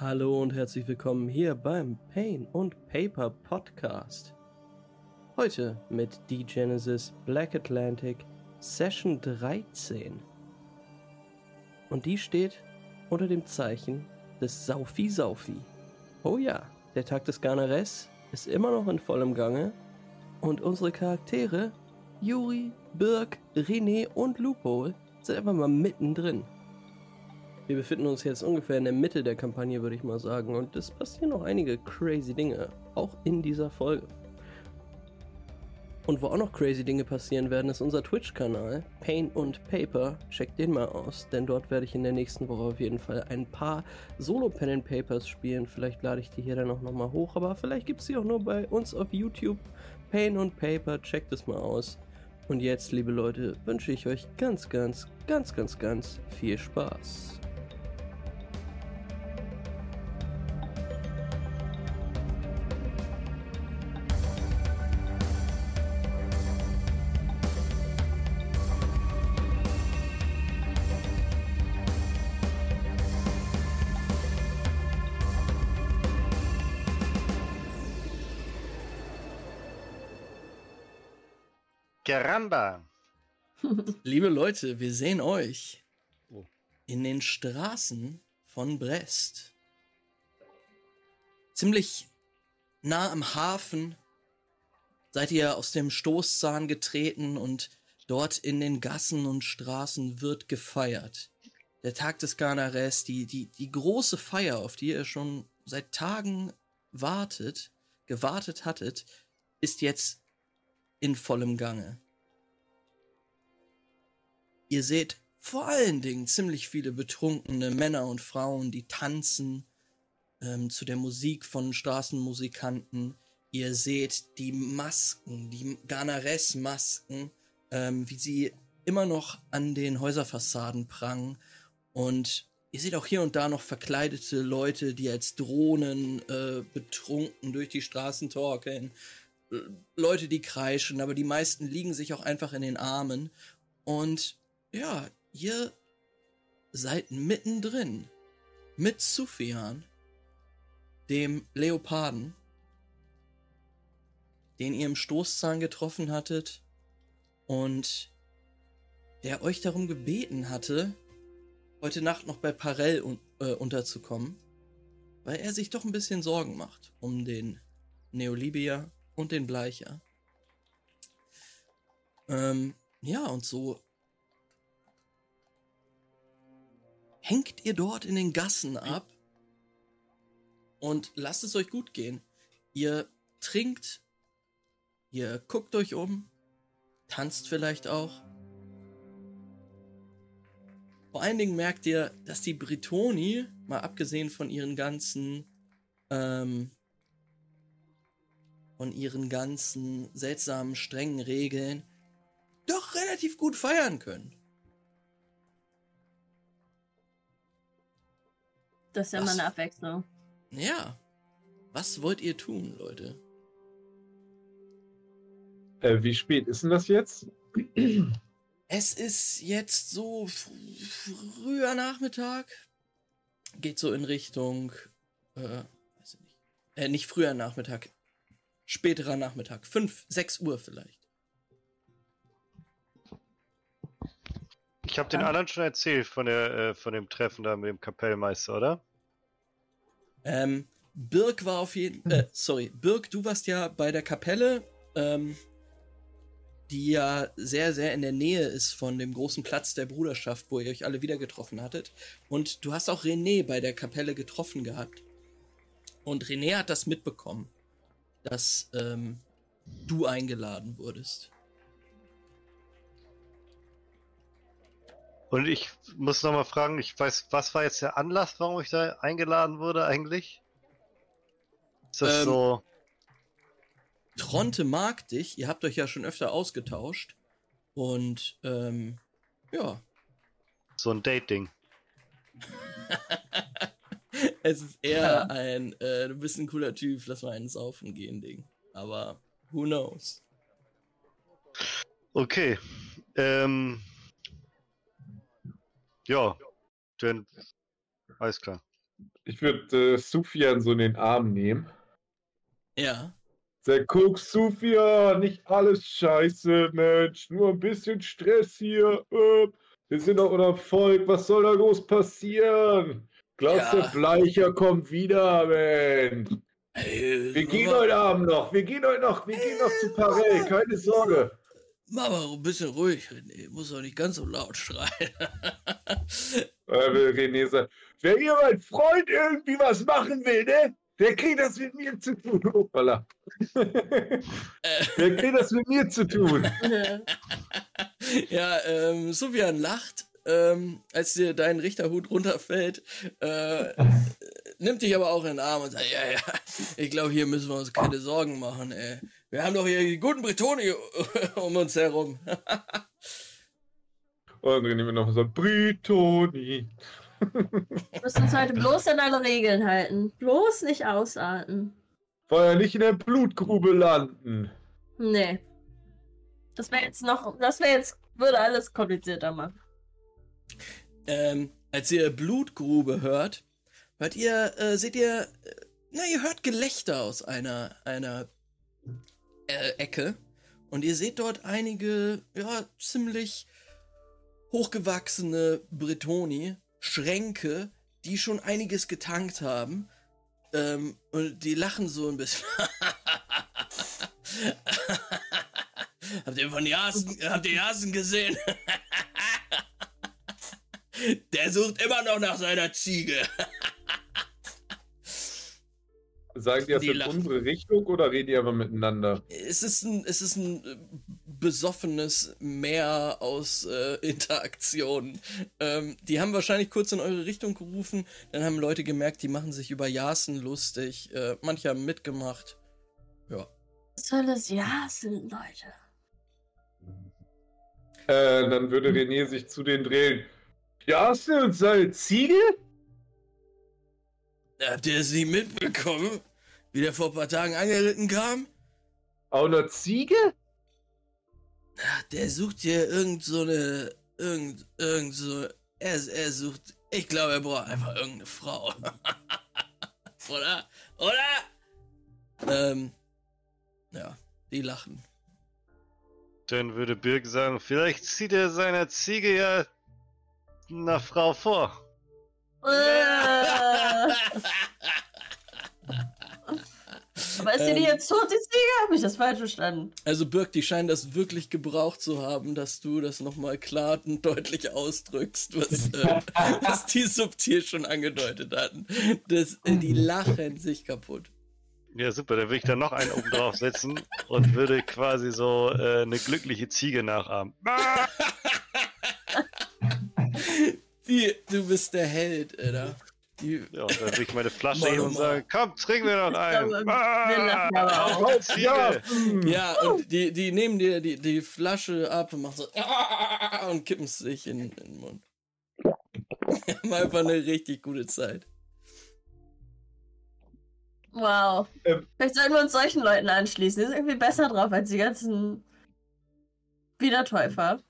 Hallo und herzlich willkommen hier beim Pain und Paper Podcast. Heute mit D-Genesis Black Atlantic Session 13. Und die steht unter dem Zeichen des Saufi Saufi. Oh ja, der Tag des Garnares ist immer noch in vollem Gange und unsere Charaktere Yuri, Birk, René und Loophole sind einfach mal mittendrin. Wir befinden uns jetzt ungefähr in der Mitte der Kampagne, würde ich mal sagen. Und es passieren noch einige crazy Dinge, auch in dieser Folge. Und wo auch noch crazy Dinge passieren werden, ist unser Twitch-Kanal, Pain und Paper. Checkt den mal aus, denn dort werde ich in der nächsten Woche auf jeden Fall ein paar Solo-Pen and Papers spielen. Vielleicht lade ich die hier dann auch nochmal hoch, aber vielleicht gibt es die auch nur bei uns auf YouTube. Pain und Paper, checkt es mal aus. Und jetzt, liebe Leute, wünsche ich euch ganz, ganz, ganz, ganz, ganz viel Spaß. Caramba! Liebe Leute, wir sehen euch in den Straßen von Brest. Ziemlich nah am Hafen seid ihr aus dem Stoßzahn getreten und dort in den Gassen und Straßen wird gefeiert. Der Tag des Garnares, die, die, die große Feier, auf die ihr schon seit Tagen wartet, gewartet hattet, ist jetzt in vollem Gange. Ihr seht vor allen Dingen ziemlich viele betrunkene Männer und Frauen, die tanzen ähm, zu der Musik von Straßenmusikanten. Ihr seht die Masken, die Ganares-Masken, ähm, wie sie immer noch an den Häuserfassaden prangen. Und ihr seht auch hier und da noch verkleidete Leute, die als Drohnen äh, betrunken durch die Straßen torkeln. Leute, die kreischen, aber die meisten liegen sich auch einfach in den Armen. Und ja, ihr seid mittendrin mit Sufjan, dem Leoparden, den ihr im Stoßzahn getroffen hattet und der euch darum gebeten hatte, heute Nacht noch bei Parell un äh, unterzukommen, weil er sich doch ein bisschen Sorgen macht um den Neolibier und den Bleicher. Ähm, ja, und so hängt ihr dort in den Gassen ab und lasst es euch gut gehen. Ihr trinkt, ihr guckt euch um, tanzt vielleicht auch. Vor allen Dingen merkt ihr, dass die Britoni, mal abgesehen von ihren ganzen ähm, von ihren ganzen seltsamen, strengen Regeln doch relativ gut feiern können. Das ist ja mal eine Abwechslung. Ja. Was wollt ihr tun, Leute? Äh, wie spät ist denn das jetzt? Es ist jetzt so früher Nachmittag. Geht so in Richtung, äh, weiß ich nicht. Äh, nicht früher Nachmittag, späterer Nachmittag. 5, 6 Uhr vielleicht. Habe den anderen schon erzählt von, der, äh, von dem Treffen da mit dem Kapellmeister, oder? Ähm, Birk war auf jeden äh, sorry, Birk, du warst ja bei der Kapelle, ähm, die ja sehr, sehr in der Nähe ist von dem großen Platz der Bruderschaft, wo ihr euch alle wieder getroffen hattet. Und du hast auch René bei der Kapelle getroffen gehabt. Und René hat das mitbekommen dass ähm, du eingeladen wurdest. Und ich muss nochmal fragen, ich weiß, was war jetzt der Anlass, warum ich da eingeladen wurde eigentlich? Ist das ähm, so. Tronte mag dich, ihr habt euch ja schon öfter ausgetauscht. Und ähm, ja. So ein Dating. es ist eher ja. ein, äh, du bist ein cooler Typ, lass mal einen saufen gehen Ding. Aber who knows? Okay. Ähm. Ja. Dann. Alles klar. ich würde äh, Sufjan so in den Arm nehmen. Ja. Sag, guck, Sufjan, nicht alles scheiße, Mensch. Nur ein bisschen Stress hier. Äh, wir sind doch unter Volk. Was soll da groß passieren? Glaubst Ja. du, Bleicher kommt wieder, Mensch? Wir gehen heute Abend noch. Wir gehen heute noch. Wir gehen noch zu Parell. Keine Sorge. Mach mal ein bisschen ruhig, René. Muss doch nicht ganz so laut schreien. Äh, René sagen, wenn hier mein Freund irgendwie was machen will, ne? Der kriegt das mit mir zu tun. Hoppala. Äh, Der kriegt das mit mir zu tun. ja, ähm, Sufjan lacht, ähm, als dir dein Richterhut runterfällt, äh, nimmt dich aber auch in den Arm und sagt, ja, ja, ich glaube, hier müssen wir uns keine Sorgen machen, ey. Wir haben doch hier die guten Bretoni um uns herum. Und René wird noch so, Britoni. Wir müssen uns heute bloß an alle Regeln halten. Bloß nicht ausarten. Vorher nicht in der Blutgrube landen. Nee. Das wäre jetzt noch, das wäre jetzt, würde alles komplizierter machen. Ähm, als ihr Blutgrube hört, hört ihr, äh, seht ihr, äh, na, ihr hört Gelächter aus einer, einer Ecke. Und ihr seht dort einige, ja, ziemlich hochgewachsene Bretoni, Schränke, die schon einiges getankt haben. Ähm, und die lachen so ein bisschen. habt ihr von Jasen, habt ihr Jasen gesehen? Der sucht immer noch nach seiner Ziege. Sagen die das Die in lachen. unsere Richtung oder reden die einfach miteinander? Es ist ein, es ist ein besoffenes Meer aus äh, Interaktionen. Ähm, die haben wahrscheinlich kurz in eure Richtung gerufen, dann haben Leute gemerkt, die machen sich über Jasen lustig. Äh, manche haben mitgemacht. Ja. Was soll das ja sind, Leute? Äh, dann würde René sich zu denen drehen. Ja, hast du uns seine Ziege? Habt ihr es nicht mitbekommen, wie der vor ein paar Tagen angeritten kam? Auch eine Ziege? Ach, Der sucht hier irgend so eine. Irgend, irgend so. Er, er sucht. Ich glaube, er braucht einfach irgendeine Frau. Oder? Oder? Ähm. Ja, die lachen. Dann würde Birk sagen, vielleicht zieht er seiner Ziege ja einer Frau vor. Aber ist sie die Ähm. jetzt tot, die Ziege? Habe ich das falsch verstanden? Also Birk, die scheinen das wirklich gebraucht zu haben, dass du das nochmal klar und deutlich ausdrückst, was, äh, was die subtil schon angedeutet hatten. Das, äh, die lachen sich kaputt. Ja, super, dann würde ich da noch einen oben drauf setzen und würde quasi so äh, eine glückliche Ziege nachahmen. Ah! Die, du bist der Held, Alter. Die, Ja, und dann würde ich meine Flasche Mann, und sagen, komm, trinken wir noch einen. wir Ziege. Ja, ja, und die, die nehmen dir die, die Flasche ab und machen so und kippen es sich in, in den Mund. Haben einfach eine richtig gute Zeit. Wow. Ähm. Vielleicht sollten wir uns solchen Leuten anschließen. Die sind irgendwie besser drauf als die ganzen Wiedertäufer.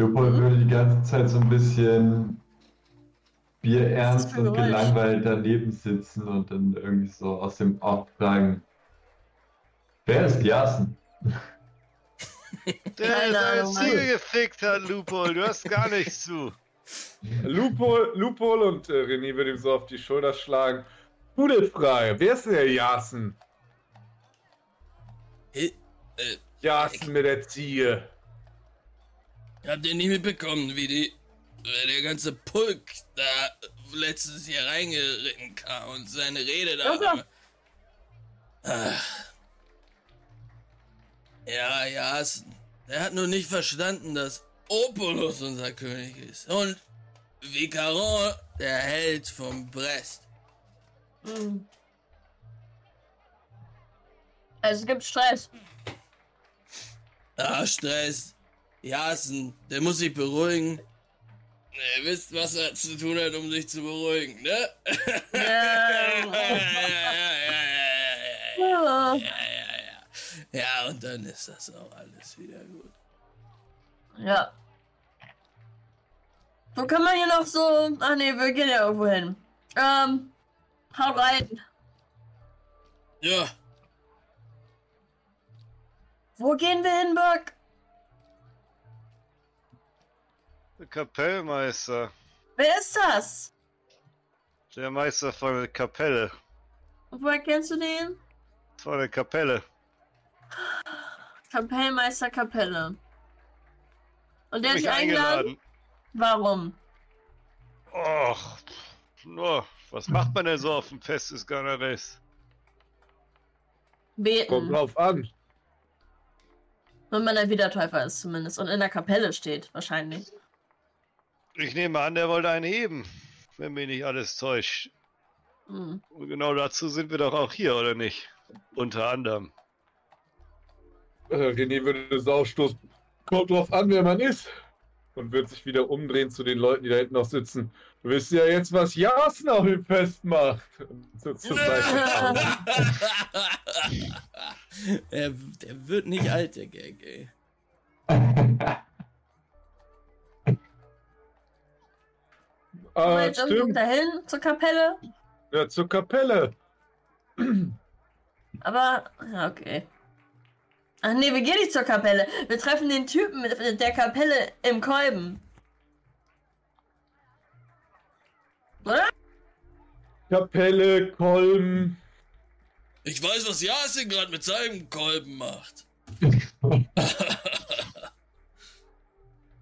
Leopold würde die ganze Zeit so ein bisschen bierernst und gelangweilt daneben sitzen und dann irgendwie so aus dem Off fragen, wer ist Jasen? Der Ahnung, Ziege Mann. gefickt hat, Lupol. Du hast gar nichts zu. Lupol, Lupol und äh, René würde ihm so auf die Schulter schlagen. Gute Frage, wer ist denn der Jasen? Hey, äh, Jasen mit der Ziege. Habt ihr nicht mitbekommen, wie die wie der ganze Pulk da letztes Jahr reingeritten kam und seine Rede da. Ja, ja. Ach. Ja, ja, er hat nur nicht verstanden, dass Opulus unser König ist und Vicaron der Held von Brest. Hm. Also es gibt Stress. Ah, Stress. Jasen, der muss sich beruhigen. Ihr wisst, was er zu tun hat, um sich zu beruhigen, ne? Ja. ja, ja, ja, ja, ja, ja, Ja. ja, ja. Ja, und dann ist das auch alles wieder gut. ja. Wo kann man hier noch so. Ach nee, wir gehen ja irgendwo hin. Ähm. Hau rein. Ja, Wo gehen wir hin, Burg? Der Kapellmeister. Wer ist das? Der Meister von der Kapelle. Und woher kennst du den? Von der Kapelle. Kapellmeister Kapelle. Und der hat Mich dich eingeladen? Warum? Och, nur, was macht man denn so auf dem Fest des Ganares? Kommt Beten. drauf an. Wenn man ein Wiedertäufer ist zumindest. Und in der Kapelle steht, wahrscheinlich. Ich nehme an, der wollte einen heben, wenn mich nicht alles täuscht. Hm. Und genau dazu sind wir doch auch hier, oder nicht? Unter anderem. Äh, René würde das ausstoßen. Kommt drauf an, wer man ist. Und wird sich wieder umdrehen zu den Leuten, die da hinten noch sitzen. Du wisst ja jetzt, was Jasen auf dem Fest macht. Und so zur Seite. er, der wird nicht alt, der Gag, ey. Ah, jetzt irgendwo stimmt. dahin zur Kapelle? Ja, zur Kapelle. Aber, ja, okay. Ach nee, wir gehen nicht zur Kapelle. Wir treffen den Typen mit der Kapelle im Kolben. Oder? Kapelle, Kolben. Ich weiß, was Yasin gerade mit seinem Kolben macht.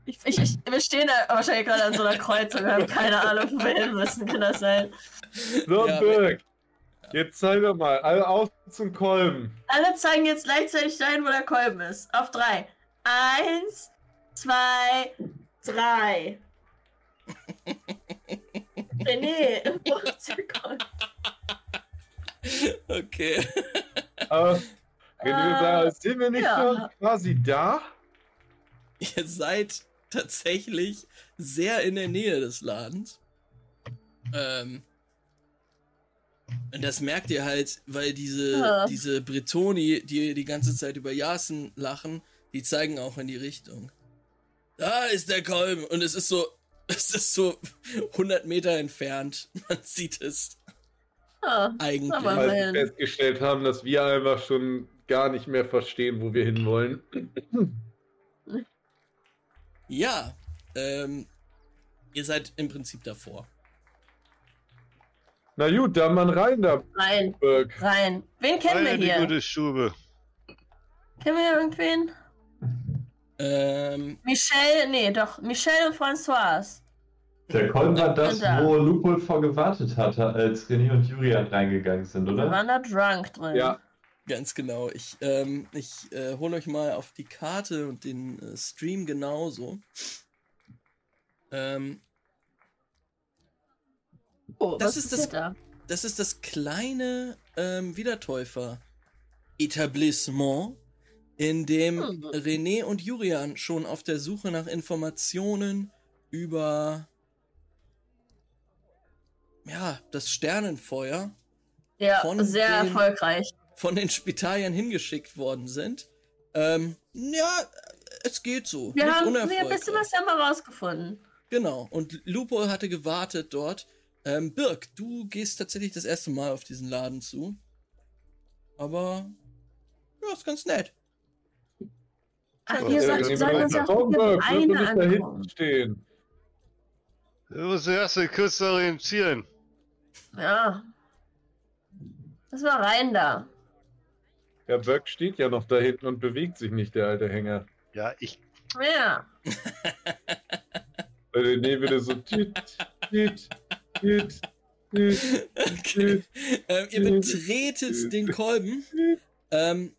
Ich, ich, ich, wir stehen da wahrscheinlich gerade an so einer Kreuzung und haben keine Ahnung, wo wir hin müssen. Kann das sein? So, Ja, Birk. Jetzt zeig doch mal. Alle auf zum Kolben. Alle zeigen jetzt gleichzeitig dahin, wo der Kolben ist. Auf drei. Eins, zwei, drei. René, wo ist der Kolben? Okay. Aber wenn wir Äh, sind wir nicht ja. schon quasi da? Ihr seid tatsächlich sehr in der Nähe des Ladens. Ähm. Und das merkt ihr halt, weil diese, Ja. diese Bretoni, die die ganze Zeit über Jasen lachen, die zeigen auch in die Richtung. Da ist der Kolben und es ist so, es ist so 100 Meter entfernt. Man sieht es Ja, eigentlich. Aber- Weil wir festgestellt haben, dass wir einfach schon gar nicht mehr verstehen, wo wir hinwollen. Ja, ähm, ihr seid im Prinzip davor. Na gut, dann mal rein da, rein, Birk. rein. Wen kennen wir Rein in die hier? gute Stube. Kennen wir hier irgendwen? Ähm, Michelle, nee, doch. Michelle und Françoise. Der Kolben war das, Da. wo Lupol vorgewartet hatte, als René und Julian reingegangen sind, Wir oder? waren da drunk drin. Ja, Ganz genau. Ich, ähm, ich äh, hole euch mal auf die Karte und den äh, Stream genauso. Ähm, Oh, Das was ist ist das- da? das ist das kleine ähm, Wiedertäufer-Etablissement, in dem Hm. René und Julian schon auf der Suche nach Informationen über ja, das Sternenfeuer Ja, sehr den- erfolgreich. Von den Spitaliern hingeschickt worden sind. Ähm, ja, es geht so. Wir Nicht haben nee, ein bisschen was haben wir rausgefunden. Genau, und Lupo hatte gewartet dort. Ähm, Birk, du gehst tatsächlich das erste Mal auf diesen Laden zu. Aber, ja, ist ganz nett. Ach, Ja, ihr ja, sollt, wir uns mal auch nicht da hinten stehen. Du musst erst den kurz orientieren. Ja. Das war rein da. Der Birk steht ja noch da hinten und bewegt sich nicht, der alte Hänger. Ja, ich. Ja. Weil der René wieder so tit, tit, tit, tit, Okay. ähm, ihr betretet den Kolben. Ähm,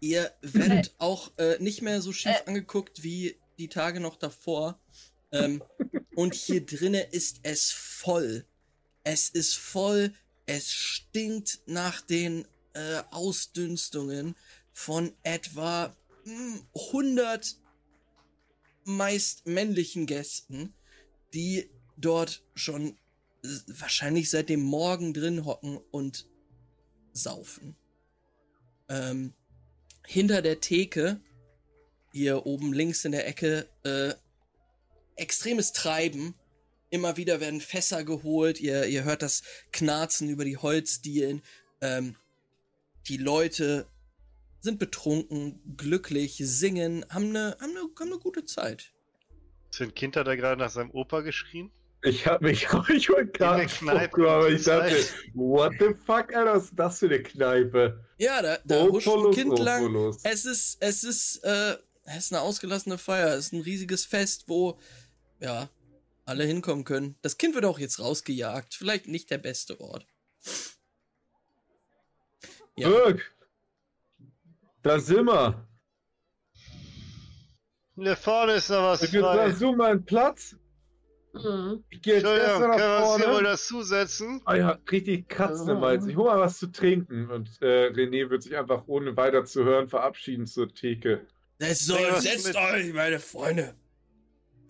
ihr werdet auch äh, nicht mehr so schief Äh. angeguckt wie die Tage noch davor. Ähm, und hier drinne ist es voll. Es ist voll. Es stinkt nach den äh, Ausdünstungen von etwa hm, 100 meist männlichen Gästen, die dort schon wahrscheinlich seit dem Morgen drin hocken und saufen. Ähm, hinter der Theke, hier oben links in der Ecke, äh, extremes Treiben Immer wieder werden Fässer geholt. Ihr, ihr hört das Knarzen über die Holzdielen. Ähm, die Leute sind betrunken, glücklich, singen, haben eine, haben eine, haben eine gute Zeit. Ist für ein Kind hat er gerade nach seinem Opa geschrien? Ich hab mich, ich wollte gerade aber ich dachte, what the fuck, Alter, was ist das für eine Kneipe? Ja, da, da huscht ein Kind lang. Opulus. Es ist, es ist, äh, es ist eine ausgelassene Feier. Es ist ein riesiges Fest, wo, ja, alle hinkommen können. Das Kind wird auch jetzt rausgejagt. Vielleicht nicht der beste Ort. Ja. Dirk, da sind wir. Hier vorne ist noch was Ich frei. such mal einen Platz. Mhm. Ich gehe jetzt erst Entschuldigung, mal können wir nach uns hier wohl vorne. dazusetzen? Ah ja, richtig Katzen im Hals. Ich hol mal was zu trinken. Und äh, René wird sich einfach, ohne weiter zu hören, verabschieden zur Theke. Es Bring soll, was setzt mit. euch, meine Freunde.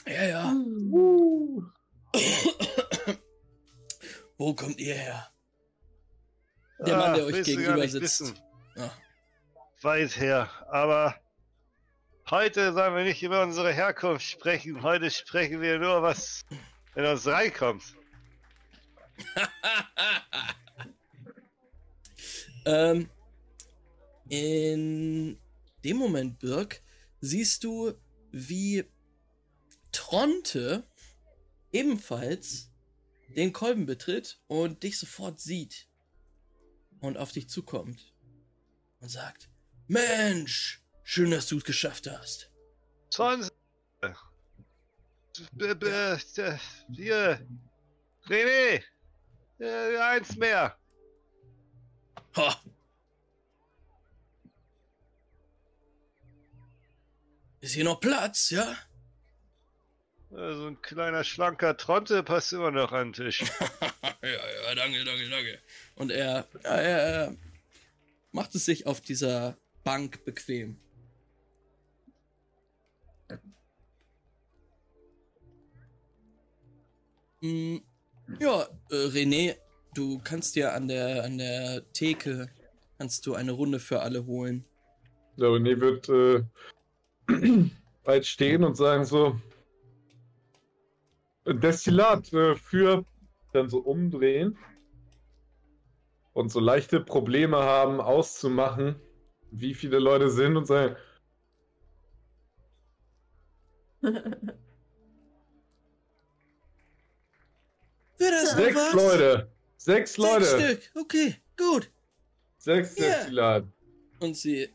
Ja, ja. Mhm. Uh. Wo kommt ihr her? Der Mann, der euch du gar gegenüber sitzt. Ah. Weit her. Aber heute sollen wir nicht über unsere Herkunft sprechen. Heute sprechen wir nur, was in uns reinkommt. ähm, in dem Moment, Birk, siehst du, wie Tronte ebenfalls den Kolben betritt und dich sofort sieht und auf dich zukommt und sagt: Mensch, schön, dass du es geschafft hast. 20. B b äh, hier. René. Äh, eins mehr. Ha. Ist hier noch Platz, ja? Äh, So ein kleiner, schlanker Tronte passt immer noch an den Tisch. ja, ja, danke, danke, danke. Und er, ja, er, er macht es sich auf dieser Bank bequem. Mm, Ja, äh, René, du kannst dir an der, an der Theke kannst du eine Runde für alle holen. Der René wird äh, weit stehen und sagen so, Destillat äh, für dann so umdrehen und so leichte Probleme haben auszumachen, wie viele Leute sind und sagen, sechs was? Leute, sechs Leute, Sechs Stück. Okay, gut. sechs. Destillat. Und sie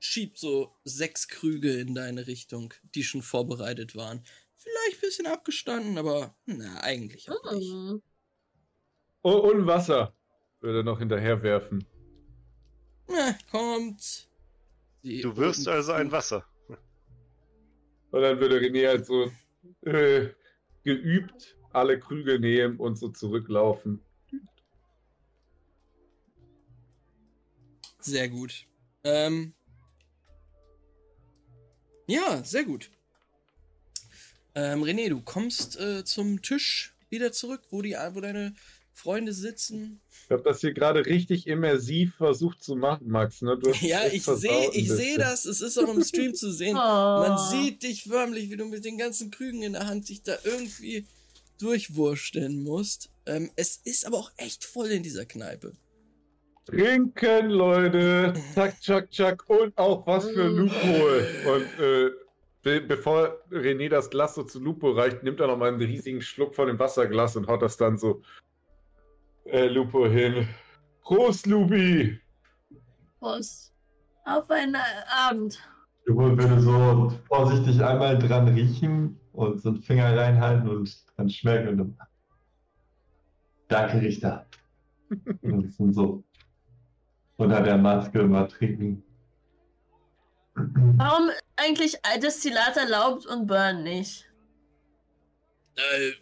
schiebt so sechs Krüge in deine Richtung, die schon vorbereitet waren. Vielleicht ein bisschen abgestanden, aber na, eigentlich auch nicht. Mhm. Und, Wasser würde er noch hinterher werfen. Na, kommt. Sie Du wirst also ein. Wasser. Und dann würde René halt so äh, geübt alle Krüge nehmen und so zurücklaufen. Sehr gut. Ähm. Ja, sehr gut. Ähm, René, du kommst äh, zum Tisch wieder zurück, wo, die, wo deine Freunde sitzen. Ich habe das hier gerade richtig immersiv versucht zu machen, Max. Ne? Du hast Ja, ich sehe ich seh das. Es ist auch im Stream zu sehen. Oh. Man sieht dich förmlich, wie du mit den ganzen Krügen in der Hand dich da irgendwie durchwursteln musst. Ähm, es ist aber auch echt voll in dieser Kneipe. Trinken, Leute. Zack, zack, zack. Und auch was für Mm. Lupo. Und äh, be bevor René das Glas so zu Lupo reicht, nimmt er nochmal einen riesigen Schluck von dem Wasserglas und haut das dann so äh, Lupo hin. Prost, Lubi! Prost. Auf einen äh, Abend. Lupo würde so vorsichtig einmal dran riechen und so einen Finger reinhalten und dran schmecken und dann. Danke, Richter. und dann so unter der Maske mal trinken. Warum eigentlich Destillat erlaubt und Burn nicht? Äh,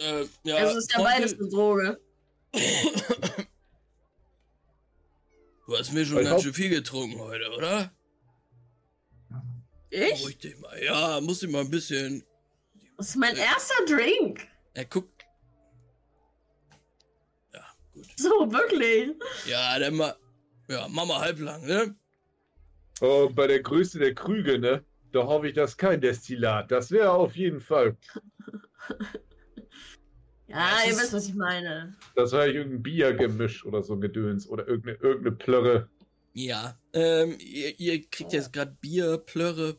äh, ja, Also ist ja beides eine Droge. Du hast mir schon Ich ganz hab- schön viel getrunken heute, oder? Ich? Beruhig dich mal. Ja, muss ich mal ein bisschen. Das ist mein erster Drink. Er guckt. Ja, gut. So, wirklich. Ja, dann mal. Ja, mach mal halblang, ne? Oh, bei der Größe der Krüge, ne? Da hoffe ich, das ist kein Destillat. Das wäre auf jeden Fall. Ja, Das ihr ist- wisst, was ich meine. Das war irgendein Biergemisch oder so ein Gedöns oder irgendeine, irgendeine Plörre. Ja, ähm, ihr, ihr kriegt jetzt gerade Bier, Plörre.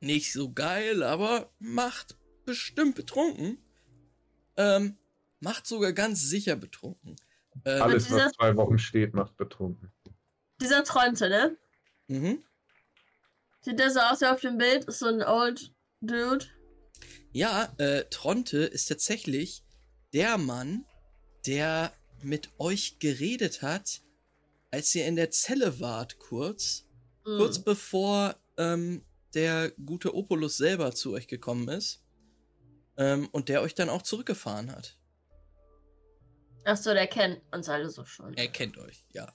Nicht so geil, aber macht bestimmt betrunken. Ähm, macht sogar ganz sicher betrunken. Ähm, Alles, dieser- was zwei Wochen steht, macht betrunken. Dieser Tronte, ne? mhm. Sieht der so aus wie auf dem Bild? Ist so ein Old Dude. Ja, äh, Tronte ist tatsächlich der Mann, der mit euch geredet hat, als ihr in der Zelle wart, kurz. Hm. Kurz bevor ähm, der gute Opulus selber zu euch gekommen ist. Ähm, und der euch dann auch zurückgefahren hat. Achso, der kennt uns alle so schon. Er kennt euch, ja.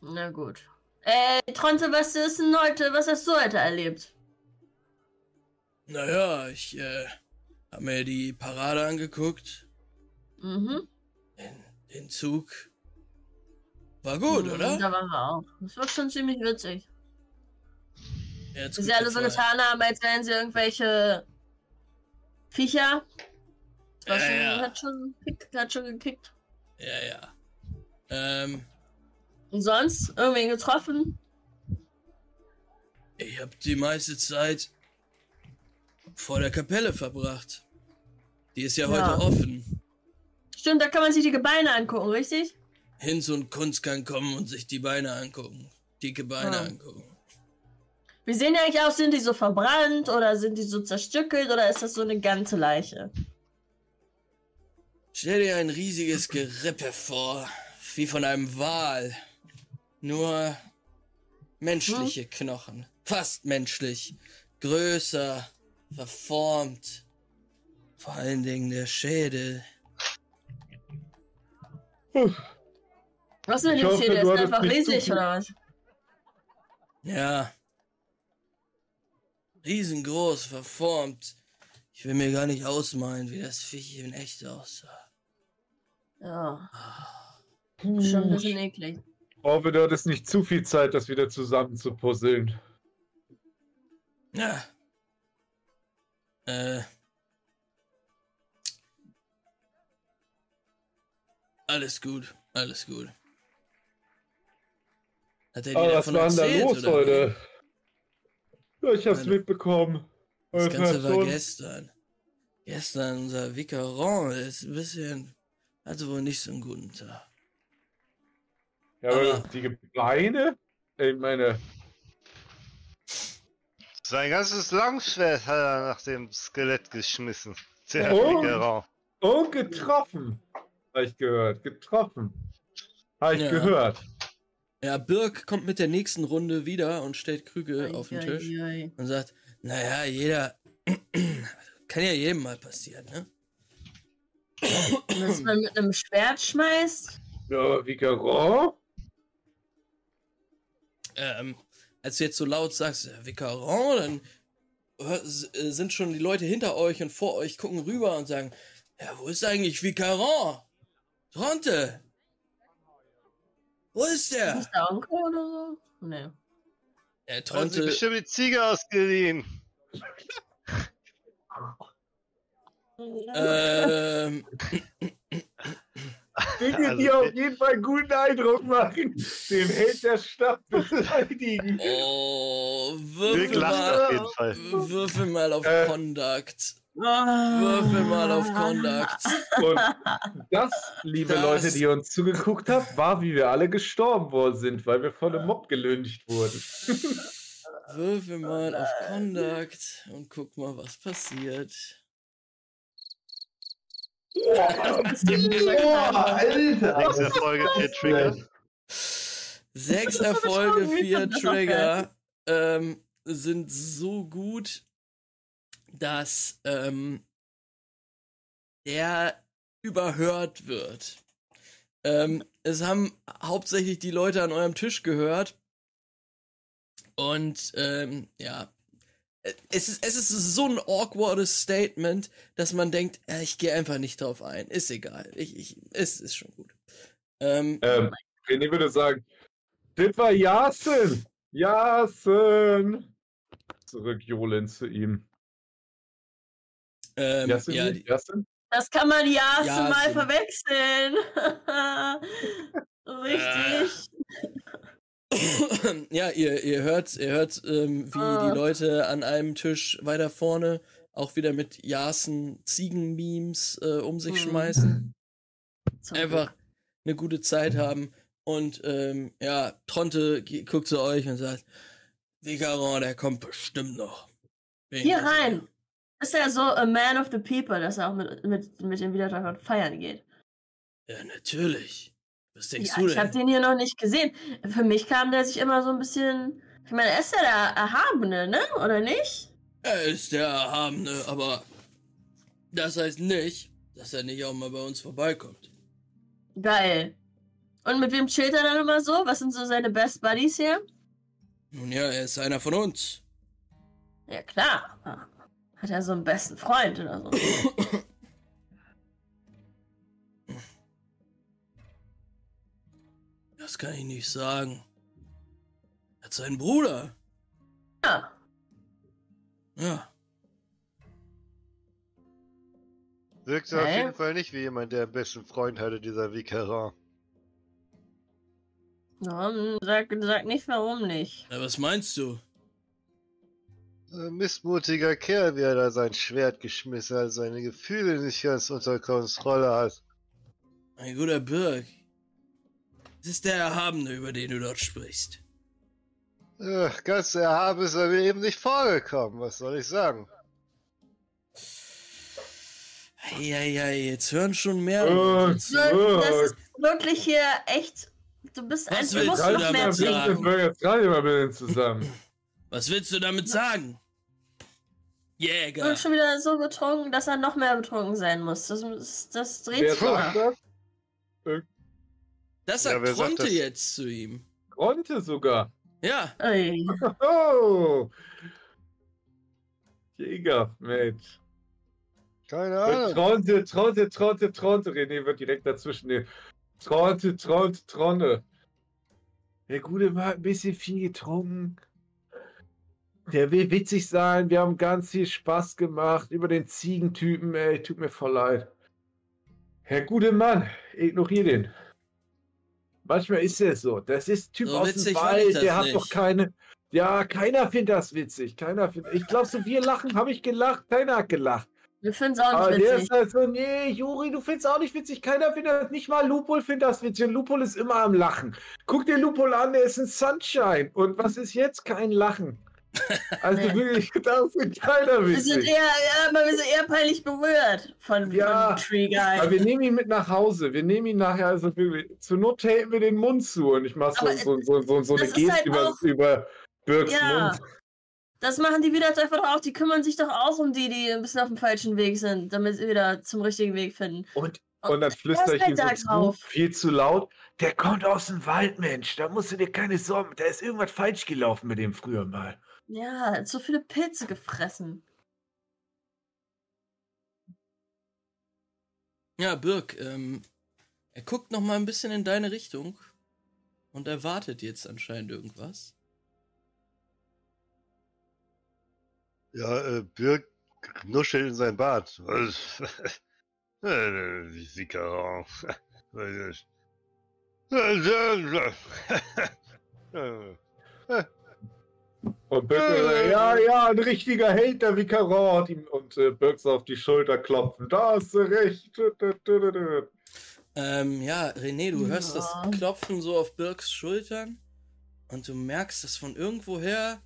Na gut. Äh, Tronte, was ist denn heute? Was hast du heute erlebt? Naja, ich äh, hab mir die Parade angeguckt. Mhm. Den, den Zug. War gut, Mhm, oder? Da waren wir auch. Das war schon ziemlich witzig. Hat's Wie sie alle so getan haben, als wären sie irgendwelche Viecher. Das war Ja, schon, ja. Hat, schon, hat schon gekickt. Ja, ja. Ähm, Und sonst? Irgendwen getroffen? ich hab die meiste Zeit vor der Kapelle verbracht. Die ist ja, Ja. heute offen. Stimmt, da kann man sich die Gebeine angucken, richtig? Hinz und Kunz kann kommen und sich die Beine angucken. Dicke Beine Ja. angucken. Wie sehen die eigentlich aus? Sind die so verbrannt oder sind die so zerstückelt oder ist das so eine ganze Leiche? Stell dir ein riesiges Gerippe vor, wie von einem Wal. Nur menschliche Knochen. Fast menschlich. Größer, verformt. Vor allen Dingen der Schädel. Was ist dem hoffe, Schädel? Ist der hattest einfach riesig oder was? Ja. Riesengroß, verformt. Ich will mir gar nicht ausmalen, wie das Viech in echt aussah. Ja, Puh. schon ein bisschen eklig. hoffe, du hattest nicht zu viel Zeit, das wieder zusammen zu puzzeln. Ja. Äh. Alles gut, alles gut. Hat er dir Aber was war denn da erzählt, los oder heute? Ja, ich hab's Meine- mitbekommen. Das Ganze hat war gestern. Gestern unser Vicaron ist ein bisschen. hatte wohl nicht so einen guten Tag. Ja, aber Aber- die Beine? Ich meine, Sein ganzes Langschwert hat er nach dem Skelett geschmissen. Der Oh. Figaro. oh, getroffen. Habe ich gehört. Getroffen. Habe ich Ja. gehört. Ja, Birk kommt mit der nächsten Runde wieder und stellt Krüge auf den Tisch Eieiei. und sagt: Naja, jeder. kann ja jedem mal passieren, ne? Dass man mit einem Schwert schmeißt? Ja, Vicaron? ähm, als du jetzt so laut sagst, Vicaron, dann hör- s- äh, sind schon die Leute hinter euch und vor euch gucken rüber und sagen, ja, wo ist eigentlich Vicaron? Tronte! Wo ist Ist der? das der Onkel oder so? Nee. Er hat sich Tronte, bestimmt die Ziege ausgeliehen. ähm, Dinge, Also, die auf jeden Fall einen guten Eindruck machen. Den Held der Stadt beleidigen. oh, Dirk würfel lacht mal, auf jeden Fall. würfel mal auf Äh. Conduct. Würfel mal auf Conduct. Und das, liebe Das- Leute, die uns zugeguckt habt, war, wie wir alle gestorben worden sind, weil wir von einem Mob gelüncht wurden. Würfel mal auf Conduct und guck mal, was passiert. Boah, Alter! Sechs Erfolge, vier Trigger. Sechs Erfolge, vier Trigger ähm, sind so gut, dass ähm, der überhört wird. Ähm, es haben hauptsächlich die Leute an eurem Tisch gehört. Und ähm, ja, es ist, es ist so ein awkwardes Statement, dass man denkt, ja, ich gehe einfach nicht drauf ein. Ist egal. Ich, ich, es ist schon gut. Ähm, Ähm, René würde sagen, das war Jasen. Jasen! Zurück Jolin zu ihm. Ähm, Jasen? ja, die, Jasen? Das kann man ja Ja, mal verwechseln. Richtig. ja, ihr, ihr hört, ihr hört, ähm, wie Ah. die Leute an einem Tisch weiter vorne auch wieder mit Jasen Ziegenmemes äh, um sich Mhm. schmeißen. Einfach eine gute Zeit haben. Und ähm, ja, Tronte guckt zu euch und sagt, Vicaron, der kommt bestimmt noch. Bin Hier mir sicher." rein. Ist ja so a man of the people, dass er auch mit, mit, mit den Widertäufern feiern geht. Ja, natürlich. Was denkst Ja, du ich habe denn? den hier noch nicht gesehen. Für mich kam der sich immer so ein bisschen. Ich meine, er ist ja der Erhabene, ne? Oder nicht? Er ist der Erhabene, aber das heißt nicht, dass er nicht auch mal bei uns vorbeikommt. Geil. Und mit wem chillt er dann immer so? Was sind so seine Best Buddies hier? Nun ja, er ist einer von uns. Ja, klar. Hat er so einen besten Freund oder so? Das kann ich nicht sagen. Er hat seinen Bruder. Ja. Ja. Wirkt auf jeden Fall nicht wie jemand, der einen besten Freund hatte, dieser Vicaran. Warum? Sag, sag nicht, warum nicht. Na, was meinst du? Ein missmutiger Kerl, wie er da sein Schwert geschmissen hat, seine Gefühle nicht ganz unter Kontrolle hat. Mein guter Birk. Es ist der Erhabene, über den du dort sprichst. Äh, ganz erhaben ist er mir eben nicht vorgekommen, was soll ich sagen? Eieiei, jetzt hören schon mehr. Äh, Leute zu. Das ist wirklich hier echt. Du bist ein. Du willst musst du noch damit mehr sagen? trinken. Burger jetzt gerade mal mit zusammen. Was willst du damit sagen? Jäger. bist schon wieder so betrunken, dass er noch mehr betrunken sein muss. Das, das, das dreht sich um. Das? Ja, sagt sagt Tronte das? jetzt zu ihm. Konnte sogar. Ja, Ui. Oh! Jäger, Mensch. Keine Ahnung. Tronte, Tronte, Tronte, Tronte. René wird direkt dazwischen nehmen. Tronte, Tronte, Tronte. Der Gute war ein bisschen viel getrunken. Der will witzig sein. Wir haben ganz viel Spaß gemacht über den Ziegentypen. Ey, tut mir voll leid. Herr gute Mann, ignorier den. Manchmal ist er so. Das ist ein Typ So aus dem Wald. Der hat nicht. doch keine. Ja, keiner findet das witzig. Keiner findet. Ich glaube, so wir lachen, habe ich gelacht. Keiner hat gelacht. Wir finden es auch Aber nicht der witzig. ist halt so, nee, Juri, du findest auch nicht witzig. Keiner findet das, nicht mal Lupol findet das witzig. Und Lupol ist immer am Lachen. Guck dir Lupol an, der ist ein Sunshine. Und was ist jetzt? Kein Lachen. Also Nee. wirklich, das ist keiner Wir sind witzig. eher, ja, wir sind eher peinlich berührt von, Ja, von Tree Guy. Aber wir nehmen ihn mit nach Hause. Wir nehmen ihn nachher, also wirklich, zur Not halten wir den Mund zu. Und ich mache so, so, so, so, so eine Geste halt über, auch- über Birks Ja. Mund. Das machen die Wiedertäufer doch auch. Die kümmern sich doch auch um die, die ein bisschen auf dem falschen Weg sind, damit sie wieder zum richtigen Weg finden. Und, und dann flüstere ich ihm so zu, viel zu laut. Der kommt aus dem Wald, Mensch. Da musst du dir keine Sorgen. Da ist irgendwas falsch gelaufen mit dem früher mal. Ja, hat so viele Pilze gefressen. Ja, Birk, ähm, er guckt noch mal ein bisschen in deine Richtung und erwartet jetzt anscheinend irgendwas. Ja, äh, Birk knuschelt in sein Bart. Was? Und Birk, äh, ja, ja, ein richtiger Hater wie Karat. ihm- Und äh, Birk so auf die Schulter klopfen. Da hast du recht. Ähm, ja, René, du hörst das Ja. Klopfen so auf Birks Schultern und du merkst, dass von irgendwoher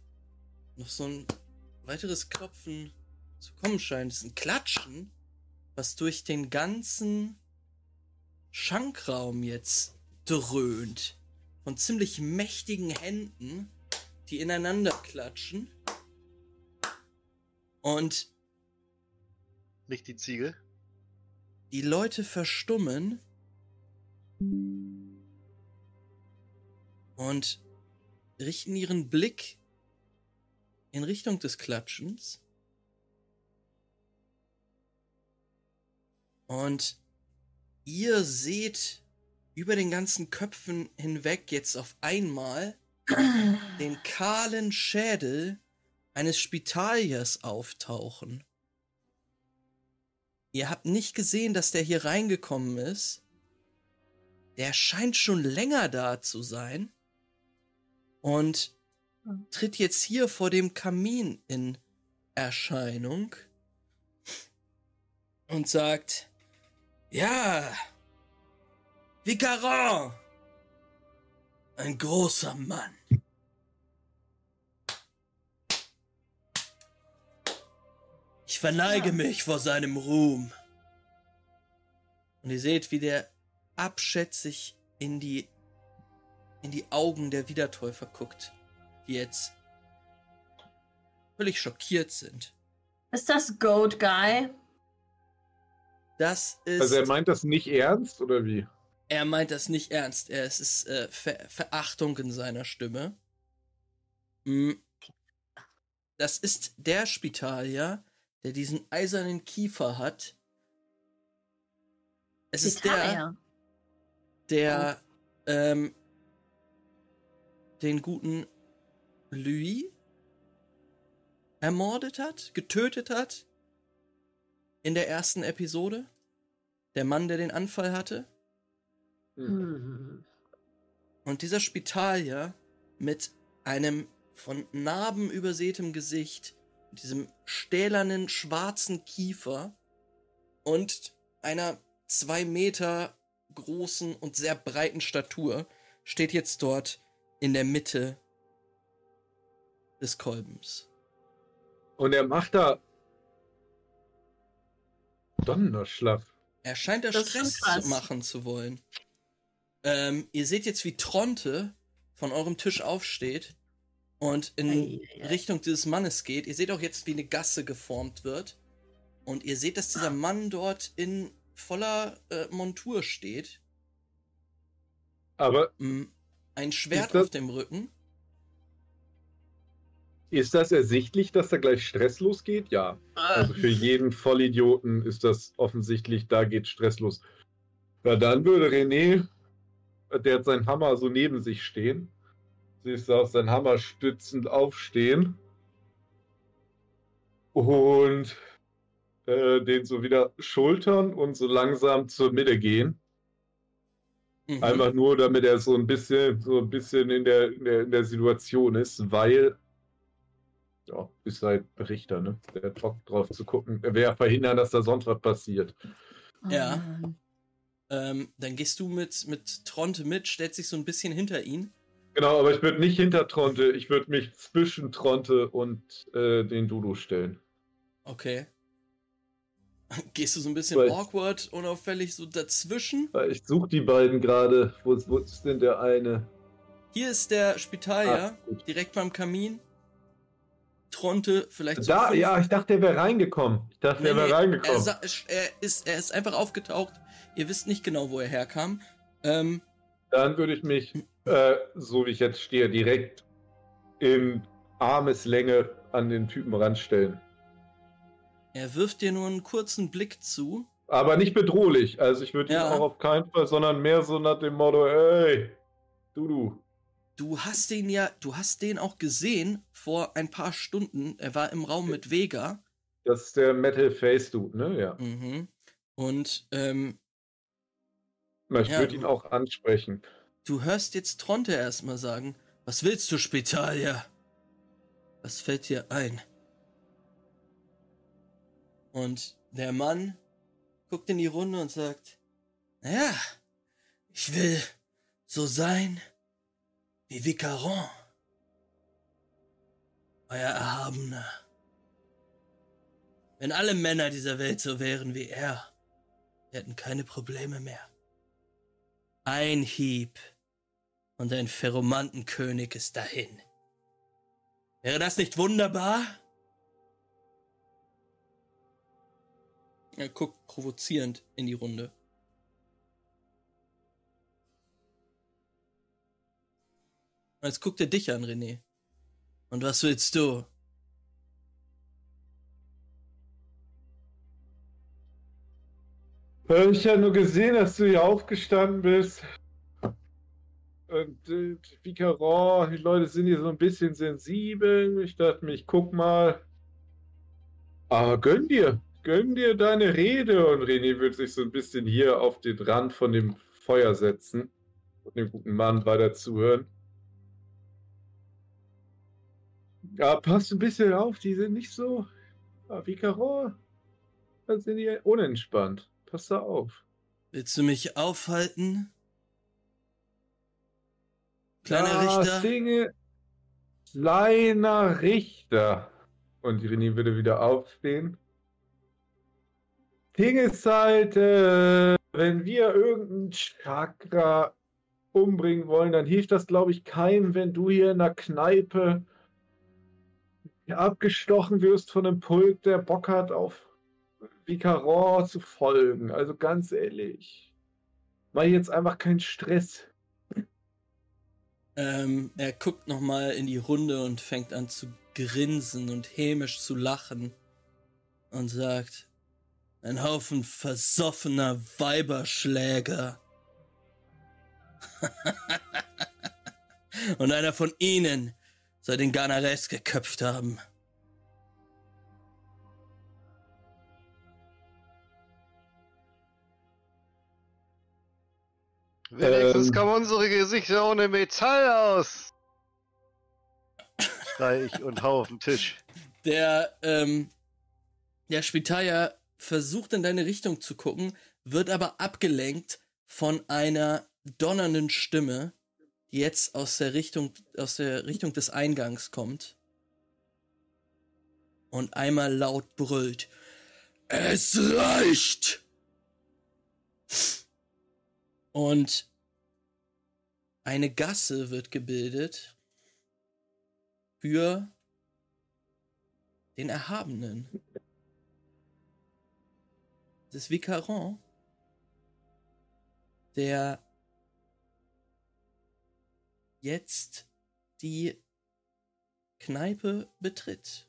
noch so ein weiteres Klopfen zu kommen scheint. Das ist ein Klatschen, was durch den ganzen Schankraum jetzt dröhnt. Von ziemlich mächtigen Händen, die ineinander klatschen. Und Nicht die Ziegel. die Leute verstummen und richten ihren Blick in Richtung des Klatschens. Und ihr seht über den ganzen Köpfen hinweg jetzt auf einmal den kahlen Schädel eines Spitaliers auftauchen. Ihr habt nicht gesehen, dass der hier reingekommen ist. Der scheint schon länger da zu sein und tritt jetzt hier vor dem Kamin in Erscheinung und sagt, ja, Vicaron, ein großer Mann. Ich verneige mich vor seinem Ruhm. Und ihr seht, wie der abschätzig in die, in die Augen der Wiedertäufer guckt, die jetzt völlig schockiert sind. Ist das Goat Guy? Das ist. Also er meint das nicht ernst oder wie? Er meint das nicht ernst. Er, es ist äh, Ver Verachtung in seiner Stimme. Mm. Das ist der Spitalier, der diesen eisernen Kiefer hat. Es ist der, Spitalier. der ähm, den guten Louis ermordet hat, getötet hat in der ersten Episode. Der Mann, der den Anfall hatte. Hm. Und dieser Spitalier mit einem von Narben übersätem Gesicht, mit diesem stählernen schwarzen Kiefer und einer zwei Meter großen und sehr breiten Statur steht jetzt dort in der Mitte des Kolbens. Und er macht da Donnerschlaf. Er scheint da Stress machen zu wollen. Ähm, ihr seht jetzt, wie Tronte von eurem Tisch aufsteht und in Ei, ei, ei. Richtung dieses Mannes geht. Ihr seht auch jetzt, wie eine Gasse geformt wird. Und ihr seht, dass dieser Mann dort in voller äh, Montur steht. Aber Ein Schwert das- auf dem Rücken. ist das ersichtlich, dass da gleich Stress losgeht? Ja. Also für jeden Vollidioten ist das offensichtlich, da geht Stress los. Ja, dann würde René, der hat seinen Hammer so neben sich stehen, siehst du auch seinen Hammer stützend aufstehen und äh, den so wieder schultern und so langsam zur Mitte gehen. Mhm. Einfach nur, damit er so ein bisschen, so ein bisschen in der, in der, in der Situation ist, weil ja, ist halt Richter, ne? Der hat Bock drauf zu gucken. Er ja verhindern, dass da sonst was passiert. Ja. Ähm, dann gehst du mit, mit Tronte mit, stellst dich so ein bisschen hinter ihn. Genau, aber ich würde nicht hinter Tronte, ich würde mich zwischen Tronte und äh, den Dudu stellen. Okay. Gehst du so ein bisschen Weil- awkward, unauffällig so dazwischen? Weil Ich suche die beiden gerade. Wo, ist- wo ist denn der eine? Hier ist der Spitalier, Ah, gut. direkt beim Kamin. Tronte, vielleicht so Da, fünf- ja, ich dachte, der wäre reingekommen. Ich dachte, Nee, der wäre nee, reingekommen. Er, er, ist, er ist einfach aufgetaucht. Ihr wisst nicht genau, wo er herkam. Ähm, Dann würde ich mich, äh, so wie ich jetzt stehe, direkt in Armeslänge an den Typen ranstellen. er wirft dir nur einen kurzen Blick zu. Aber nicht bedrohlich. Also ich würde Ja. ihn auch auf keinen Fall, sondern mehr so nach dem Motto, ey, Dudu. Du hast den ja, du hast den auch gesehen vor ein paar Stunden. Er war im Raum mit Vega. Das ist der Metal Face Dude, ne? Ja. Mhm. Und ähm, Ich Ja, würde ihn auch ansprechen. du hörst jetzt Tronte erstmal sagen: Was willst du, Spitalier? Was fällt dir ein? Und der Mann guckt in die Runde und sagt: Naja, ich will so sein wie Vicaron. Euer Erhabener. Wenn alle Männer dieser Welt so wären wie er, wir hätten keine Probleme mehr. Ein Hieb und ein Pheromantenkönig ist dahin. Wäre das nicht wunderbar? Er guckt provozierend in die Runde. Und Jetzt guckt er dich an, René. Und was willst du? Ich habe nur gesehen, dass du hier aufgestanden bist. Und äh, Vicaron, die Leute sind hier so ein bisschen sensibel. Ich dachte mir, ich guck mal. Aber gönn dir, gönn dir deine Rede. Und René wird sich so ein bisschen hier auf den Rand von dem Feuer setzen und dem guten Mann weiter zuhören. Ja, passt ein bisschen auf, die sind nicht so. Ah, Vicaron, da sind die unentspannt. Pass da auf. Willst du mich aufhalten? Kleiner Ja, Richter? Dinge. Kleiner Richter. Und René würde wieder aufstehen. Ding ist halt, äh, wenn wir irgendeinen Chakra umbringen wollen, dann hilft das, glaube ich, keinem, wenn du hier in der Kneipe abgestochen wirst von einem Pulk, der Bock hat, auf Vicaron zu folgen. Also ganz ehrlich, mach jetzt einfach keinen Stress. Ähm, er guckt nochmal in die Runde und fängt an zu grinsen und hämisch zu lachen und sagt, ein Haufen versoffener Weiberschläger. und einer von ihnen soll den Ganares geköpft haben. Wenigstens Ähm. kommen unsere Gesichter ohne Metall aus. Schrei ich und hau auf den Tisch. Der, ähm, der Spitalier versucht in deine Richtung zu gucken, wird aber abgelenkt von einer donnernden Stimme, die jetzt aus der Richtung, aus der Richtung des Eingangs kommt. Und einmal laut brüllt. Es reicht! Und eine Gasse wird gebildet für den Erhabenen. Das Vicaron, der jetzt die Kneipe betritt.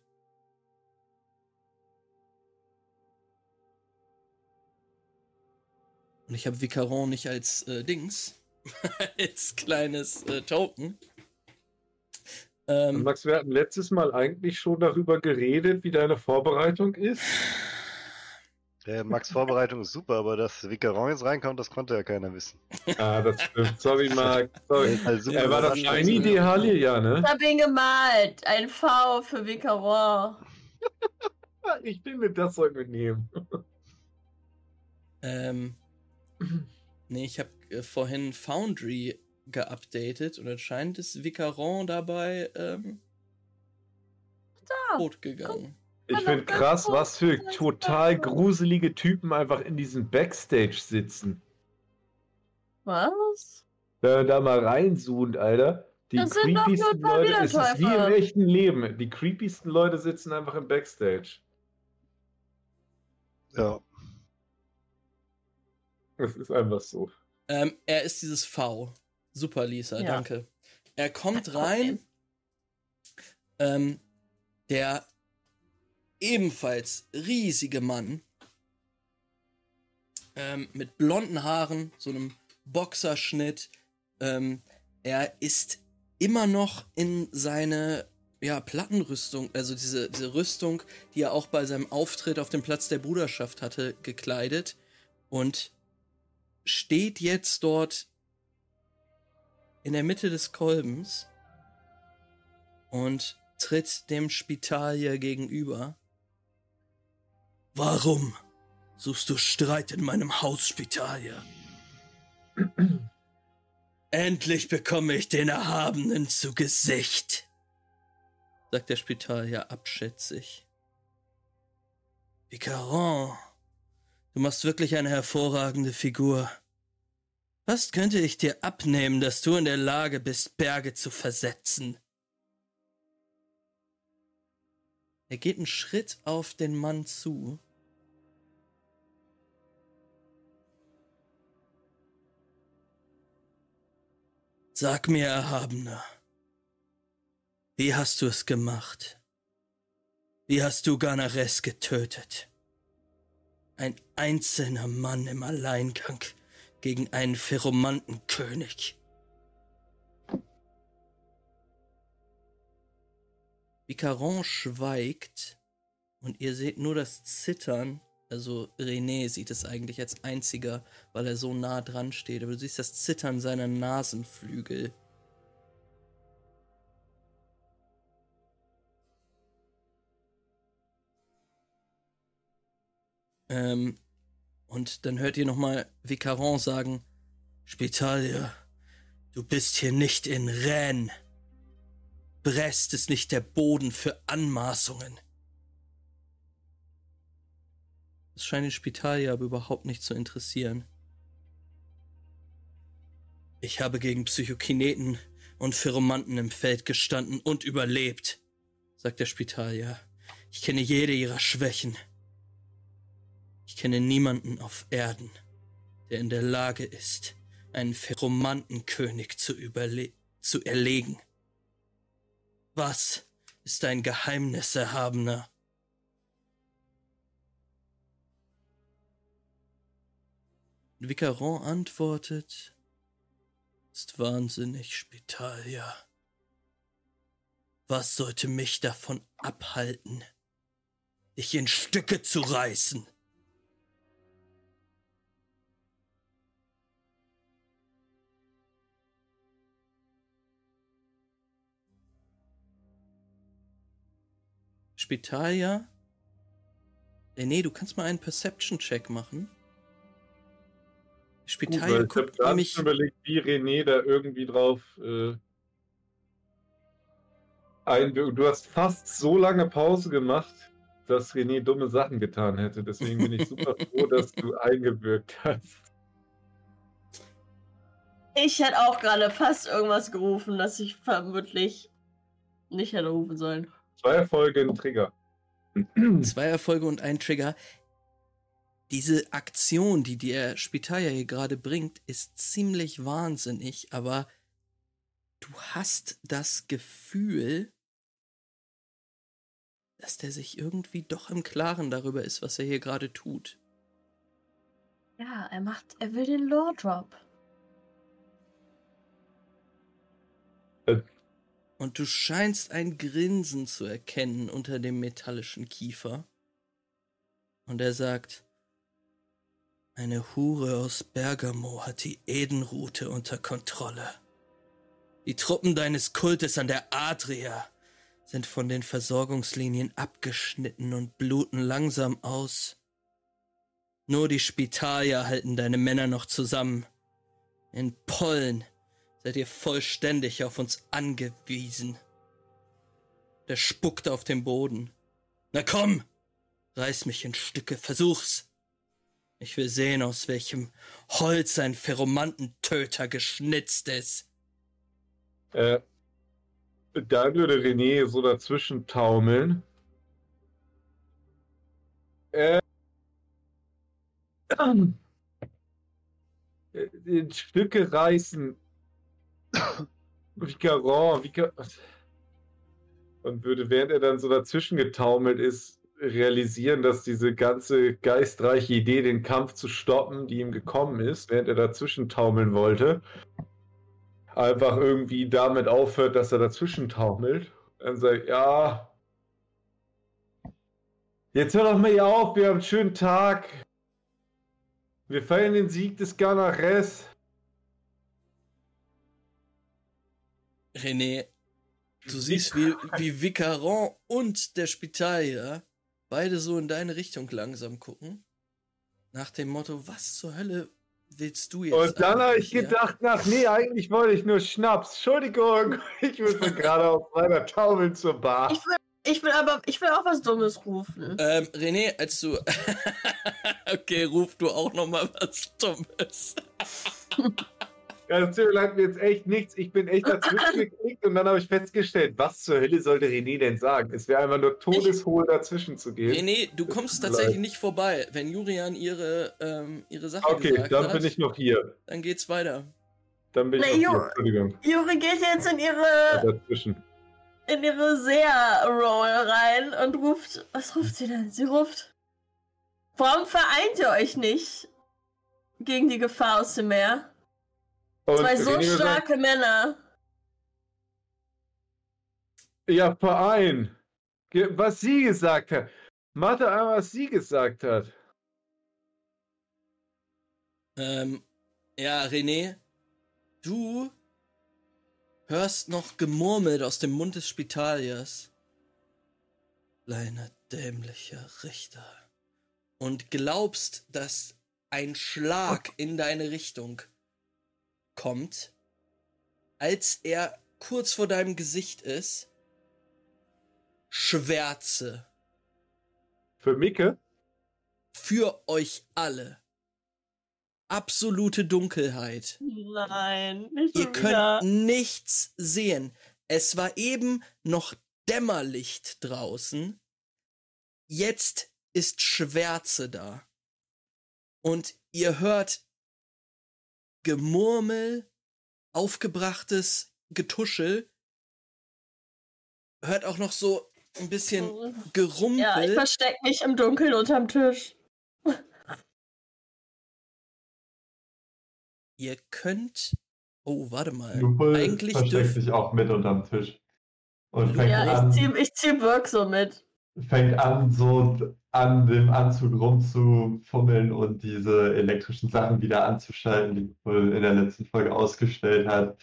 Und ich habe Vicaron nicht als äh, Dings, als kleines äh, Token. Ähm, Max, wir hatten letztes Mal eigentlich schon darüber geredet, wie deine Vorbereitung ist. Der Max Vorbereitung ist super, aber dass Vicaron jetzt reinkommt, das konnte ja keiner wissen. Ah, das stimmt. Sorry, Marc. Sorry. Halt super Er war das. Shiny Idee Halia, ne? Ich hab ihn gemalt. Ein V für Vicaron. Ich finde, das sollten wir nehmen. Ähm, nee, ich habe äh, vorhin Foundry geupdatet und anscheinend ist Vicaron dabei ähm, Da. tot gegangen. Ich finde krass, was für total gruselige Typen einfach in diesem Backstage sitzen. Was? Wenn man da mal reinzoomt, Alter. Die Das sind doch nur creepiesten Leute, es ist wie im echten Leben. Die creepiesten Leute sitzen einfach im Backstage. Ja. Das ist einfach so. Ähm, er ist dieses V. Super, Lisa, Ja. danke. Er kommt rein. Ähm, der ebenfalls riesige Mann ähm, mit blonden Haaren, so einem Boxerschnitt. Ähm, er ist immer noch in seine ja, Plattenrüstung, also diese, diese Rüstung, die er auch bei seinem Auftritt auf dem Platz der Bruderschaft hatte, gekleidet und steht jetzt dort in der Mitte des Kolbens und tritt dem Spitalier gegenüber. Warum suchst du Streit in meinem Haus, Spitalier? Endlich bekomme ich den Erhabenen zu Gesicht, sagt der Spitalier abschätzig. Vicaron, du machst wirklich eine hervorragende Figur. Fast könnte ich dir abnehmen, dass du in der Lage bist, Berge zu versetzen. Er geht einen Schritt auf den Mann zu. Sag mir, Erhabener, wie hast du es gemacht? Wie hast du Ganares getötet? Ein einzelner Mann im Alleingang gegen einen Ferromantenkönig. Vicaron schweigt und ihr seht nur das Zittern. Also René sieht es eigentlich als einziger, weil er so nah dran steht. Aber du siehst das Zittern seiner Nasenflügel Ähm, und dann hört ihr nochmal Vicaron sagen, Spitalia, du bist hier nicht in Rennes. Brest ist nicht der Boden für Anmaßungen. Es scheint den Spitalia aber überhaupt nicht zu interessieren. Ich habe gegen Psychokineten und Pheromanten im Feld gestanden und überlebt, sagt der Spitalia. Ich kenne jede ihrer Schwächen. Ich kenne niemanden auf Erden, der in der Lage ist, einen Pheromantenkönig zu, zu erlegen. Was ist dein Geheimnis, Erhabener? Vicaron antwortet, ist wahnsinnig, Spitalia. Was sollte mich davon abhalten, dich in Stücke zu reißen? Spitalia? René, du kannst mal einen Perception-Check machen. Spitalia Gut, weil ich guckt habe nämlich. gerade überlegt, wie René da irgendwie drauf äh, einwirkt. Du hast fast so lange Pause gemacht, dass René dumme Sachen getan hätte. Deswegen bin ich super froh, dass du eingewirkt hast. Ich hätte auch gerade fast irgendwas gerufen, das ich vermutlich nicht hätte rufen sollen. Zwei Erfolge ein Trigger. Zwei Erfolge und ein Trigger. Diese Aktion, die der Spitalia hier gerade bringt, ist ziemlich wahnsinnig, aber du hast das Gefühl, dass der sich irgendwie doch im Klaren darüber ist, was er hier gerade tut. Ja, er macht, er will den Lore Drop. Und du scheinst ein Grinsen zu erkennen unter dem metallischen Kiefer. Und er sagt, eine Hure aus Bergamo hat die Edenroute unter Kontrolle. Die Truppen deines Kultes an der Adria sind von den Versorgungslinien abgeschnitten und bluten langsam aus. Nur die Spitalier halten deine Männer noch zusammen. In Pollen seid ihr vollständig auf uns angewiesen. Der spuckt auf den Boden. Na komm, reiß mich in Stücke, versuch's. Ich will sehen, aus welchem Holz ein Pheromantentöter geschnitzt ist. Äh, da würde René so dazwischen taumeln. Äh, äh, in Stücke reißen. Vicaron, Vicar und würde, während er dann so dazwischen getaumelt ist, realisieren, dass diese ganze geistreiche Idee, den Kampf zu stoppen, die ihm gekommen ist, während er dazwischen taumeln wollte, einfach irgendwie damit aufhört, dass er dazwischen taumelt. Dann sagt, ja, jetzt hör doch mal hier auf, wir haben einen schönen Tag. Wir feiern den Sieg des Ganares. René, du siehst, wie, wie Vicaron und der Spitalier beide so in deine Richtung langsam gucken. Nach dem Motto, was zur Hölle willst du jetzt? Und dann habe ich hier? gedacht, nach, nee, eigentlich wollte ich nur Schnaps. Entschuldigung, ich bin von gerade auf meiner Taumel zur Bar. Ich will, ich will aber, ich will auch was Dummes rufen. Ähm, René, als du. okay, ruf du auch noch mal was Dummes. Ja, das tut mir leid, mir jetzt echt nichts. Ich bin echt dazwischen geklickt und dann habe ich festgestellt, was zur Hölle sollte René denn sagen? Es wäre einfach nur todeshohl dazwischen zu gehen. René, du kommst tatsächlich leid. nicht vorbei. Wenn Jurian ihre, ähm, ihre Sache Okay, gesagt dann hat, bin ich noch hier. dann geht's weiter. Dann bin ich Nee, noch Jo- hier. Entschuldigung. Juri geht jetzt in ihre, Dazwischen. in ihre Seher-Roll rein und ruft, was ruft sie denn? Sie ruft, warum vereint ihr euch nicht gegen die Gefahr aus dem Meer? Und Zwei so starke Männer. Ja, Verein. Was sie gesagt hat. Mach doch einmal, was sie gesagt hat. Ähm, ja, René, du hörst noch gemurmelt aus dem Mund des Spitaliers. Kleiner dämlicher Richter. Und glaubst, dass ein Schlag in deine Richtung kommt, als er kurz vor deinem Gesicht ist. Schwärze Für Micke? für euch alle. Absolute Dunkelheit. Nein, nicht Ihr könnt wieder. nichts sehen. Es war eben noch Dämmerlicht draußen. Jetzt ist Schwärze da. Und ihr hört Gemurmel, aufgebrachtes Getuschel. Hört auch noch so ein bisschen Gerumpel. Ja, ich versteck mich im Dunkeln unterm Tisch. ihr könnt. Oh, warte mal. Lupul Eigentlich versteckt dürf- sich auch mit unterm Tisch. Und fängt Ja, ich an, zieh, ich zieh Burke so mit. Fängt an, so an dem Anzug rumzufummeln und diese elektrischen Sachen wieder anzuschalten, die Lupul in der letzten Folge ausgestellt hat.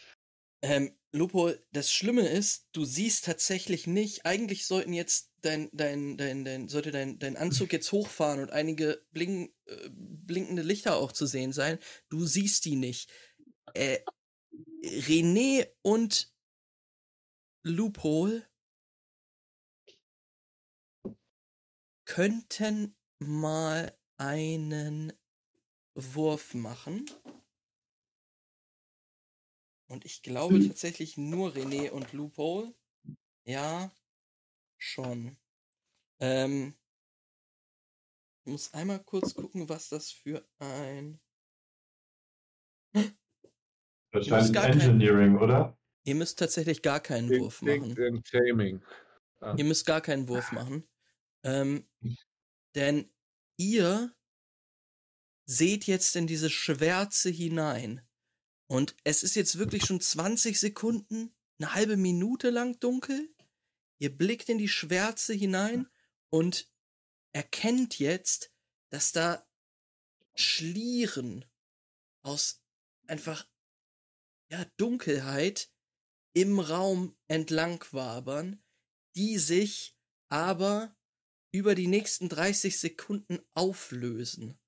Ähm, Lupo, das Schlimme ist, du siehst tatsächlich nicht, eigentlich sollten jetzt dein, dein, dein, dein, sollte dein, dein Anzug jetzt hochfahren und einige blink, äh, blinkende Lichter auch zu sehen sein. Du siehst die nicht. Äh, René und Loophole könnten mal einen Wurf machen. Und ich glaube Hm. tatsächlich nur René und Loophole. Ja, schon. Ähm, ich muss einmal kurz gucken, was das für ein. Wahrscheinlich gar kein- Engineering, oder? Ihr müsst tatsächlich gar keinen Wurf machen. Ah. Ihr müsst gar keinen Wurf machen. Ähm, denn ihr seht jetzt in diese Schwärze hinein. Und es ist jetzt wirklich schon 20 Sekunden, eine halbe Minute lang dunkel. Ihr blickt in die Schwärze hinein und erkennt jetzt, dass da Schlieren aus einfach ja, Dunkelheit im Raum entlang wabern, die sich aber über die nächsten 30 Sekunden auflösen.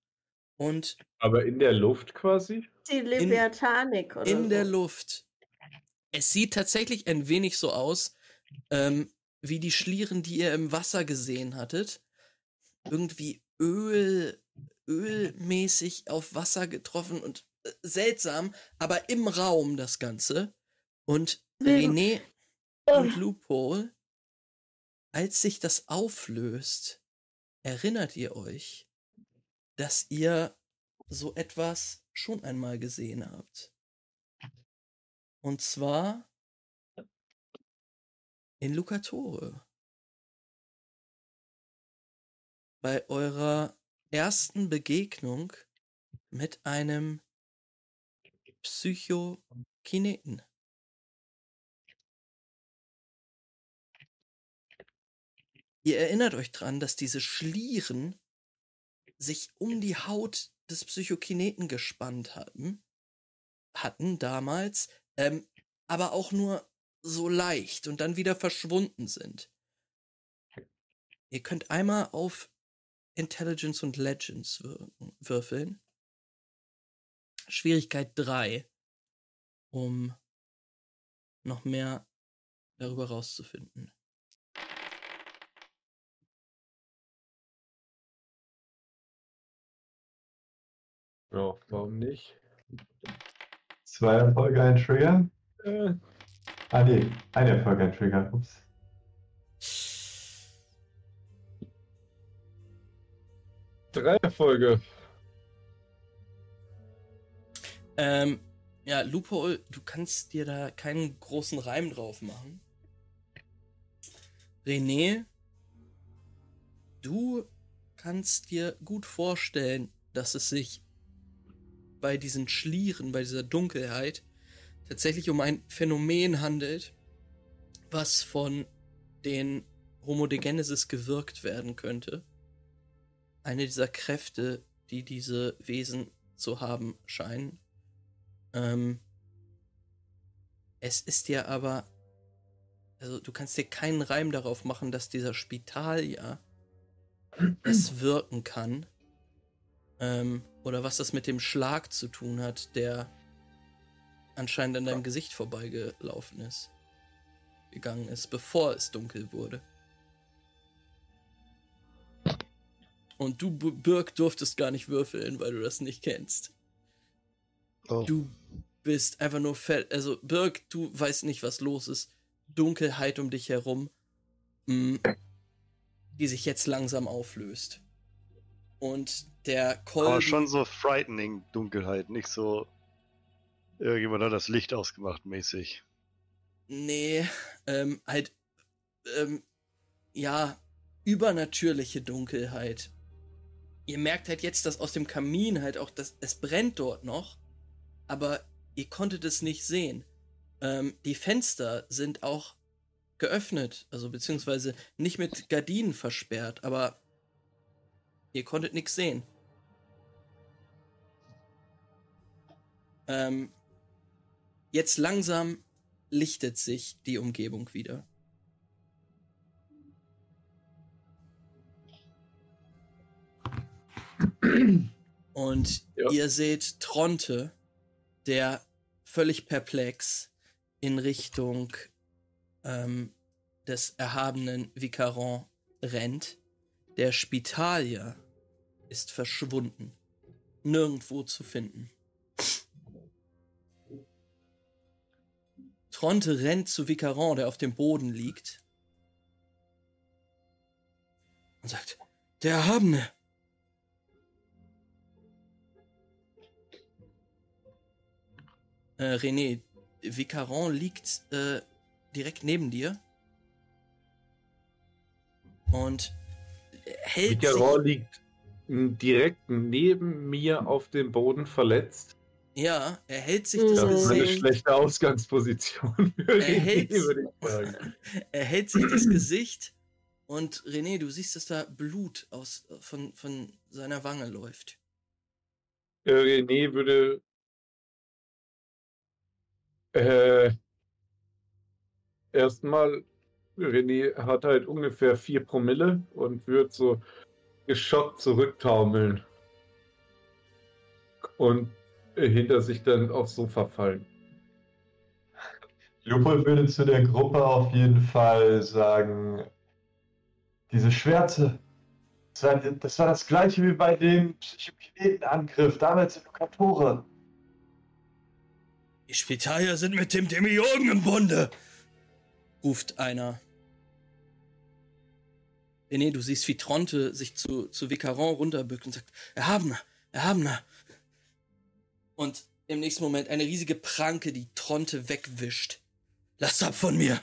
Und Aber in der Luft quasi? Die Leviathanik oder in so. der Luft. Es sieht tatsächlich ein wenig so aus, ähm, wie die Schlieren, die ihr im Wasser gesehen hattet. Irgendwie Öl, ölmäßig auf Wasser getroffen und äh, seltsam, aber im Raum das Ganze. Und Wegen- René und Loophole, als sich das auflöst, erinnert ihr euch, dass ihr so etwas schon einmal gesehen habt. Und zwar in Lucatore. Bei eurer ersten Begegnung mit einem Psychokineten. Ihr erinnert euch dran, dass diese Schlieren sich um die Haut des Psychokineten gespannt hatten, hatten damals, ähm, aber auch nur so leicht und dann wieder verschwunden sind. Ihr könnt einmal auf Intelligence und Legends wirken, würfeln. Schwierigkeit 3, um noch mehr darüber rauszufinden. Ja, warum nicht? Zwei Erfolge, ein Trigger. Äh, Ah, nee, ein Erfolg, ein Trigger. Ups. drei Erfolge. Ähm, ja, Loophole, du kannst dir da keinen großen Reim drauf machen. René, du kannst dir gut vorstellen, dass es sich bei diesen Schlieren, bei dieser Dunkelheit tatsächlich um ein Phänomen handelt, was von den Homo de Genesis gewirkt werden könnte. Eine dieser Kräfte, die diese Wesen zu haben scheinen. Ähm, es ist ja aber, also du kannst dir keinen Reim darauf machen, dass dieser Spital ja es wirken kann. Ähm, oder was das mit dem Schlag zu tun hat, der anscheinend an deinem Gesicht vorbeigelaufen ist. Gegangen ist, bevor es dunkel wurde. Und du, Birk, durftest gar nicht würfeln, weil du das nicht kennst. Oh. Du bist einfach nur fett. Also, Birk, du weißt nicht, was los ist. Dunkelheit um dich herum, mm, die sich jetzt langsam auflöst. Und der Kolben. Aber schon so frightening Dunkelheit, nicht so irgendjemand hat das Licht ausgemacht mäßig. Nee, ähm, halt, ähm, ja, übernatürliche Dunkelheit. Ihr merkt halt jetzt, dass aus dem Kamin halt auch, das, es brennt dort noch, aber ihr konntet es nicht sehen. Ähm, die Fenster sind auch geöffnet, also beziehungsweise nicht mit Gardinen versperrt, aber ihr konntet nichts sehen. Ähm, jetzt langsam lichtet sich die Umgebung wieder. Und Ja. ihr seht Tronte, der völlig perplex in Richtung ähm, des erhabenen Vicaron rennt. Der Spitalier ist verschwunden. Nirgendwo zu finden. Tronte rennt zu Vicaron, der auf dem Boden liegt. Und sagt, der Erhabene. Äh, René, Vicaron liegt äh, direkt neben dir. Und hält Vicaron liegt direkt neben mir auf dem Boden verletzt. Ja, er hält sich Mhm. das Das ist eine Gesicht. schlechte Ausgangsposition für Er hält- René, würde ich sagen. Er hält sich das Gesicht und René, du siehst, dass da Blut aus, von, von seiner Wange läuft. Äh, René würde äh, erstmal, René hat halt ungefähr vier Promille und wird so geschockt zurücktaumeln und hinter sich dann aufs Sofa fallen. Leopold würde zu der Gruppe auf jeden Fall sagen, diese Schwerte, das war das, war das gleiche wie bei dem Psychokinetenangriff damals in Lokatore. Die Spitalier sind mit dem Demiurgen im Bunde, ruft einer. René, du siehst, wie Tronte sich zu, zu Vicaron runterbückt und sagt, Erhabener, Erhabener. Und im nächsten Moment eine riesige Pranke, die Tronte wegwischt. Lass ab von mir.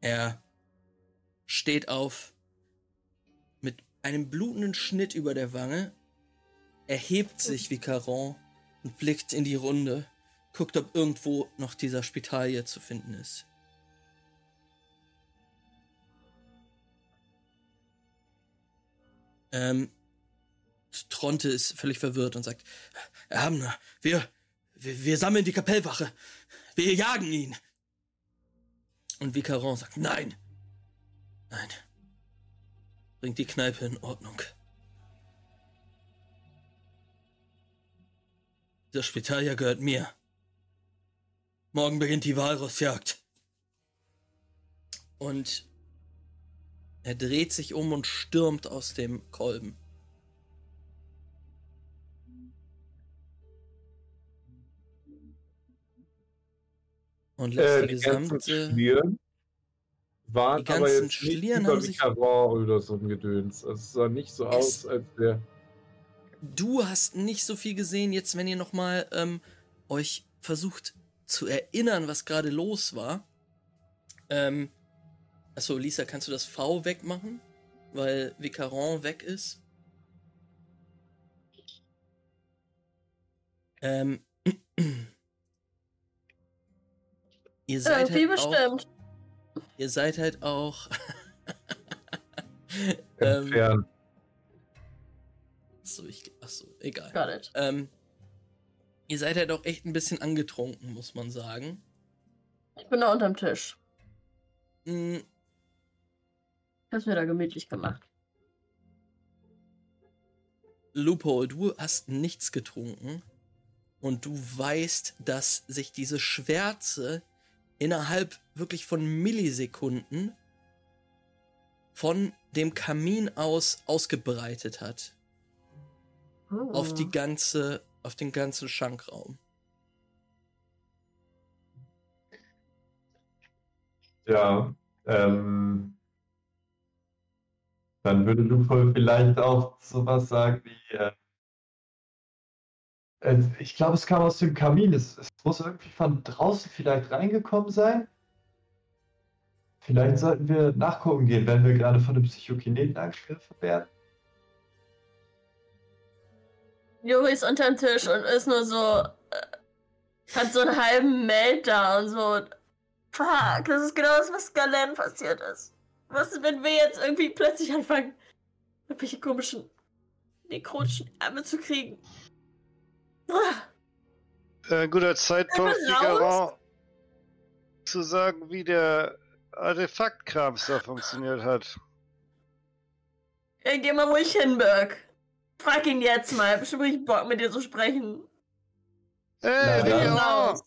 Er steht auf mit einem blutenden Schnitt über der Wange, erhebt sich wie Caron und blickt in die Runde, guckt, ob irgendwo noch dieser Spitalier zu finden ist. Ähm, Tronte ist völlig verwirrt und sagt, Herr Hamner, wir, wir, wir sammeln die Kapellwache. Wir jagen ihn. Und Vicaron sagt, nein. Nein. Bringt die Kneipe in Ordnung. Das Spitalier gehört mir. Morgen beginnt die Walrossjagd. Und er dreht sich um und stürmt aus dem Kolben. Und lässt Äh, die die gesamte. Schlieren waren die aber ganzen jetzt nicht Schlieren über haben sich- oder so ein Gedöns. Also es sah nicht so aus, als wäre Du hast nicht so viel gesehen, jetzt wenn ihr nochmal ähm, euch versucht zu erinnern, was gerade los war. Ähm, achso, Lisa, kannst du das V wegmachen? Weil Vicaron weg ist. Ähm, ihr seid Irgendwie halt auch, bestimmt. ihr seid halt auch ähm, Entfernen. so, ich, achso, egal. Got it. Ähm, ihr seid halt auch echt ein bisschen angetrunken, muss man sagen. Ich bin da unterm Tisch. Hab's mir da gemütlich gemacht. Lupo, du hast nichts getrunken und du weißt, dass sich diese Schwärze innerhalb wirklich von Millisekunden von dem Kamin aus ausgebreitet hat auf Oh. die ganze, auf den ganzen Schankraum. Ja, ähm, dann würde Lupo vielleicht auch sowas sagen wie, äh, äh, ich glaube, es kam aus dem Kamin. Es, es muss irgendwie von draußen vielleicht reingekommen sein. Vielleicht sollten wir nachgucken gehen, wenn wir gerade von dem Psychokineten angegriffen werden. Juri ist unterm Tisch und ist nur so. Äh, hat so einen halben Meltdown. So. Fuck, das ist genau das, was Galen passiert ist. Was, ist, wenn wir jetzt irgendwie plötzlich anfangen, irgendwelche komischen nekrotischen Ärmel zu kriegen? Ah, Ein guter Zeitpunkt. Figaro, zu sagen, wie der Artefaktkrams da funktioniert hat. Ja, geh mal ruhig hin, Birk. Frag ihn jetzt mal. Bestimmt richtig Bock, mit dir zu sprechen. Hey, Figaro!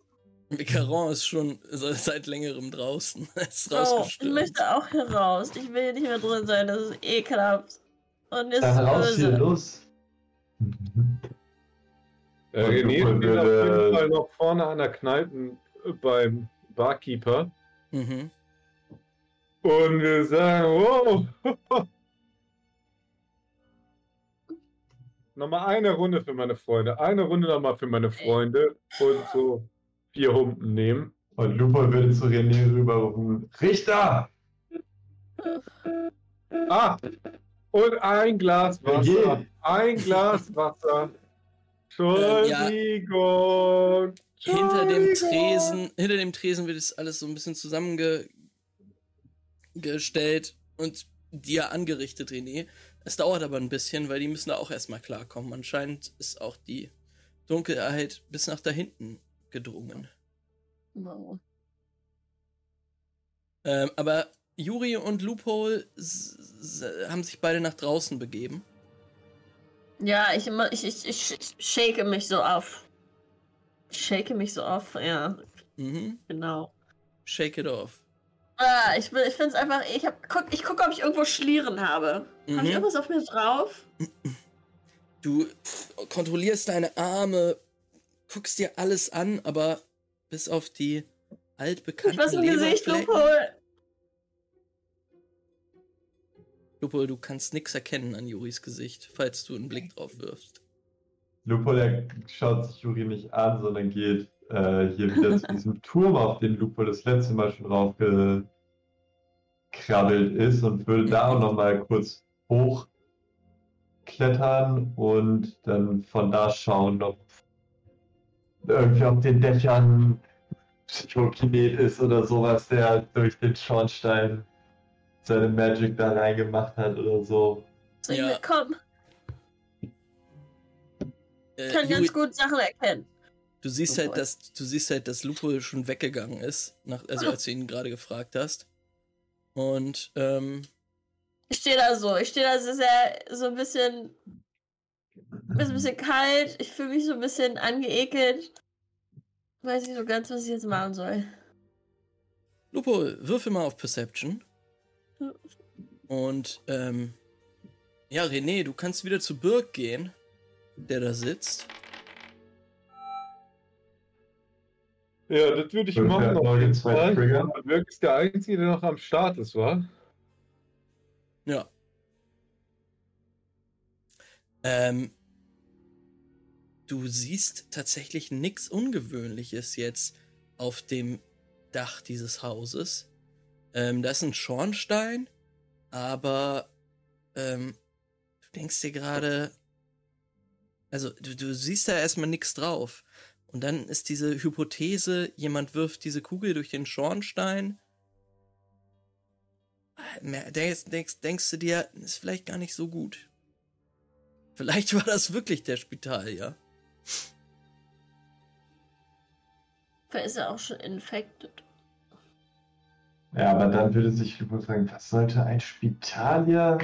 Raus. Vicaron ist schon se- seit längerem draußen. Ist Oh, ich möchte auch hier raus. Ich will hier nicht mehr drin sein. Das ist ekelhaft. Und ist raus hier, böse. los. Äh, René steht auf jeden Fall noch vorne an der Kneipe äh, beim Barkeeper. Mhm. Und wir sagen, wow. nochmal eine Runde für meine Freunde. Eine Runde nochmal für meine Freunde. Und so vier Humpen nehmen. Und Lupo würde zu René rüberrufen, Richter! Ah! Und ein Glas Wasser. Ein Glas Wasser. Entschuldigung. Hinter dem. Tresen, hinter dem Tresen wird es alles so ein bisschen zusammengestellt und dir angerichtet, René. Es dauert aber ein bisschen, weil die müssen da auch erstmal klarkommen. Anscheinend ist auch die Dunkelheit bis nach da hinten gedrungen. Wow. Ähm, aber Juri und Loophole haben sich beide nach draußen begeben. Ja, ich, ich, ich, ich, shake mich so auf. Ich shake mich so auf, ja, Mhm. genau. Shake it off. Ah, ich, ich finde es einfach, ich, hab, guck, ich gucke, ob ich irgendwo Schlieren habe. Habe Mhm. ich irgendwas auf mir drauf? Du kontrollierst deine Arme, guckst dir alles an, aber bis auf die altbekannten Was im Gesicht, Leberflecken- Loophole? Lupo, du kannst nichts erkennen an Juris Gesicht, falls du einen Blick drauf wirfst. Lupo, der schaut sich Juri nicht an, sondern geht äh, hier wieder zu diesem Turm, auf den Lupo das letzte Mal schon raufgekrabbelt ist und würde da auch nochmal kurz hochklettern und dann von da schauen, ob irgendwie auf den Dächern Psychokinet ist oder sowas, der durch den Schornstein seine Magic da reingemacht hat oder so. Ich Ja. mitkommen? Äh, Ich kann ganz gut Sachen erkennen. du siehst Oh halt, dass du siehst halt, dass Lupo schon weggegangen ist, nach, also Ah. als du ihn gerade gefragt hast. Und ähm, Ich stehe da so. Ich stehe da so sehr, so ein bisschen. Ist ein bisschen kalt. Ich fühle mich so ein bisschen angeekelt. Weiß nicht so ganz, was ich jetzt machen soll. Lupo, würfel mal auf Perception. Und ähm, ja, René, du kannst wieder zu Birk gehen, der da sitzt. Ja, das würde ich machen. Auf jeden Fall. Dirk ist der Einzige, der noch am Start ist, wa? Ja. Ähm, du siehst tatsächlich nichts Ungewöhnliches jetzt auf dem Dach dieses Hauses. Ähm, da ist ein Schornstein, aber ähm, du denkst dir gerade, also du, du siehst da erstmal nichts drauf. Und dann ist diese Hypothese, jemand wirft diese Kugel durch den Schornstein. Mer- Denkst, denkst, denkst du dir, ist vielleicht gar nicht so gut. Vielleicht war das wirklich der Spital, ja. Vielleicht ist er auch schon infected. Ja, aber dann würde sich Lupo fragen, was sollte ein Spitalier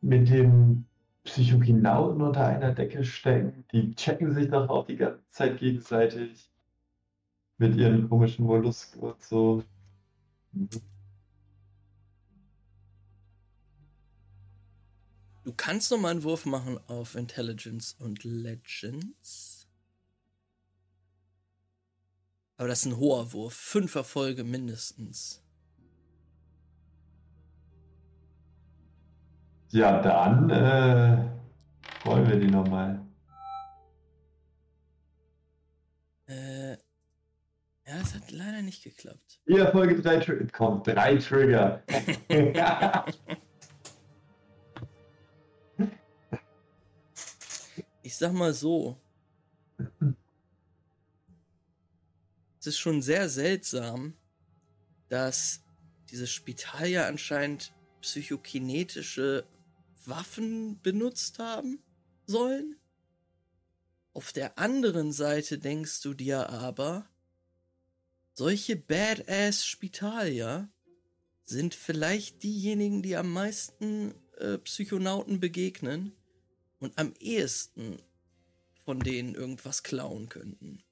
mit, dem Psychokinauten unter einer Decke stecken? Die checken sich doch auch die ganze Zeit gegenseitig mit ihren komischen Mollusken und so. Mhm. Du kannst noch mal einen Wurf machen auf Intelligence und Legends. Aber das ist ein hoher Wurf. Fünf Erfolge mindestens. Ja, dann äh, wollen wir die nochmal. Äh, ja, es hat leider nicht geklappt. Hier, Folge 3 Trigger. Komm, drei Trigger. Ich sag mal so. Es ist schon sehr seltsam, dass dieses Spital ja anscheinend psychokinetische Waffen benutzt haben sollen. Auf der anderen Seite denkst du dir aber, solche Badass Spitalier sind vielleicht diejenigen, die am meisten äh, Psychonauten begegnen und am ehesten von denen irgendwas klauen könnten.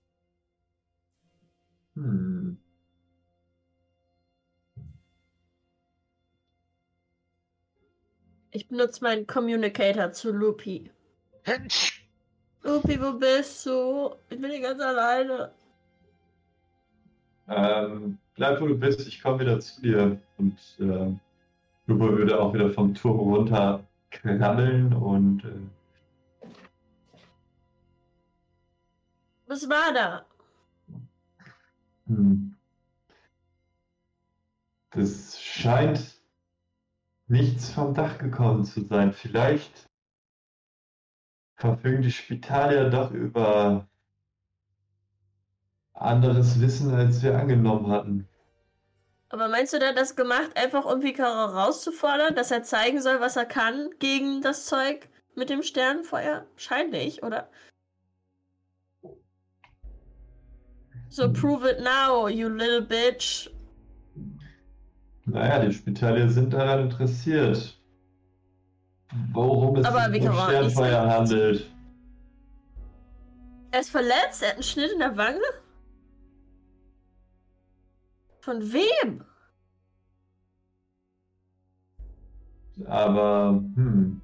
Hm. Ich benutze meinen Communicator zu Lupi. Hensch! Lupi, wo bist du? Ich bin hier ganz alleine. Ähm, bleib wo du bist, ich komme wieder zu dir. Und äh, Lupo würde auch wieder vom Turm runter krabbeln und äh, Was war da? hm. das scheint nichts vom Dach gekommen zu sein. Vielleicht verfügen die Spitalier doch über anderes Wissen, als wir angenommen hatten. Aber meinst du, der hat das gemacht, einfach um Vikara rauszufordern, dass er zeigen soll, was er kann gegen das Zeug mit dem Sternenfeuer? Scheint nicht, oder? So, Hm. prove it now, you little bitch. Naja, die Spitalier sind daran interessiert, worum es Aber sich um Sternfeuer handelt. Er ist verletzt, er hat einen Schnitt in der Wange? Von wem? Aber, hm.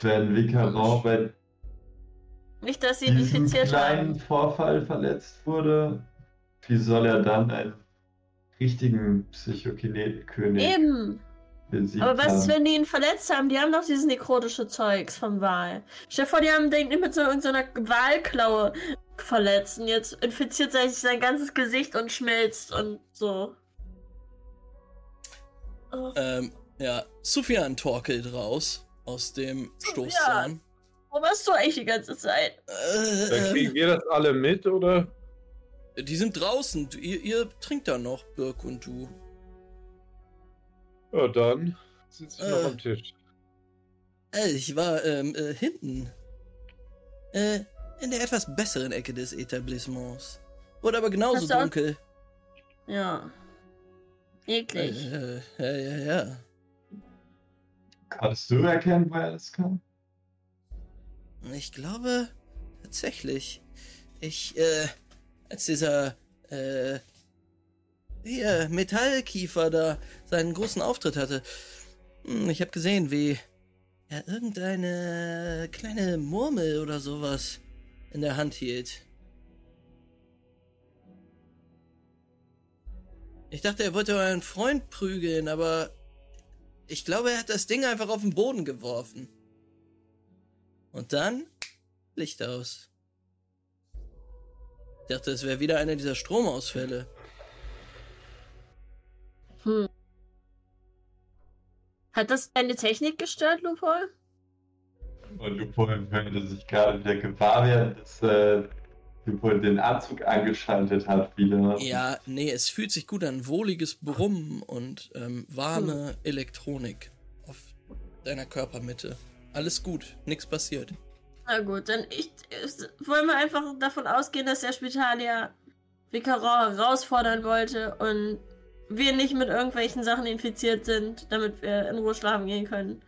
Wenn Vicaron bei Nicht, dass sie infiziert kleinen haben. Vorfall verletzt wurde, wie soll er dann einen richtigen Psychokinet-König Eben. besiegt Aber was ist, wenn die ihn verletzt haben? Die haben doch dieses nekrotische Zeugs vom Wal. Stell dir vor, die haben den mit so irgendeiner Walklaue verletzt und jetzt infiziert sich sein ganzes Gesicht und schmilzt und so. Oh, Ähm, ja, Sufjan torkelt raus aus dem Stoßzahn. Wo warst du eigentlich die ganze Zeit? Äh, Dann kriegen wir das alle mit, oder? die sind draußen. Ihr, ihr trinkt da noch, Birk und du. Ja, dann sitze ich noch Äh. am Tisch. Äh, ich war ähm, äh, hinten. Äh, in der etwas besseren Ecke des Etablissements. Wurde aber genauso Hast du auch- dunkel. Ja. Eklig. Äh, ja, ja, ja. Kannst du erkennen, woher das kam? Ich glaube, tatsächlich. Ich, äh, als dieser, äh, hier, Metallkiefer da seinen großen Auftritt hatte, hm, ich habe gesehen, wie er irgendeine kleine Murmel oder sowas in der Hand hielt. Ich dachte, er wollte einen Freund prügeln, aber ich glaube, er hat das Ding einfach auf den Boden geworfen. Und dann Licht aus. Ich dachte, es wäre wieder einer dieser Stromausfälle. Hm. Hat das deine Technik gestört, Lupol? Und Lupol würde sich gerade wieder gewahr werden, dass äh, Lupol den Anzug angeschaltet hat wieder. Ja, nee, es fühlt sich gut an. Wohliges Brummen und ähm, warme Elektronik auf deiner Körpermitte. Alles gut, nichts passiert. Na gut, dann ich, ich, wollen wir einfach davon ausgehen, dass der Spitalier Vicaron herausfordern wollte und wir nicht mit irgendwelchen Sachen infiziert sind, damit wir in Ruhe schlafen gehen können.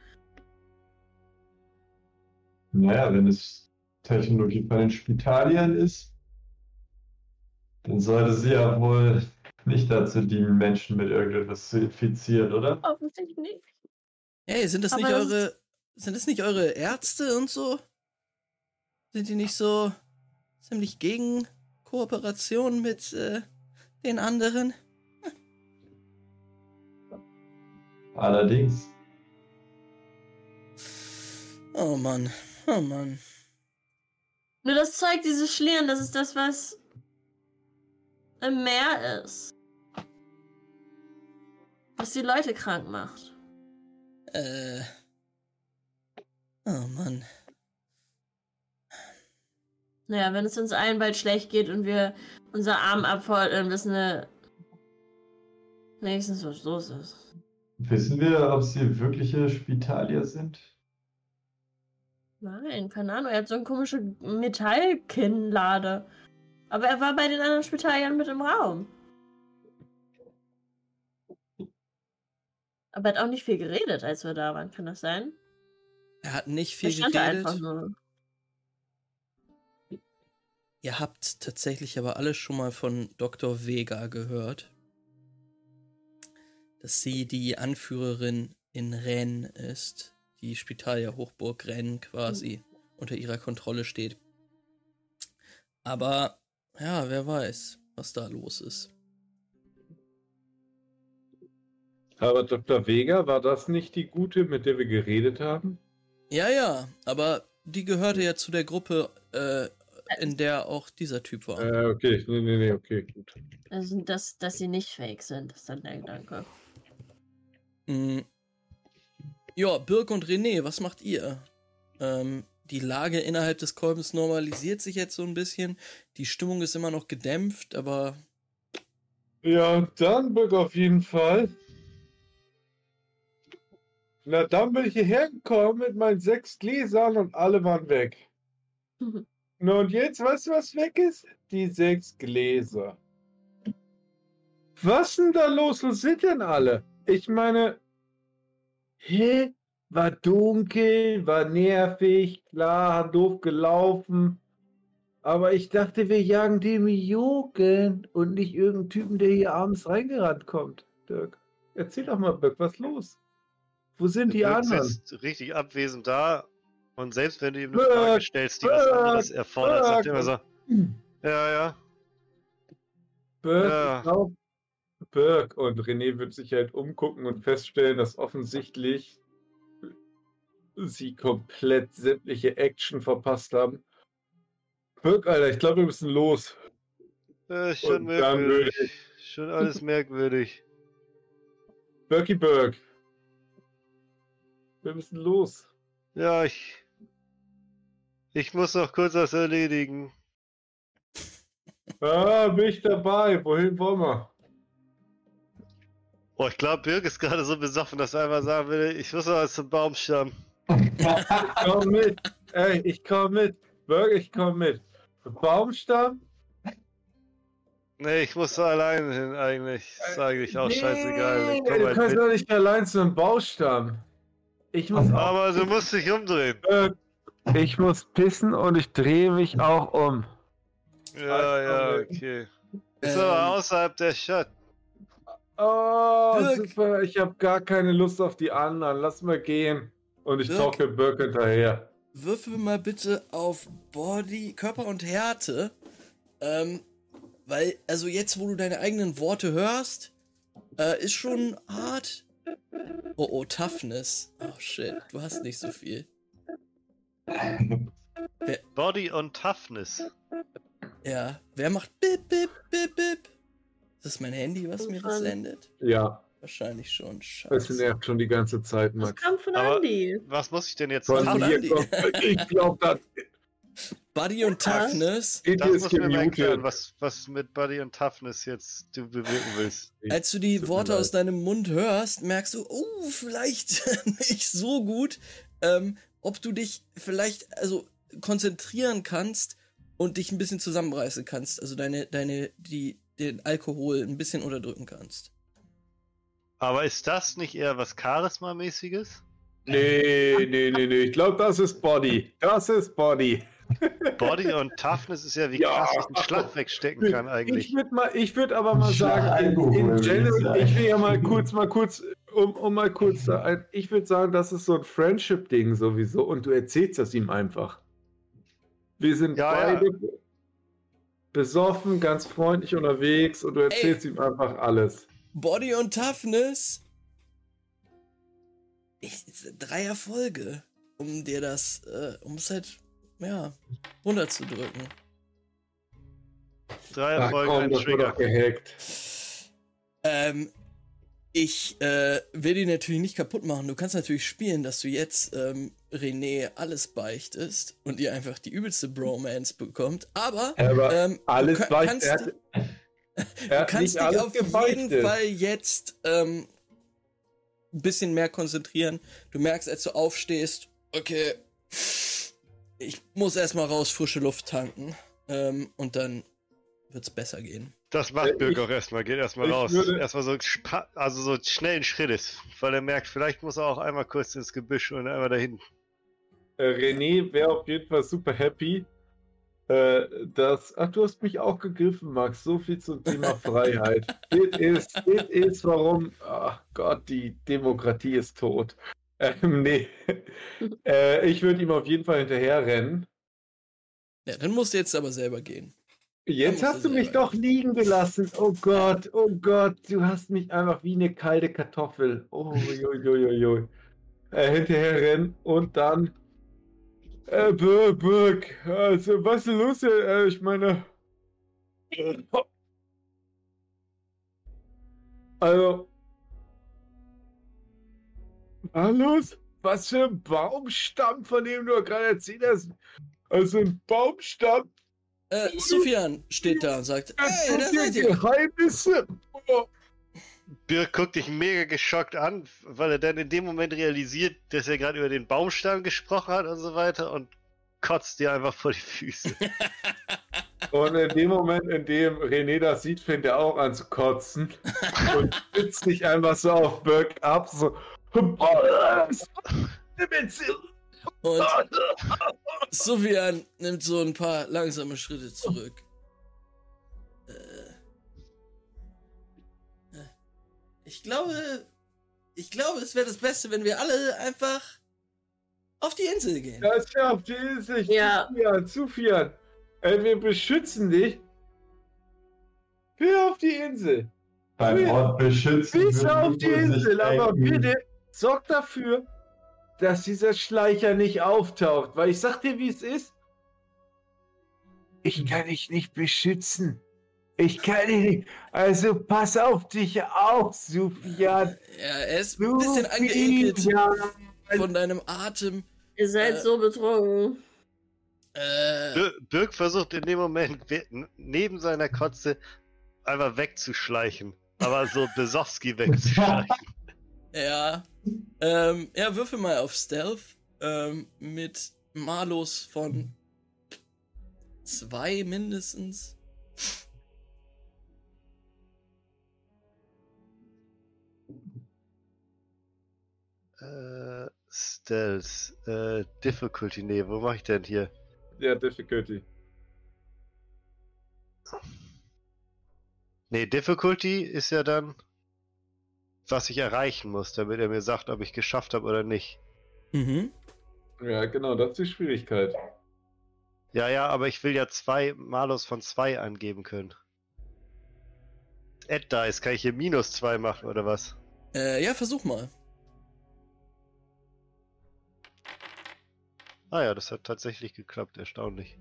Naja, wenn es Technologie bei den Spitaliern ist, dann sollte sie ja wohl nicht dazu dienen, Menschen mit irgendetwas zu infizieren, oder? Offensichtlich nicht. Hey, sind das Aber nicht eure. Sind das nicht eure Ärzte und so? Sind die nicht so ziemlich gegen Kooperation mit äh, den anderen? Allerdings. Oh Mann, oh Mann. Nur das Zeug, dieses Schlieren, das ist das, was im Meer ist. Was die Leute krank macht. Äh. Oh Mann. Naja, wenn es uns allen bald schlecht geht und wir unser Arm abfordern, dann wissen wir wenigstens, was los ist. Wissen wir, ob sie wirkliche Spitalier sind? Nein, keine Ahnung. Er hat so eine komische Metallkinnlade. Aber er war bei den anderen Spitaliern mit im Raum. Aber er hat auch nicht viel geredet, als wir da waren. Kann das sein? Er hat nicht viel geredet. einfach nur. Ihr habt tatsächlich aber alle schon mal von Dr. Vega gehört. Dass sie die Anführerin in Rennes ist. Die Spitalia Hochburg Rennes quasi unter ihrer Kontrolle steht. Aber ja, wer weiß, was da los ist. Aber Dr. Vega, war das nicht die gute, mit der wir geredet haben? Ja, ja, aber die gehörte ja zu der Gruppe, äh, in der auch dieser Typ war. Äh, okay, nee, nee, nee, okay, gut. Also, dass, dass sie nicht fake sind, ist dann der Gedanke. Mm. Ja, Birk und René, was macht ihr? Ähm, die Lage innerhalb des Kolbens normalisiert sich jetzt so ein bisschen. Die Stimmung ist immer noch gedämpft, aber Ja, dann Böck auf jeden Fall. Na, dann bin ich hierher gekommen mit meinen sechs Gläsern und alle waren weg. Na und jetzt, weißt du, was weg ist? Die sechs Gläser. Was denn da los? Wo sind denn alle? Ich meine, hä? War dunkel, war nervig, klar, hat doof gelaufen. Aber ich dachte, wir jagen dem Jugend und nicht irgendeinen Typen, der hier abends reingerannt kommt. Dirk, erzähl doch mal, Birk, was los? Wo sind die anderen? sitzt richtig abwesend da. Und selbst wenn du ihm eine Frage stellst, die was Birk, anderes erfordert, sagt er immer so, ja, ja. Birk, Ja. glaub, Birk und René wird sich halt umgucken und feststellen, dass offensichtlich sie komplett sämtliche Action verpasst haben. Birk, Alter, ich glaube, wir müssen los. Äh, schon merkwürdig. Schon alles merkwürdig. Birky Birk. Wir müssen los. Ja, ich. Ich muss noch kurz was erledigen. Ah, bin ich dabei. Wohin wollen wir? Boah, ich glaube, Birk ist gerade so besoffen, dass er einfach sagen will, ich muss noch was zum Baumstamm. Komm mit. Ey, ich komm mit. Birk, ich komm mit. Baumstamm? Nee, ich muss da allein hin eigentlich. Ist eigentlich auch scheißegal. Nee, Ich komm du halt kannst doch nicht allein zum Baumstamm. Ich muss. Aber du musst dich umdrehen. Ich muss pissen und ich drehe mich auch um. Ja, ja, okay. Ist Ähm. aber außerhalb der Stadt. Oh, Birk. super. Ich habe gar keine Lust auf die anderen. Lass mal gehen. Und ich Birk. tauche Birk hinterher. würfel mal bitte auf Body, Körper und Härte. Ähm, weil, also jetzt, wo du deine eigenen Worte hörst, äh, ist schon hart. Oh, oh, Toughness. Oh, shit, du hast nicht so viel. Body und Toughness. Ja, wer macht bip, bip, bip, bip? Ist das mein Handy, was mir das sendet? Ja. Wahrscheinlich schon. Das Scheiße. nervt schon die ganze Zeit, Das Max. kam von Aber- Andy. Was muss ich denn jetzt Von machen? kommt- Ich glaube, das Buddy und Ja. Toughness. Indy Das ist muss mir mal erklären, was, was mit Buddy und Toughness jetzt du bewirken willst. Als du die Worte aus deinem Mund hörst, merkst du, oh, vielleicht nicht so gut, ähm, ob du dich vielleicht also konzentrieren kannst und dich ein bisschen zusammenreißen kannst, also deine deine die den Alkohol ein bisschen unterdrücken kannst. Aber ist das nicht eher was Charisma-mäßiges? Nee, nee, nee, nee. Ich glaube, das ist Body. Das ist Body. Body und Toughness ist ja, wie Ja. krass ich einen Schlag wegstecken kann eigentlich. Ich würde mal, ich würde aber mal sagen, in, in general, ich will ja mal kurz, mal kurz, um, um mal kurz, da ein, ich würde sagen, das ist so ein Friendship-Ding sowieso und du erzählst das ihm einfach. Wir sind Ja, ja. beide besoffen, ganz freundlich unterwegs und du erzählst ihm einfach alles. Body und Toughness. Ich, drei Erfolge, um dir das, äh, um es halt, ja, runterzudrücken. Drei Erfolge, ein Trigger. gehackt. Ähm, ich äh, will die natürlich nicht kaputt machen. Du kannst natürlich spielen, dass du jetzt ähm, René alles beichtest und ihr einfach die übelste Bromance bekommt. Aber Aber ähm, alles du ka- weiß, kannst, er hat, er du kannst dich auf jeden gebeichtet. Fall jetzt ähm, ein bisschen mehr konzentrieren. Du merkst, als du aufstehst, okay, ich muss erstmal raus, frische Luft tanken. Ähm, und dann wird's besser gehen. Das Äh, macht Birk ich- auch erstmal, geht erstmal raus. Erstmal so, also so schnellen Schrittes, weil er merkt, vielleicht muss er auch einmal kurz ins Gebüsch und einmal dahin. Äh, René wäre auf jeden Fall super happy. Äh, dass, ach, du hast mich auch gegriffen, Max. So viel zum Thema Freiheit. das ist, das ist, warum, ach Gott, die Demokratie ist tot. Ähm, nee. äh, ich würde ihm auf jeden Fall hinterher rennen. Ja, dann musst du jetzt aber selber gehen. Jetzt hast du du mich selber doch liegen gelassen. Oh Gott, oh Gott, du hast mich einfach wie eine kalte Kartoffel. Oh, jo, jo, jo, jo. Äh, hinterher rennen und dann. Äh, Birk, Birk, also was ist los hier? Äh, ich meine. Also. Was los? Was für ein Baumstamm, von dem du gerade erzählt hast? Also ein Baumstamm. Äh, Sufjan steht da und sagt, hey, da seid ihr. Geheimnisse. Oh. Birk guckt dich mega geschockt an, weil er dann in dem Moment realisiert, dass er gerade über den Baumstamm gesprochen hat und so weiter und kotzt dir einfach vor die Füße. Und in dem Moment, in dem René das sieht, fängt er auch an zu kotzen und spitzt sich einfach so auf Birk ab, so. Und Sufjan nimmt so ein paar langsame Schritte zurück. Äh, äh, ich glaube, ich glaube, es wäre das Beste, wenn wir alle einfach auf die Insel gehen. Das schafft die Insel. Ja. Zufian, Zufian. Ey, wir beschützen dich. Geh auf die Insel. Beim Bis- Ort beschützen. Bis auf die Insel, aber bitte sorg dafür, dass dieser Schleicher nicht auftaucht, weil ich sag dir, wie es ist. Ich kann dich nicht beschützen. Ich kann dich nicht. Also pass auf dich auf, Sufian. Ja, er ist ein bisschen angeekelt von deinem Atem. Ihr seid Äh, so betrunken. Äh, Bir Birk versucht in dem Moment neben seiner Kotze einfach wegzuschleichen. Aber so Besowski wegzuschleichen. ja. Ähm, ja, würfel mal auf Stealth ähm, mit Malus von zwei mindestens. äh, Stealth. Äh, Difficulty. Nee, wo mach ich denn hier? Ja, Difficulty. Nee, Difficulty ist ja dann, was ich erreichen muss, damit er mir sagt, ob ich geschafft habe oder nicht. Mhm. Ja, genau, das ist die Schwierigkeit. Ja, ja, aber ich will ja zwei Malus von zwei angeben können. Add Dice, kann ich hier minus zwei machen oder was? Äh, ja, versuch mal. Ah ja, das hat tatsächlich geklappt, erstaunlich.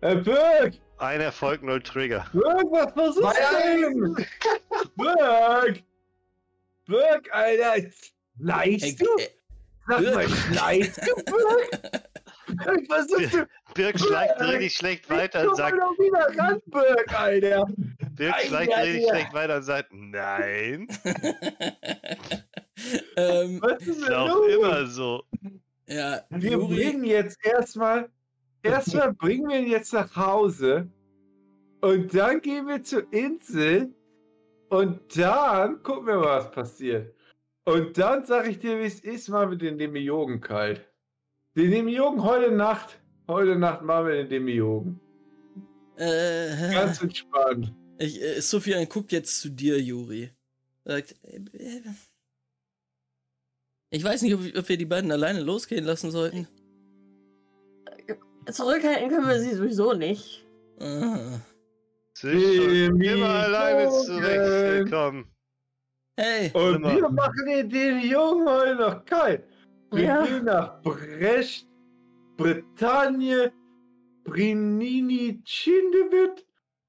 Äh, Birk! Ein Erfolg, null Trigger. Birk, was versuchst du denn? Birk! Birk, Alter. Schleichst Ey, du? Sag mal, Birk. schleichst du, Birk? Birk, was ist du? Birk schleicht richtig schlecht weiter und Komm sagt, doch wieder ran, Birk, Alter. Birk Ei, schleicht richtig schlecht weiter und sagt, nein, ähm, Was ist denn auch los? immer so. ja, Wir Juri, bringen jetzt erstmal, erstmal bringen wir ihn jetzt nach Hause und dann gehen wir zur Insel und dann gucken wir mal, was passiert. Und dann sag ich dir, wie es ist, machen wir den Demiurgen kalt. Den Demiurgen heute Nacht, heute Nacht machen wir den Demiurgen. äh, Ganz entspannt. ich, äh, Sofian guckt jetzt zu dir, Juri. Sagt, äh, äh, ich weiß nicht, ob, ob wir die beiden alleine losgehen lassen sollten. Zurückhalten können wir sie sowieso nicht. Ah. Zwischen Demi- immer alleine zurechtgekommen. Hey, Und Immer. wir machen den Demiurgen heute noch kalt. Wir Ja. gehen nach Brecht, Bretagne, Brinini, Chindewit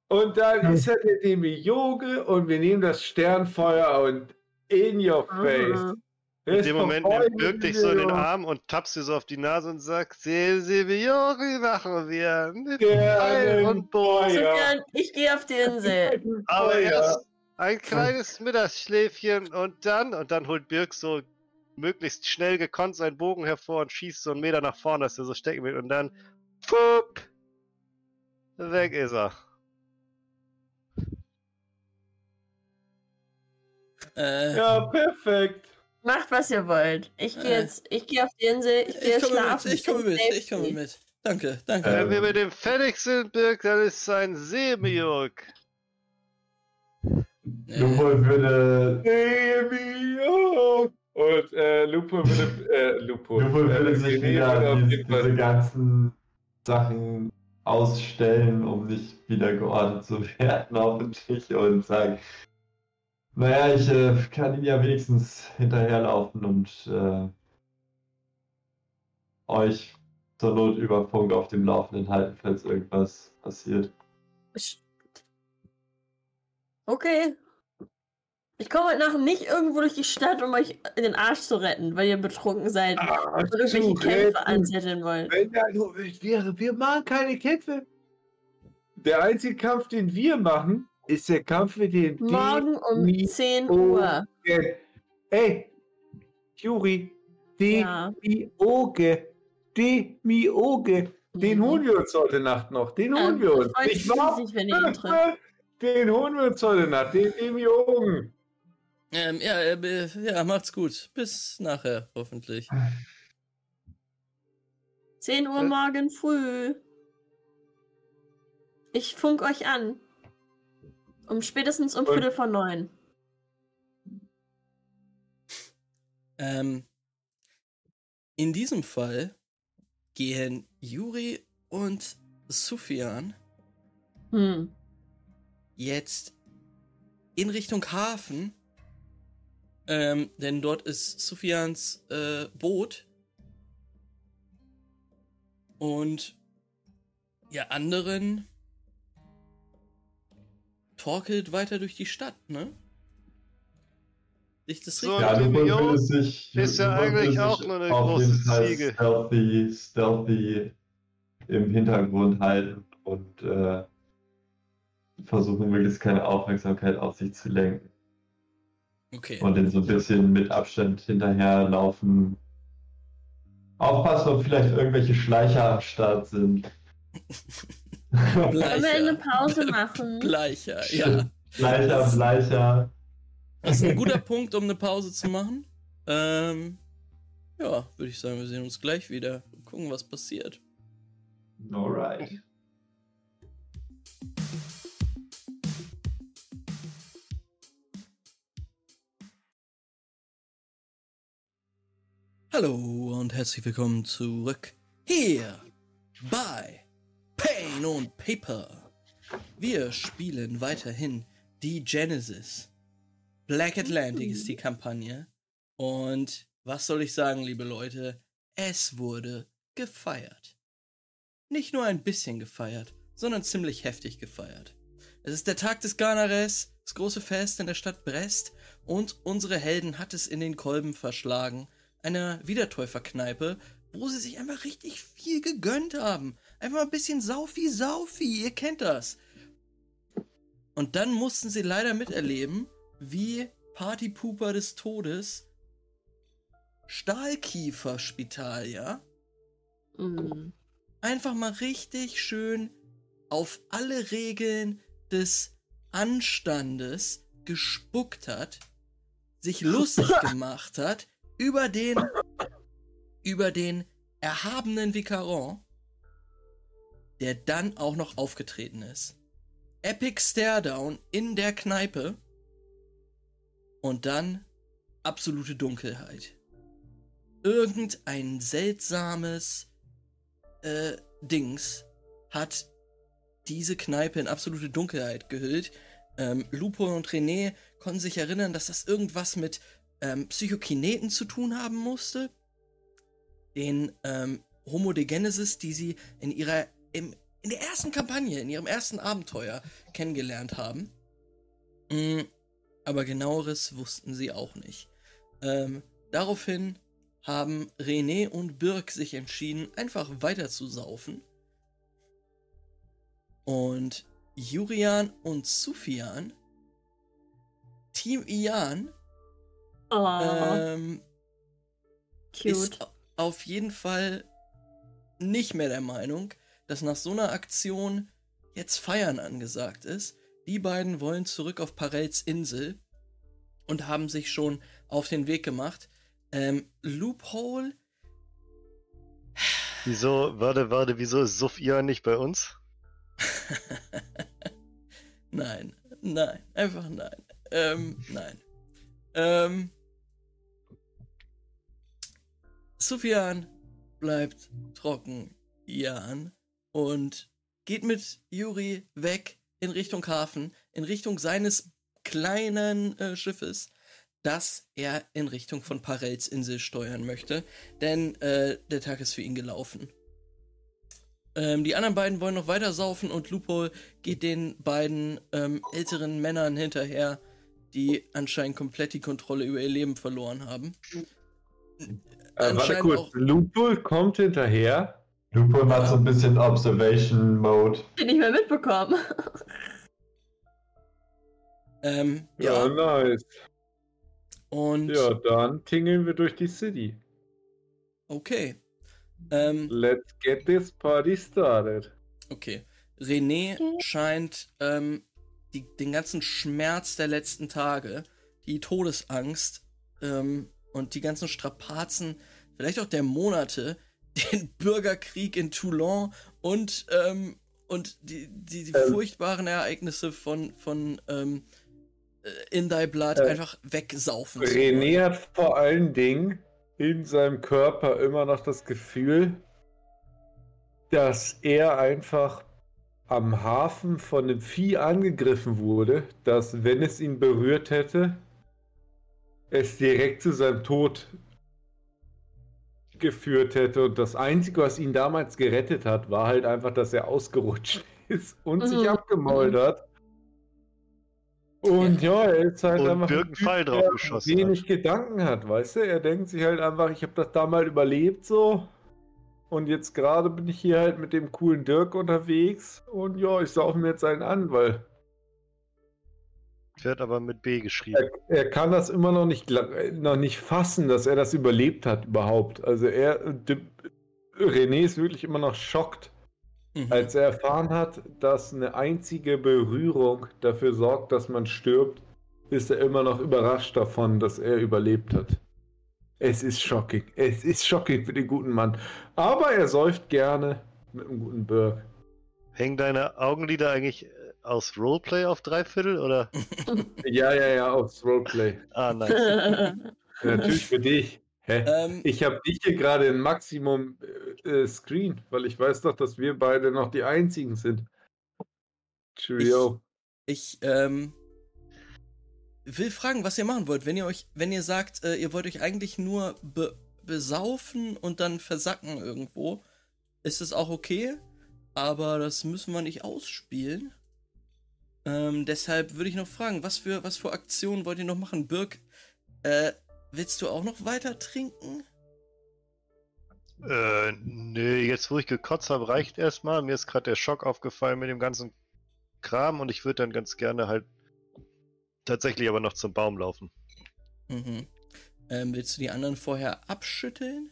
und dann Hm. ist er der Demiurge und wir nehmen das Sternfeuer und in your face. Mhm. In dem Moment nimmt Birk dich so in den Arm. Und tappst dir so auf die Nase und sagt, Silviori machen wir mit. Pfeil und Bogen. Ich gehe auf die Insel. Aber erst ein kleines Mittagsschläfchen und dann, und dann holt Birk so möglichst schnell gekonnt seinen Bogen hervor und schießt so einen Meter nach vorne, dass er so stecken will und dann, fupp, weg ist er. äh, Ja, perfekt. Macht, was ihr wollt. Ich gehe Äh. jetzt, ich gehe auf die Insel, ich gehe schlafen. mit, ich komme mit, ich komme mit. Danke, danke. Wenn wir mit dem fertig sind, Birk, dann ist es ein Semiurg. Äh, Lupo würde, Demiurg. Und äh, Lupo würde, äh, Lupo. Lupo würde äh, sich René wieder würde auf diese, diese ganzen Sachen ausstellen, um nicht wieder geordnet zu werden, hoffentlich, und sagen, naja, ich äh, kann ihn ja wenigstens hinterherlaufen und äh, euch zur Not über Funk auf dem Laufenden halten, falls irgendwas passiert. Ich- Okay. Ich komme heute Nacht nicht irgendwo durch die Stadt, um euch den Arsch zu retten, weil ihr betrunken seid Ah, und irgendwelche Kämpfe retten. anzetteln wollt. Wenn da nur wäre, wir machen keine Kämpfe. Der einzige Kampf, den wir machen, ist der Kampf mit den Morgen um Demi- 10 Oh. Uhr. Ey, Juri, Ja. Demioge, Demioge, den Mhm. holen wir uns heute Nacht noch. Den holen Ähm, wir uns. ihn trifft. Den holen wir uns heute Nacht, den Demiogen. ähm, ja, äh, ja, macht's gut. Bis nachher, hoffentlich. 10 Uhr Äh. morgen früh. Ich funk euch an. Um spätestens um Und- Viertel vor neun. Ähm, in diesem Fall gehen Juri und Sufjan Hm. jetzt in Richtung Hafen. Ähm, denn dort ist Sufjans äh, Boot. Und ihr anderen torkelt weiter durch die Stadt, ne? Ich das So, richtig? Ja, würde sich, ist ja eigentlich auch nur eine große Ziege. Stealthy, stealthy im Hintergrund halten und äh, versuchen möglichst keine Aufmerksamkeit auf sich zu lenken. Okay. Und dann so ein bisschen mit Abstand hinterherlaufen. Aufpassen, ob vielleicht irgendwelche Schleicher am Start sind. Wollen wir eine Bleicher. Pause machen? Bleicher, ja. Schleicher, Bleicher. Das ist ein guter Punkt, um eine Pause zu machen. Ähm, ja, würde ich sagen, wir sehen uns gleich wieder. Gucken, was passiert. Alright. Hallo und herzlich willkommen zurück hier bei Und Paper. Wir spielen weiterhin die Genesis. Black Atlantic ist die Kampagne. Und was soll ich sagen, liebe Leute? Es wurde gefeiert. Nicht nur ein bisschen gefeiert, sondern ziemlich heftig gefeiert. Es ist der Tag des Ganares, das große Fest in der Stadt Brest Und unsere Helden hat es in den Kolben verschlagen. Einer Wiedertäuferkneipe, wo sie sich einfach richtig viel gegönnt haben. Einfach ein bisschen Saufi Saufi, ihr kennt das. Und dann mussten sie leider miterleben, wie Partypooper des Todes Stahlkieferspital, ja? Mhm. Einfach mal richtig schön auf alle Regeln des Anstandes gespuckt hat, sich lustig gemacht hat über den über den erhabenen Vicaron, der dann auch noch aufgetreten ist. Epic Staredown in der Kneipe und dann absolute Dunkelheit. Irgendein seltsames äh, Dings hat diese Kneipe in absolute Dunkelheit gehüllt. Ähm, Lupo und René konnten sich erinnern, dass das irgendwas mit ähm, Psychokineten zu tun haben musste. Den ähm, Homo de Genesis, die sie in ihrer im, in der ersten Kampagne, in ihrem ersten Abenteuer kennengelernt haben. Mm, aber genaueres wussten sie auch nicht. Ähm, daraufhin haben René und Birk sich entschieden, einfach weiter zu saufen. Und Jurian und Sufian, Team Ian, Oh, ähm, ist au- auf jeden Fall nicht mehr der Meinung, dass nach so einer Aktion jetzt Feiern angesagt ist. Die beiden wollen zurück auf Parels Insel und haben sich schon auf den Weg gemacht. Ähm, Loophole, Wieso, warte, warte, wieso ist Sophia nicht bei uns? nein, nein, einfach nein. Ähm, nein. Ähm, Sufjan bleibt trocken, Jan, und geht mit Juri weg in Richtung Hafen, in Richtung seines kleinen äh, Schiffes, das er in Richtung von Parels Insel steuern möchte, denn äh, der Tag ist für ihn gelaufen. Ähm, die anderen beiden wollen noch weiter saufen und Lupo geht den beiden ähm, älteren Männern hinterher, die anscheinend komplett die Kontrolle über ihr Leben verloren haben. Äh, warte kurz, Lupul kommt hinterher. Lupo macht so ein bisschen Observation Mode. Den nicht mehr mitbekommen. Ähm, Ja, ja, nice. und Ja, dann tingeln wir durch die City. okay. Ähm, Let's get this party started. okay. René scheint ähm, die, den ganzen Schmerz der letzten Tage, die Todesangst ähm, und die ganzen Strapazen, vielleicht auch der Monate, den Bürgerkrieg in Toulon und, ähm, und die, die, die Ähm. furchtbaren Ereignisse von, von ähm, äh, In Thy Blood Äh. einfach wegsaufen. René hat vor allen Dingen in seinem Körper immer noch das Gefühl, dass er einfach am Hafen von einem Vieh angegriffen wurde, dass wenn es ihn berührt hätte, es direkt zu seinem Tod geführt hätte. Und das Einzige, was ihn damals gerettet hat, war halt einfach, dass er ausgerutscht ist und sich Mhm. abgemault hat. Und ja, er ist halt Und einfach Birk einen Typ, drauf der geschossen wenig Gedanken hat, weißt du? Er denkt sich halt einfach, ich habe das da mal überlebt so. Und jetzt gerade bin ich hier halt mit dem coolen Dirk unterwegs. Und ja, ich sauf mir jetzt einen an, weil Wird aber mit B geschrieben. er, er kann das immer noch nicht, noch nicht fassen, dass er das überlebt hat überhaupt. Also er, de, René ist wirklich immer noch schockt, Mhm. als er erfahren hat, dass eine einzige Berührung dafür sorgt, dass man stirbt, ist er immer noch überrascht davon, dass er überlebt hat. Es ist shocking. Es ist shocking für den guten Mann. Aber er säuft gerne mit einem guten Burg. Hängen deine Augenlider eigentlich aus Roleplay auf Dreiviertel oder? Ja, ja, ja, aufs Roleplay. Ah, nice. Ja, natürlich für dich. Hä? Ähm, Ich habe dich hier gerade in Maximum äh, äh, Screen, weil ich weiß doch, dass wir beide noch die einzigen sind. Cheerio. Ich ähm, will fragen, was ihr machen wollt. Wenn ihr euch, wenn ihr sagt, äh, ihr wollt euch eigentlich nur be besaufen und dann versacken irgendwo, ist es auch okay. Aber das müssen wir nicht ausspielen. Ähm, deshalb würde ich noch fragen, was für, was für Aktionen wollt ihr noch machen? Birk, äh, willst du auch noch weiter trinken? Äh, nee, jetzt wo ich gekotzt habe, reicht erstmal. Mir ist gerade der Schock aufgefallen mit dem ganzen Kram und ich würde dann ganz gerne halt tatsächlich aber noch zum Baum laufen. Mhm. Ähm, willst du die anderen vorher abschütteln?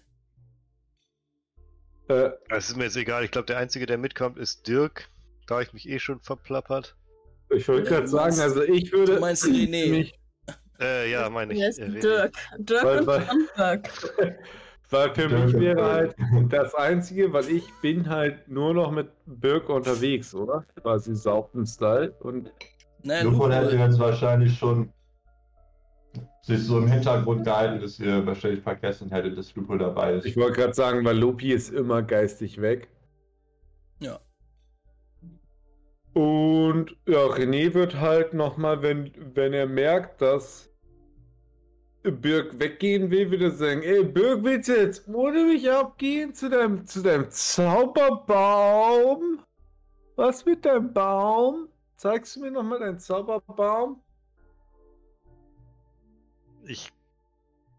Äh, Es ist mir jetzt egal. Ich glaube, der Einzige, der mitkommt, ist Dirk. Da habe ich mich eh schon verplappert. Ich wollte gerade sagen, also ich würde. du meinst René. Mich, Äh, ja, meine ich. Äh, René. Dirk. Dirk Weil- und weil- Dirk. weil für Dirk mich wäre halt das Einzige, weil ich bin halt nur noch mit Birk unterwegs, oder? Quasi Saupten-Style. Und Naja, Lupo hätte jetzt wahrscheinlich schon sich so im Hintergrund gehalten, dass ihr wahrscheinlich vergessen hättet, dass Lupo dabei ist. ich wollte gerade sagen, weil Lopi ist immer geistig weg. Und ja, René wird halt nochmal, wenn, wenn er merkt, dass Birk weggehen will, wird er sagen, ey, Birk, willst du jetzt ohne mich abgehen zu deinem, zu deinem Zauberbaum? Was mit deinem Baum? Zeigst du mir nochmal deinen Zauberbaum? Ich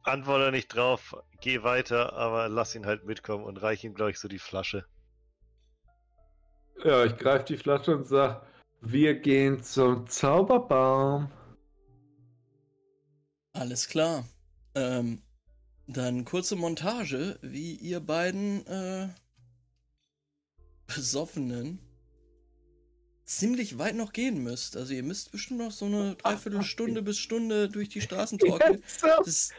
antworte nicht drauf, geh weiter, aber lass ihn halt mitkommen und reich ihm, glaube ich, so die Flasche. Ja, ich greife die Flasche und sag, wir gehen zum Zauberbaum. Alles klar. Ähm, dann kurze Montage, wie ihr beiden äh, Besoffenen ziemlich weit noch gehen müsst. Also ihr müsst bestimmt noch so eine Dreiviertelstunde bis Stunde durch die Straßen torkeln. Das,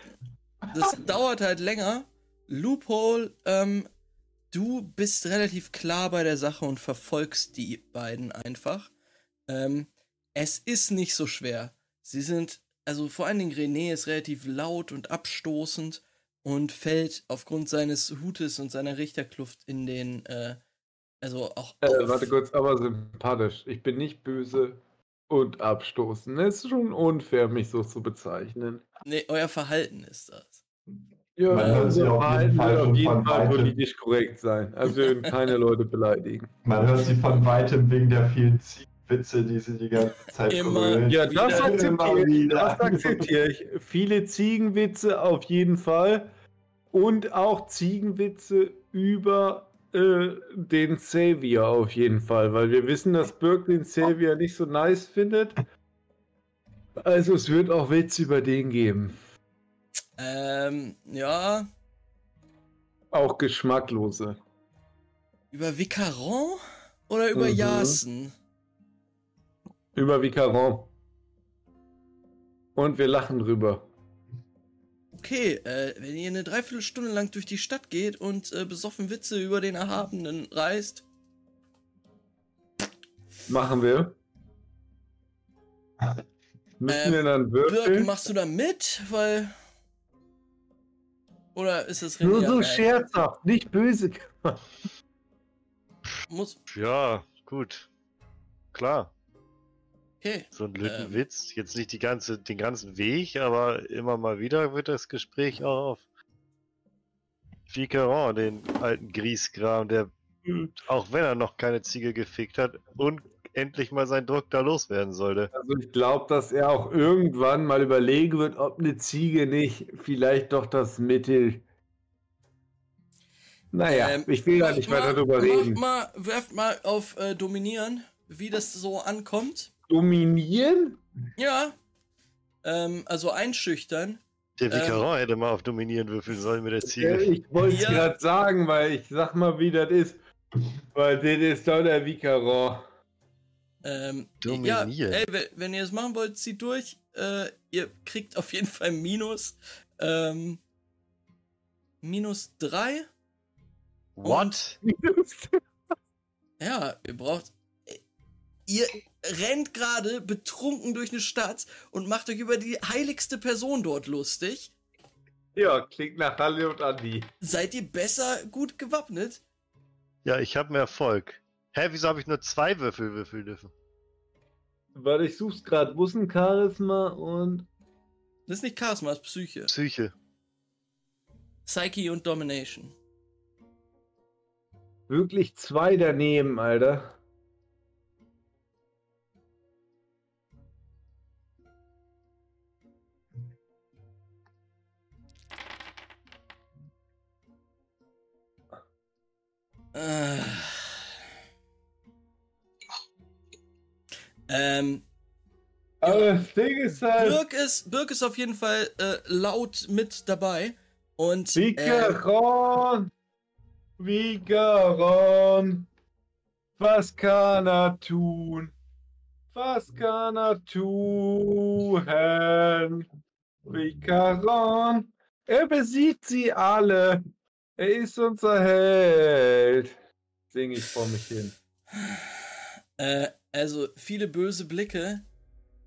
das dauert halt länger. Loophole, ähm, du bist relativ klar bei der Sache und verfolgst die beiden einfach. Ähm, es ist nicht so schwer. Sie sind, also vor allen Dingen René ist relativ laut und abstoßend und fällt aufgrund seines Hutes und seiner Richterkluft in den, äh, also auch Äh, warte kurz, aber sympathisch. Ich bin nicht böse und abstoßend. Es ist schon unfair, mich so zu bezeichnen. Nee, euer Verhalten ist das. Ja, Man hört sie unser auf jeden Fall auf schon jeden von Fall weitem. politisch korrekt sein. Also wir keine Leute beleidigen. Man hört sie von weitem wegen der vielen Ziegenwitze, die sie die ganze Zeit Immer. Ja, das Wieder. akzeptiere Immer ich. wieder. Das akzeptiere ich. Viele Ziegenwitze auf jeden Fall. Und auch Ziegenwitze über äh, den Savior auf jeden Fall. Weil wir wissen, dass Birk den Savior nicht so nice findet. Also es wird auch Witze über den geben. Ähm, ja, Auch geschmacklose. über Vicaron oder über Mhm. Jasen? Über Vicaron. Und wir lachen drüber. Okay, äh, wenn ihr eine Dreiviertelstunde lang durch die Stadt geht und äh, besoffen Witze über den Erhabenen reißt, Machen wir. Müssen Ähm, wir dann Birk, würfeln? machst du da mit? Weil. Oder ist es Nur so scherzhaft, nicht böse. Muss. Ja, gut. Klar. Okay. So ein Ähm. Lückenwitz. Jetzt nicht die ganze, den ganzen Weg, aber immer mal wieder wird das Gespräch auch auf Vicaron, den alten Griesgram, der, auch wenn er noch keine Ziege gefickt hat, und endlich mal seinen Druck da loswerden sollte. Also ich glaube, dass er auch irgendwann mal überlegen wird, ob eine Ziege nicht vielleicht doch das Mittel. Naja, Ähm, ich will ja mach nicht mal- weiter drüber mach reden. Mal, werft mal auf äh, Dominieren, wie das so ankommt. Dominieren? Ja. Ähm, also einschüchtern. Der Ähm. Vicaron hätte mal auf Dominieren würfeln sollen mit der Äh, Ziege. ich wollte es Ja. gerade sagen, weil ich sag mal, wie das ist. Weil das ist doch der Vicaron. Ähm. Ja, ey, we- wenn ihr es machen wollt, zieht durch. Äh, ihr kriegt auf jeden Fall Minus. Ähm, minus 3. What? Ja, ihr braucht. Ihr rennt gerade betrunken durch eine Stadt und macht euch über die heiligste Person dort lustig. ja, klingt nach Halle und Andi. Seid ihr besser gut gewappnet? Ja, ich habe mehr Erfolg. Hä, wieso habe ich nur zwei Würfel würfeln dürfen? Warte, ich such's gerade. Wo ist denn Charisma und. Das ist nicht Charisma, das ist Psyche. Psyche. Psyche und Domination. Wirklich zwei daneben, Alter. Äh. Ähm, Aber das Ding ist halt. Birk ist, Birk ist auf jeden Fall äh, laut mit dabei. Und äh, Vigeron! Vigeron! Was kann er tun? Was kann er tun? Vigeron! Er besiegt sie alle! Er ist unser Held! Sing ich vor mich hin. äh, also viele böse Blicke.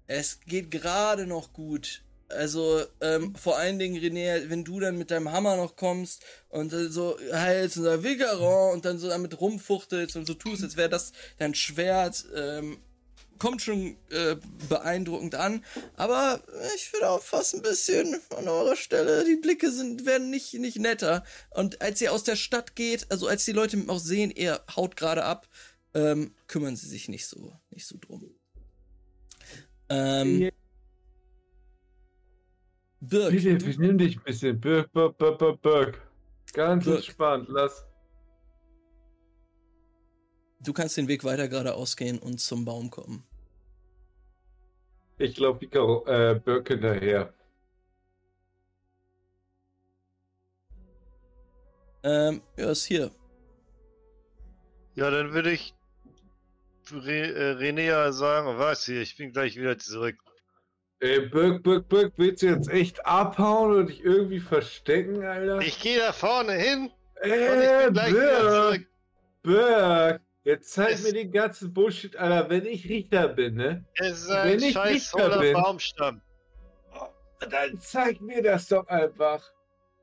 Es geht gerade noch gut. Also ähm, vor allen Dingen, René, wenn du dann mit deinem Hammer noch kommst und äh, so heilst und sagst Vigaron und dann so damit rumfuchtelst und so tust, als wäre das dein Schwert, ähm, kommt schon äh, beeindruckend an. Aber ich würde auch fast ein bisschen an eurer Stelle, die Blicke sind, werden nicht, nicht netter. Und als ihr aus der Stadt geht, also als die Leute auch sehen, ihr haut gerade ab, ähm, kümmern sie sich nicht so, nicht so drum. Ähm, Birk, Bitte, du, benimm dich ein bisschen. Birk, Birk, Birk, Birk, Birk. Ganz Birk. entspannt. Lass. du kannst den Weg weiter geradeaus gehen und zum Baum kommen. Ich glaube, Vicaro, äh, Birk hinterher. Ähm, ja, ist hier. Ja, dann würde ich Re äh, René sagen, was hier, ich bin gleich wieder zurück. Ey, Birk, Birk, Birk, willst du jetzt echt abhauen und dich irgendwie verstecken, Alter? Ich gehe da vorne hin und ich Ey, bin gleich wieder Birk, zurück. Birk, jetzt zeig Es- mir den ganzen Bullshit, Alter, wenn ich Richter bin, ne? Es ist Wenn ein ich scheiß Richter bin- Baumstamm. Dann zeig mir das doch einfach.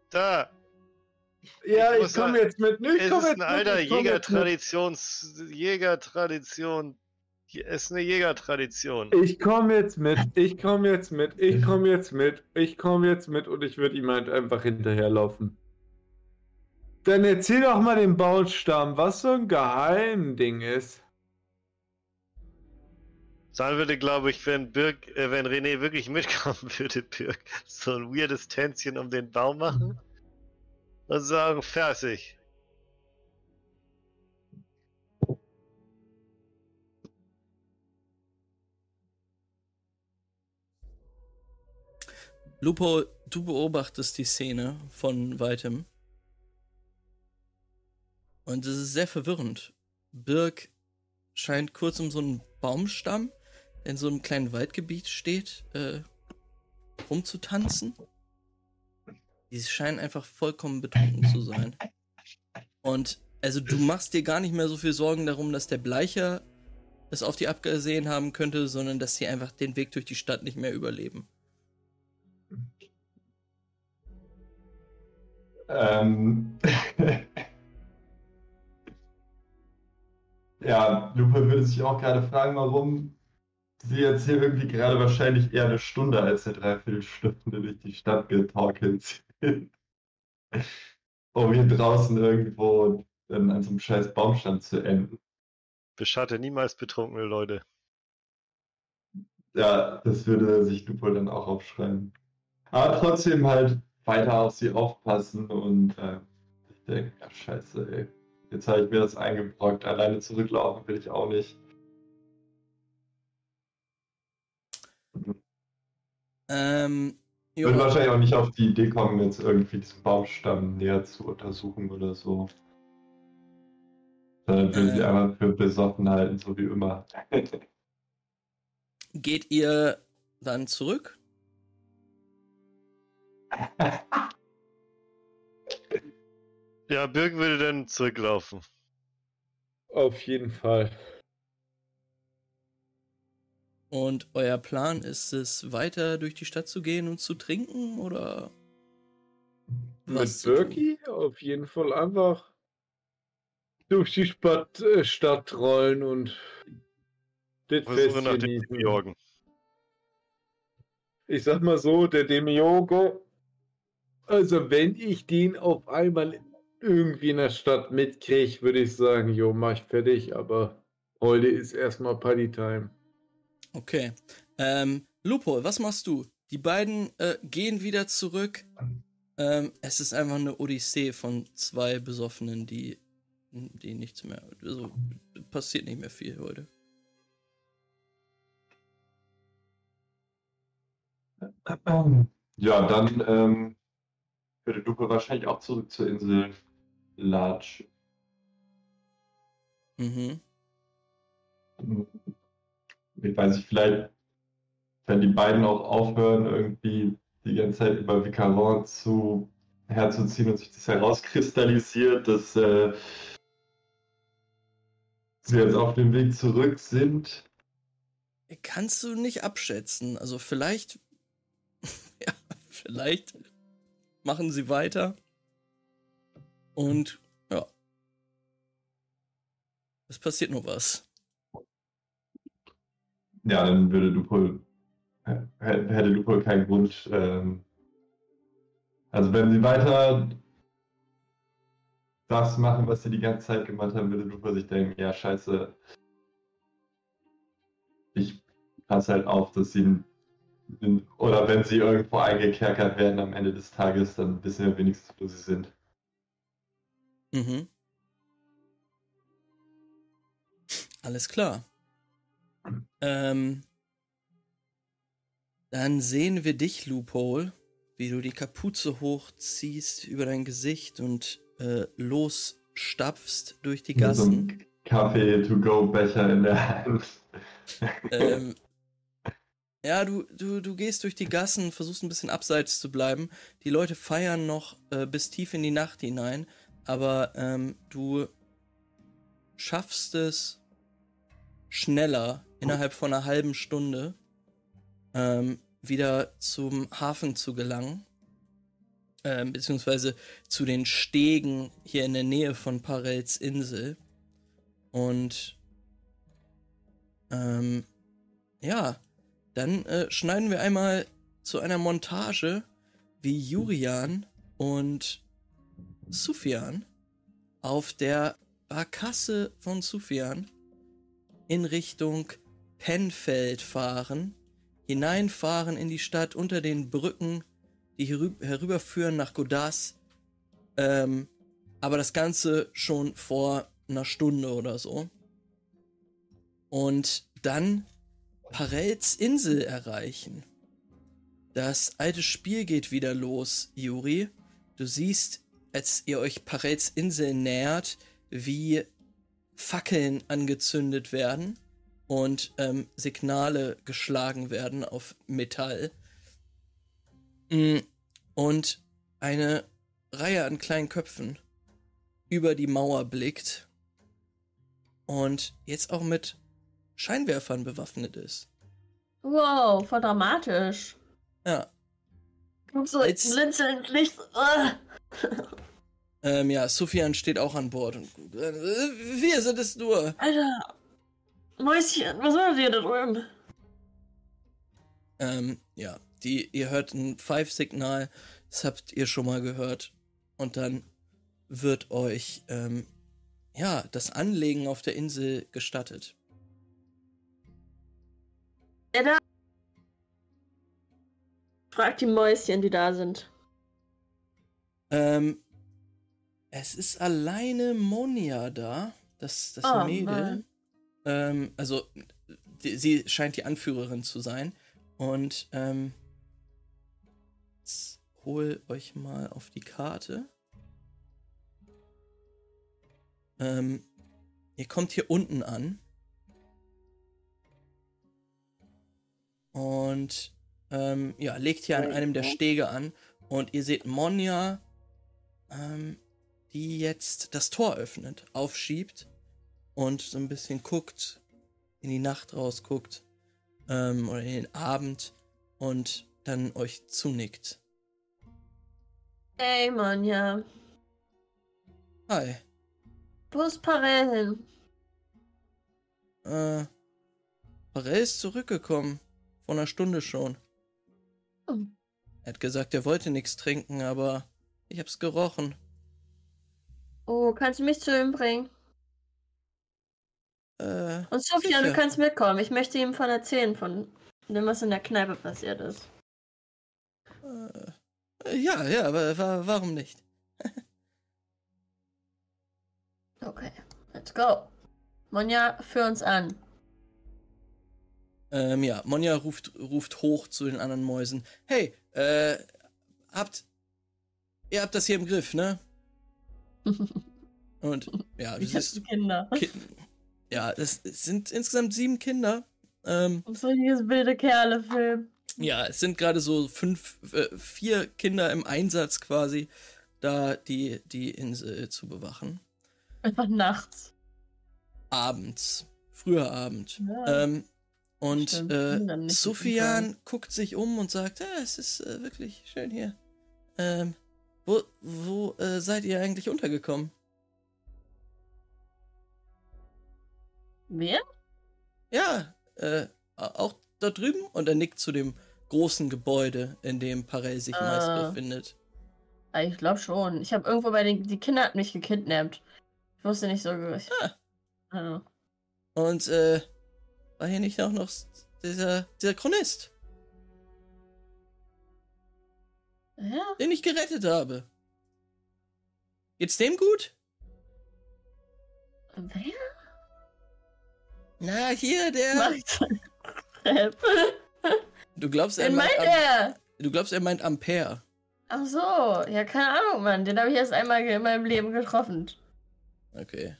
Da, Ja, Ich ich, muss komm sagen, jetzt mit. Ich es ist ein alter. Jägertraditions... Jägertradition. Hier ist eine Jägertradition. Ich komme jetzt mit, ich komme jetzt mit, ich komme jetzt mit, ich komme jetzt mit und ich würde ihm halt einfach hinterherlaufen. Dann erzähl doch mal dem Baumstamm, was so ein Geheimding ist. Dann würde, glaube ich, wenn Birk, äh, wenn René wirklich mitkommen würde, Birk so ein weirdes Tänzchen um den Baum machen und sagen, fertig. Lupo, du beobachtest die Szene von weitem. Und es ist sehr verwirrend. Birk scheint kurz um so einen Baumstamm, der in so einem kleinen Waldgebiet steht, äh, rumzutanzen. Die scheinen einfach vollkommen betrunken zu sein. Und also du machst dir gar nicht mehr so viel Sorgen darum, dass der Bleicher es auf die abgesehen haben könnte, sondern dass sie einfach den Weg durch die Stadt nicht mehr überleben. Ähm. ja, Lupe würde sich auch gerade fragen, warum sie jetzt hier irgendwie gerade wahrscheinlich eher eine Stunde als eine Dreiviertelstunde durch die Stadt getorkelt sind. um hier draußen irgendwo dann an so einem scheiß Baumstand zu enden. Beschatte niemals betrunkene Leute. Ja, das würde sich Lupo dann auch aufschreiben. Aber trotzdem halt weiter auf sie aufpassen und äh, ich denke, ja scheiße, ey. Jetzt habe ich mir das eingebrockt. Alleine zurücklaufen will ich auch nicht. Ähm, Ich würde wahrscheinlich auch nicht auf die Idee kommen, jetzt irgendwie diesen Baumstamm näher zu untersuchen oder so. Sondern würde sie Äh. einfach für besoffen halten, so wie immer. geht ihr dann zurück? Ja, Birk würde dann zurücklaufen. Auf jeden Fall. Und euer Plan ist es, weiter durch die Stadt zu gehen und zu trinken oder was Mit? Birki auf jeden Fall einfach durch die Stadt, äh, Stadt rollen und das Versuche nach Fest dem genießen. Jorgen. Ich sag mal so, der Demiogo, also wenn ich den auf einmal irgendwie in der Stadt mitkriege, würde ich sagen, jo, mach ich fertig, aber heute ist erstmal Partytime. Okay. Ähm, Lupo, was machst du? Die beiden äh, gehen wieder zurück. Ähm, es ist einfach eine Odyssee von zwei Besoffenen, die die nichts mehr. Also passiert nicht mehr viel heute. Ja, dann ähm, würde Lupe wahrscheinlich auch zurück zur Insel latschen. Mhm. Ich weiß nicht, vielleicht, wenn die beiden auch aufhören, irgendwie die ganze Zeit über Vicaron zu herzuziehen und sich das herauskristallisiert, dass äh, sie jetzt auf dem Weg zurück sind. Kannst du nicht abschätzen. Also vielleicht. ja, vielleicht machen sie weiter. Und ja. Es passiert nur was. Ja, dann würde Lupol, hätte Lupol keinen Grund. Ähm, also wenn sie weiter das machen, was sie die ganze Zeit gemacht haben, würde Lupol sich denken, ja scheiße, ich passe halt auf, dass sie oder wenn sie irgendwo eingekerkert werden am Ende des Tages, dann wissen wir wenigstens, wo sie sind. Mhm. Alles klar. Ähm, dann sehen wir dich, Loophole, wie du die Kapuze hochziehst über dein Gesicht und äh, losstapfst durch die Mit so Gassen. Kaffee-to-go-Becher in der Hand. ähm, ja, du, du, du gehst durch die Gassen, versuchst ein bisschen abseits zu bleiben. Die Leute feiern noch äh, bis tief in die Nacht hinein, aber ähm, du schaffst es schneller, innerhalb von einer halben Stunde, ähm, wieder zum Hafen zu gelangen. Ähm, beziehungsweise zu den Stegen hier in der Nähe von Parels Insel. Und ähm, ja, dann äh, schneiden wir einmal zu einer Montage, wie Jurian und Sufjan auf der Barkasse von Sufjan in Richtung Penfeld fahren, hineinfahren in die Stadt unter den Brücken, die herüb herüberführen nach Godas. Ähm, aber das Ganze schon vor einer Stunde oder so. Und dann Parels Insel erreichen. Das alte Spiel geht wieder los, Juri. Du siehst, als ihr euch Parels Insel nähert, wie Fackeln angezündet werden und ähm, Signale geschlagen werden auf Metall. Mm, Und eine Reihe an kleinen Köpfen über die Mauer blickt und jetzt auch mit Scheinwerfern bewaffnet ist. Wow, voll dramatisch. Ja, Und so Als- blinzelnd Licht. Ähm, ja, Sufjan steht auch an Bord und äh, wir sind es nur. Alter. Mäuschen, was war dir da drüben? Ähm, ja, die, ihr hört ein Five-Signal, das habt ihr schon mal gehört. Und dann wird euch, ähm, ja, das Anlegen auf der Insel gestattet. Der da. Frag die Mäuschen, die da sind. Ähm, es ist alleine Monia da, das, das Oh, Mädel. Mann. Ähm, also, die, sie scheint die Anführerin zu sein. Und, ähm, jetzt hol euch mal auf die Karte. Ähm, ihr kommt hier unten an. Und, ähm, ja, legt hier an einem der Stege an. Und ihr seht Monja, ähm, die jetzt das Tor öffnet, aufschiebt und so ein bisschen guckt, in die Nacht rausguckt ähm, oder in den Abend und dann euch zunickt. Ey, Monja. Hi, Wo ist Parell hin? äh, Parell ist zurückgekommen, vor einer Stunde schon. Hm. Er hat gesagt, er wollte nichts trinken, aber ich hab's gerochen. Oh, kannst du mich zu ihm bringen? Äh, Und Sophia, du kannst mitkommen. Ich möchte ihm von erzählen, von dem, was in der Kneipe passiert ist. äh, ja, ja, aber wa warum nicht? Okay, let's go. Monja, führ uns an. Ähm, ja, Monja ruft, ruft hoch zu den anderen Mäusen. Hey, äh, habt. Ihr habt das hier im Griff, ne? Und ja, Ich das hab ist, Kinder. Ki ja, es es sind insgesamt sieben Kinder. Ähm, Das ist ein richtiges wilde Kerle-Film. ja, es sind gerade so fünf, äh, vier Kinder im Einsatz quasi, da die, die Insel zu bewachen. Einfach nachts. Abends. Früher Abend. Ja. Ähm, und Stimmt, äh, Sufjan guckt sich um und sagt, ja, es ist äh, wirklich schön hier. Ähm, wo wo äh, seid ihr eigentlich untergekommen? Wer? Ja, äh, auch da drüben? Und er nickt zu dem großen Gebäude, in dem Parell sich meist Ah. befindet. Ah, Ich glaube schon. Ich habe irgendwo bei den. Die Kinder hatten mich gekidnappt. Ich wusste nicht so. Ich, Ah. also, Und äh, war hier nicht auch noch dieser, dieser Chronist, ja? den ich gerettet habe? Geht's dem gut? Wer? Na, hier, der. Du glaubst, er meint, meint er? du glaubst, er meint Ampere. Ach so. Ja, keine Ahnung, Mann. Den habe ich erst einmal in meinem Leben getroffen. Okay.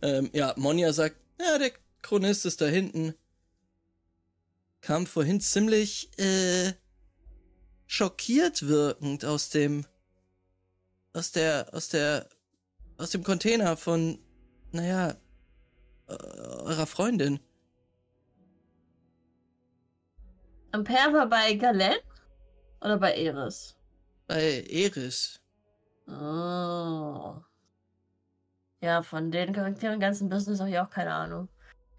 Ähm, ja, Monja sagt, ja, der Chronist ist da hinten. Kam vorhin ziemlich, äh, schockiert wirkend aus dem, aus der, aus der, aus dem Container von, naja, äh, eurer Freundin. Ampere war bei Galen? Oder bei Eris? Bei Eris. Oh. Ja, von den Charakteren im ganzen Business habe ich auch keine Ahnung.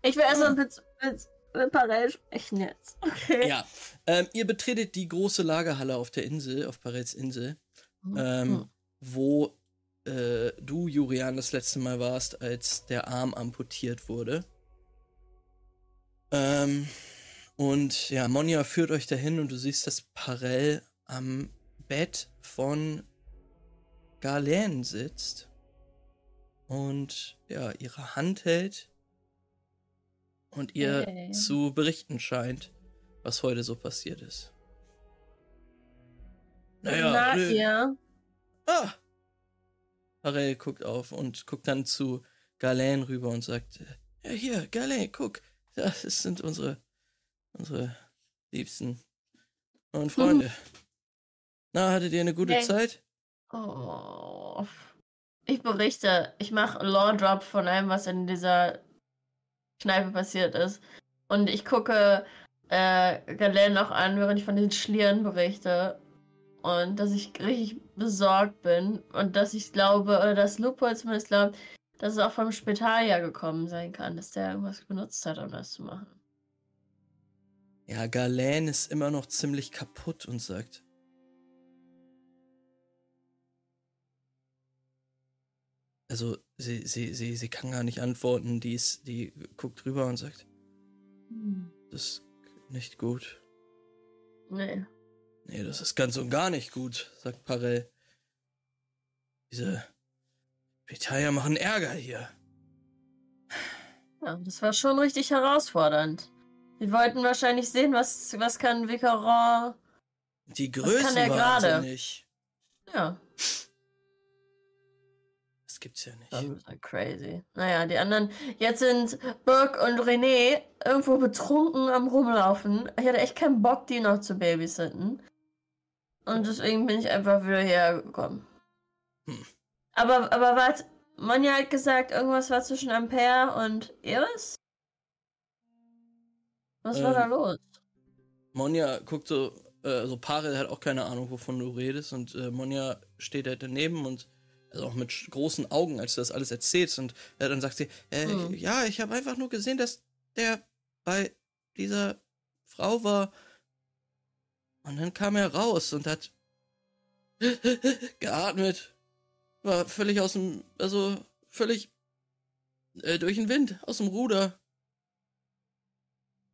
Ich will erstmal mit, mit, mit Parell sprechen jetzt. Okay. Ja. Ähm, ihr betretet die große Lagerhalle auf der Insel, auf Parels Insel. Hm. ähm, wo äh, du, Jurian, das letzte Mal warst, als der Arm amputiert wurde. Ähm, und ja, Monja führt euch dahin und du siehst, dass Parell am Bett von Galen sitzt und ja, ihre Hand hält und ihr Hey. zu berichten scheint, was heute so passiert ist. Na, nö. ihr? Ah! Harel guckt auf und guckt dann zu Galen rüber und sagt, ja hier, Galen, guck, das sind unsere, unsere Liebsten und Freunde. Na, hattet ihr eine gute Hey. Zeit? Oh. Ich berichte. Ich mache Law Drop von allem, was in dieser Kneipe passiert ist. Und ich gucke äh, Galen noch an, während ich von den Schlieren berichte. Und dass ich richtig besorgt bin. Und dass ich glaube, oder dass Lupo zumindest glaubt, dass es auch vom Spitalia gekommen sein kann, dass der irgendwas benutzt hat, um das zu machen. Ja, Galen ist immer noch ziemlich kaputt und sagt, also sie, sie, sie, sie kann gar nicht antworten, die, ist, die guckt rüber und sagt, das ist nicht gut. Nee. Nee, das ist ganz und gar nicht gut, sagt Parell. Diese Pitaya machen Ärger hier. Ja, das war schon richtig herausfordernd. Sie wollten wahrscheinlich sehen, was, was kann Vicaron. Die kann Größen er gerade? wahnsinnig. Ja, Das gibt's ja nicht. das ist crazy. Naja, die anderen. Jetzt sind Burke und René irgendwo betrunken am Rumlaufen. Ich hatte echt keinen Bock, die noch zu babysitten. Und deswegen bin ich einfach wieder hergekommen. Hm. Aber, aber warte, Monja hat gesagt, irgendwas war zwischen Ampere und Eris? Was war Ähm, da los? Monja guckt so, äh, also Parel hat auch keine Ahnung, wovon du redest und äh, Monja steht halt daneben und also auch mit großen Augen, als du das alles erzählst und äh, dann sagt sie, äh, Hm. ja, ich habe einfach nur gesehen, dass der bei dieser Frau war und dann kam er raus und hat geatmet, war völlig aus dem, also völlig äh, durch den Wind, aus dem Ruder.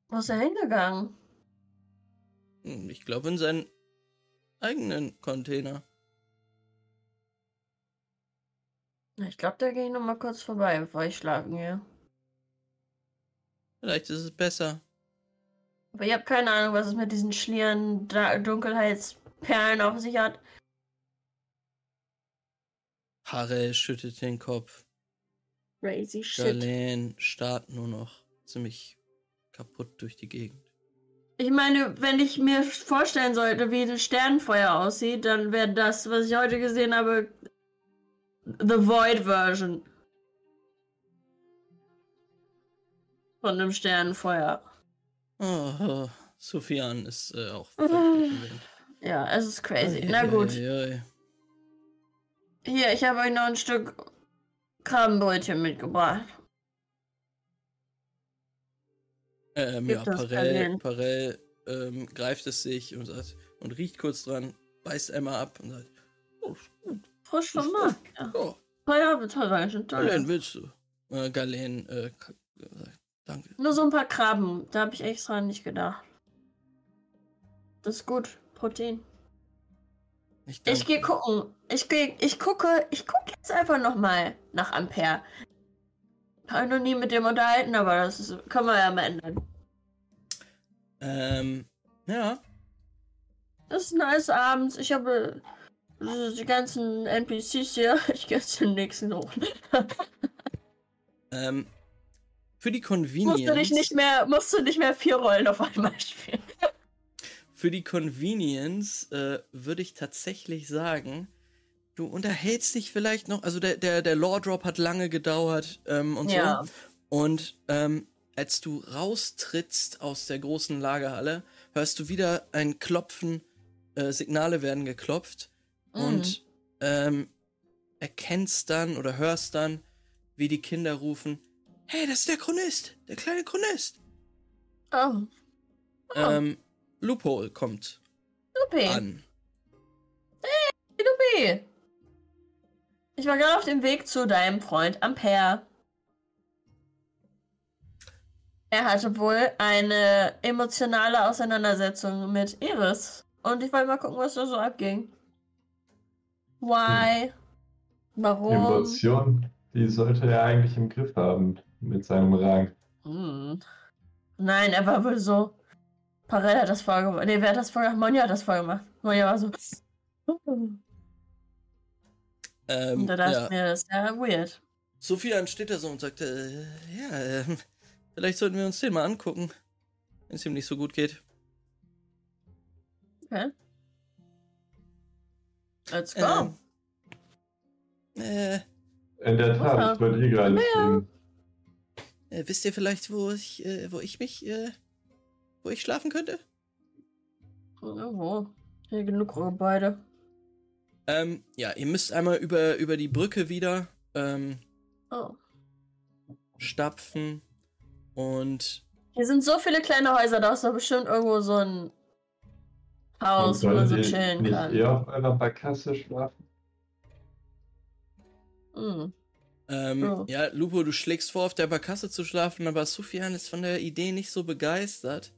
Wo ist er hingegangen? Hm, Ich glaube in seinen eigenen Container. Ich glaube, da gehe ich noch mal kurz vorbei, bevor ich schlafen gehe. Vielleicht ist es besser. Aber ich habe keine Ahnung, was es mit diesen Schlieren, Dunkelheitsperlen auf sich hat. Harel schüttet den Kopf. Crazy shit. Charlene starrt nur noch ziemlich kaputt durch die Gegend. Ich meine, wenn ich mir vorstellen sollte, wie das Sternenfeuer aussieht, dann wäre das, was ich heute gesehen habe, The Void Version. Von dem Sternenfeuer. Oh, Sufjan ist äh, auch Mhm. Ja, es ist crazy. Na gut. Hier, ich habe euch noch ein Stück Krabbenbrötchen mitgebracht. Ähm, ja, Parell. Parell ähm, greift es sich und sagt und riecht kurz dran, beißt einmal ab und sagt, oh, ist gut. Frisch vom Markt. Ja. Oh, Teuer, teuer, schon Galen, willst du? Äh, Galen, äh, äh, danke. Nur so ein paar Krabben. Da habe ich extra nicht gedacht. Das ist gut. Protein. Ich, Ich gehe gucken. Ich gehe, ich gucke, ich gucke jetzt einfach noch mal nach Ampere. Habe ich noch nie mit dem unterhalten, aber das ist, können wir ja mal ändern. Ähm, ja. Das ist nice abends. Ich habe äh, die ganzen NPCs hier. Ich gehe jetzt den nächsten hoch. Ähm, für die musst du dich Convenience, nicht mehr, musst du nicht mehr vier Rollen auf einmal spielen. für die Convenience äh, würde ich tatsächlich sagen, du unterhältst dich vielleicht noch, also der, der, der Lore Drop hat lange gedauert ähm, und Ja. so. Und ähm, als du raustrittst aus der großen Lagerhalle, hörst du wieder ein Klopfen, äh, Signale werden geklopft und ähm, erkennst dann oder hörst dann, wie die Kinder rufen, hey, das ist der Chronist, der kleine Chronist. Oh, Oh. Ähm, Loophole kommt Lupi. an. Lupi. Ich war gerade auf dem Weg zu deinem Freund Ampere. Er hatte wohl eine emotionale Auseinandersetzung mit Iris. Und ich wollte mal gucken, was da so abging. Why? Warum? Emotion, die sollte er eigentlich im Griff haben mit seinem Rang. Hm. Nein, er war wohl so. Parell hat das vorgemacht. Nee, wer hat das vorgemacht? Monja hat das vorgemacht. Monja war so. Ähm, Und da dachte ja. ich mir, das ist ja weird. Sofian steht da so und sagt, äh, ja, ähm, vielleicht sollten wir uns den mal angucken, wenn es ihm nicht so gut geht. Okay. Let's go. Ähm, äh, In der Tat, ich wollte eh gerade Ja. Äh, wisst ihr vielleicht, wo ich, äh, wo ich mich, äh, wo ich schlafen könnte? Irgendwo. Hier genug Gebäude. Ähm, ja, ihr müsst einmal über, über die Brücke wieder ähm, Oh. stapfen und Hier sind so viele kleine Häuser, da ist doch bestimmt irgendwo so ein Haus, wo man so chillen nicht kann. eher auf eurer Barkasse schlafen? Hm. Ähm, Oh. Ja, Lupo, du schlägst vor, auf der Barkasse zu schlafen, aber Sufjan ist von der Idee nicht so begeistert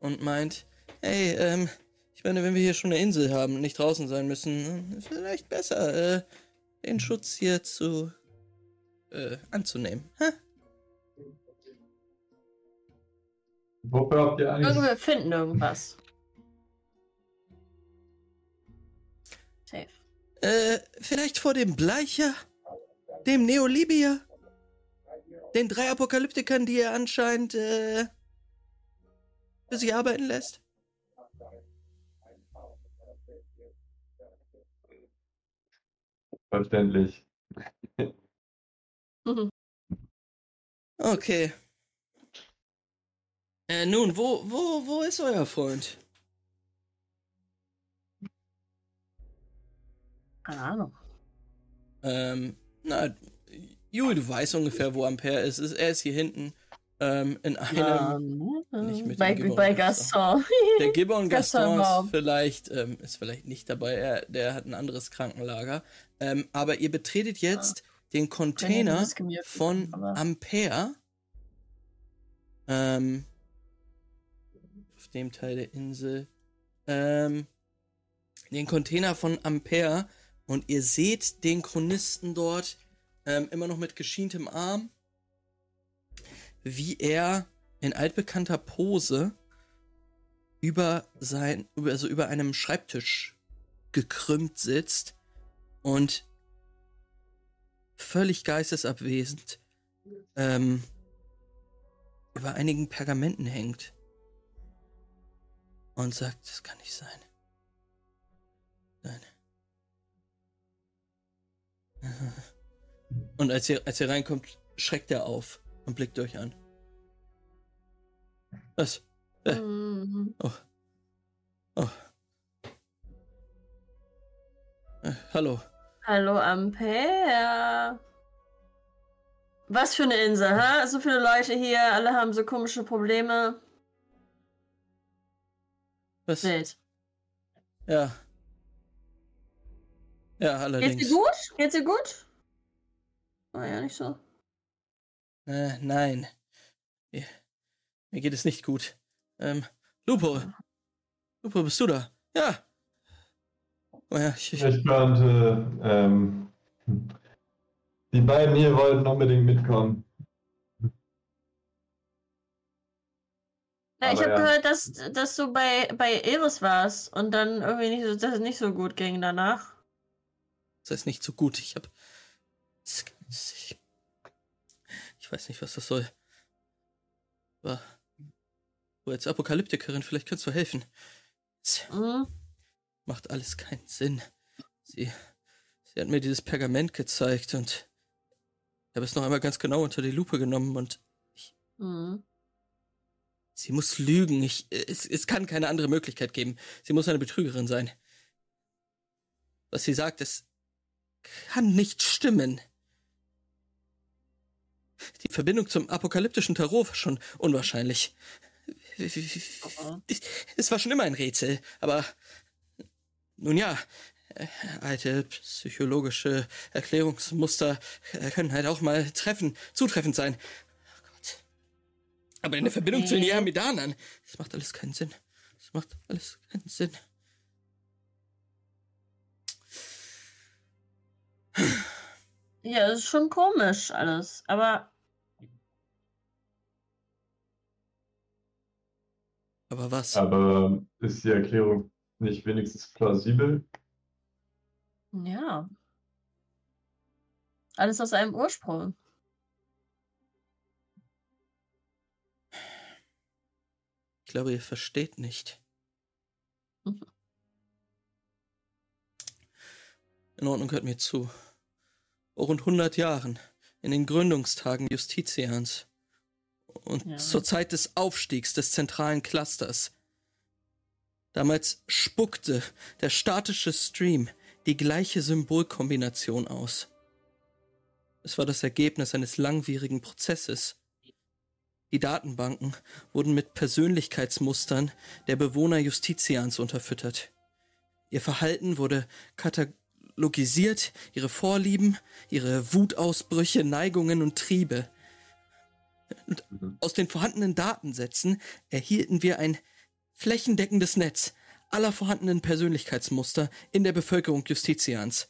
und meint, hey, ähm, ich meine, wenn wir hier schon eine Insel haben und nicht draußen sein müssen, ist vielleicht besser, äh, den Schutz hier zu, äh, anzunehmen. Hä? Wofür habt ihr eigentlich? Irgendwer finden irgendwas. Safe. Äh, vielleicht vor dem Bleicher, dem Neolibier, den drei Apokalyptikern, die er anscheinend, äh, für sich arbeiten lässt? Verständlich. Mhm. Okay. Äh, nun, wo, wo, wo ist euer Freund? Keine Ahnung. Ähm, na, Juli, du weißt ungefähr, wo Ampere ist. er ist hier hinten, ähm, in einem, Ähm, nicht mit dem bei, Gibbon bei Gaston. Gaston. der Gibbon Gaston ist vielleicht, ähm, ist vielleicht nicht dabei, er, der hat ein anderes Krankenlager. Ähm, aber ihr betretet jetzt den Container das gemirrt, von Ampere. Ähm, auf dem Teil der Insel. Ähm, den Container von Ampere und ihr seht den Chronisten dort ähm, immer noch mit geschientem Arm, wie er in altbekannter Pose über sein, also über einem Schreibtisch gekrümmt sitzt und völlig geistesabwesend ähm, über einigen Pergamenten hängt und sagt, das kann nicht sein. Nein. Und als ihr, als ihr reinkommt, schreckt er auf und blickt euch an. Was? Äh, Mhm. oh. Oh. Äh, hallo. Hallo Ampere. Was für eine Insel, hä? So viele Leute hier, alle haben so komische Probleme. Was? Wild. Ja. Ja, Geht's allerdings. dir gut? Geht's dir gut? War ja nicht so. Äh, nein. Mir, mir geht es nicht gut. Ähm, Lupo. Lupo, bist du da? Ja. Oh ja, ich, ich, Ich meinte, ähm, die beiden hier wollten unbedingt mitkommen. Ja, ich habe ja. gehört, dass, dass du bei, bei Eris warst und dann irgendwie nicht so, dass es nicht so gut ging danach. Das ist nicht so gut. Ich hab. es- es- Ich, ich weiß nicht, was das soll. Aber. Du als Apokalyptikerin, vielleicht kannst du helfen. Es Mhm. macht alles keinen Sinn. Sie. Sie hat mir dieses Pergament gezeigt und. Ich habe es noch einmal ganz genau unter die Lupe genommen und Mhm. Sie muss lügen. Ich, es, es kann keine andere Möglichkeit geben. Sie muss eine Betrügerin sein. Was sie sagt, es kann nicht stimmen. Die Verbindung zum apokalyptischen Tarot war schon unwahrscheinlich. Es war schon immer ein Rätsel, aber nun ja, äh, alte psychologische Erklärungsmuster äh, können halt auch mal treffen, zutreffend sein. Oh Gott. Aber in der Verbindung zu den Okay. Jahamidanern, das macht alles keinen Sinn. Das macht alles keinen Sinn. Ja, das ist schon komisch alles, aber Aber was? Aber ist die Erklärung nicht wenigstens plausibel? ja. Alles aus einem Ursprung. Ich glaube, ihr versteht nicht. Mhm. In Ordnung, hört mir zu. Vor rund 100 Jahren, in den Gründungstagen Justitians und Ja. zur Zeit des Aufstiegs des zentralen Clusters, damals spuckte der statische Stream die gleiche Symbolkombination aus. Es war das Ergebnis eines langwierigen Prozesses. Die Datenbanken wurden mit Persönlichkeitsmustern der Bewohner Justitians unterfüttert. Ihr Verhalten wurde katalogisiert, ihre Vorlieben, ihre Wutausbrüche, Neigungen und Triebe. Und Mhm. aus den vorhandenen Datensätzen erhielten wir ein flächendeckendes Netz aller vorhandenen Persönlichkeitsmuster in der Bevölkerung Justitians.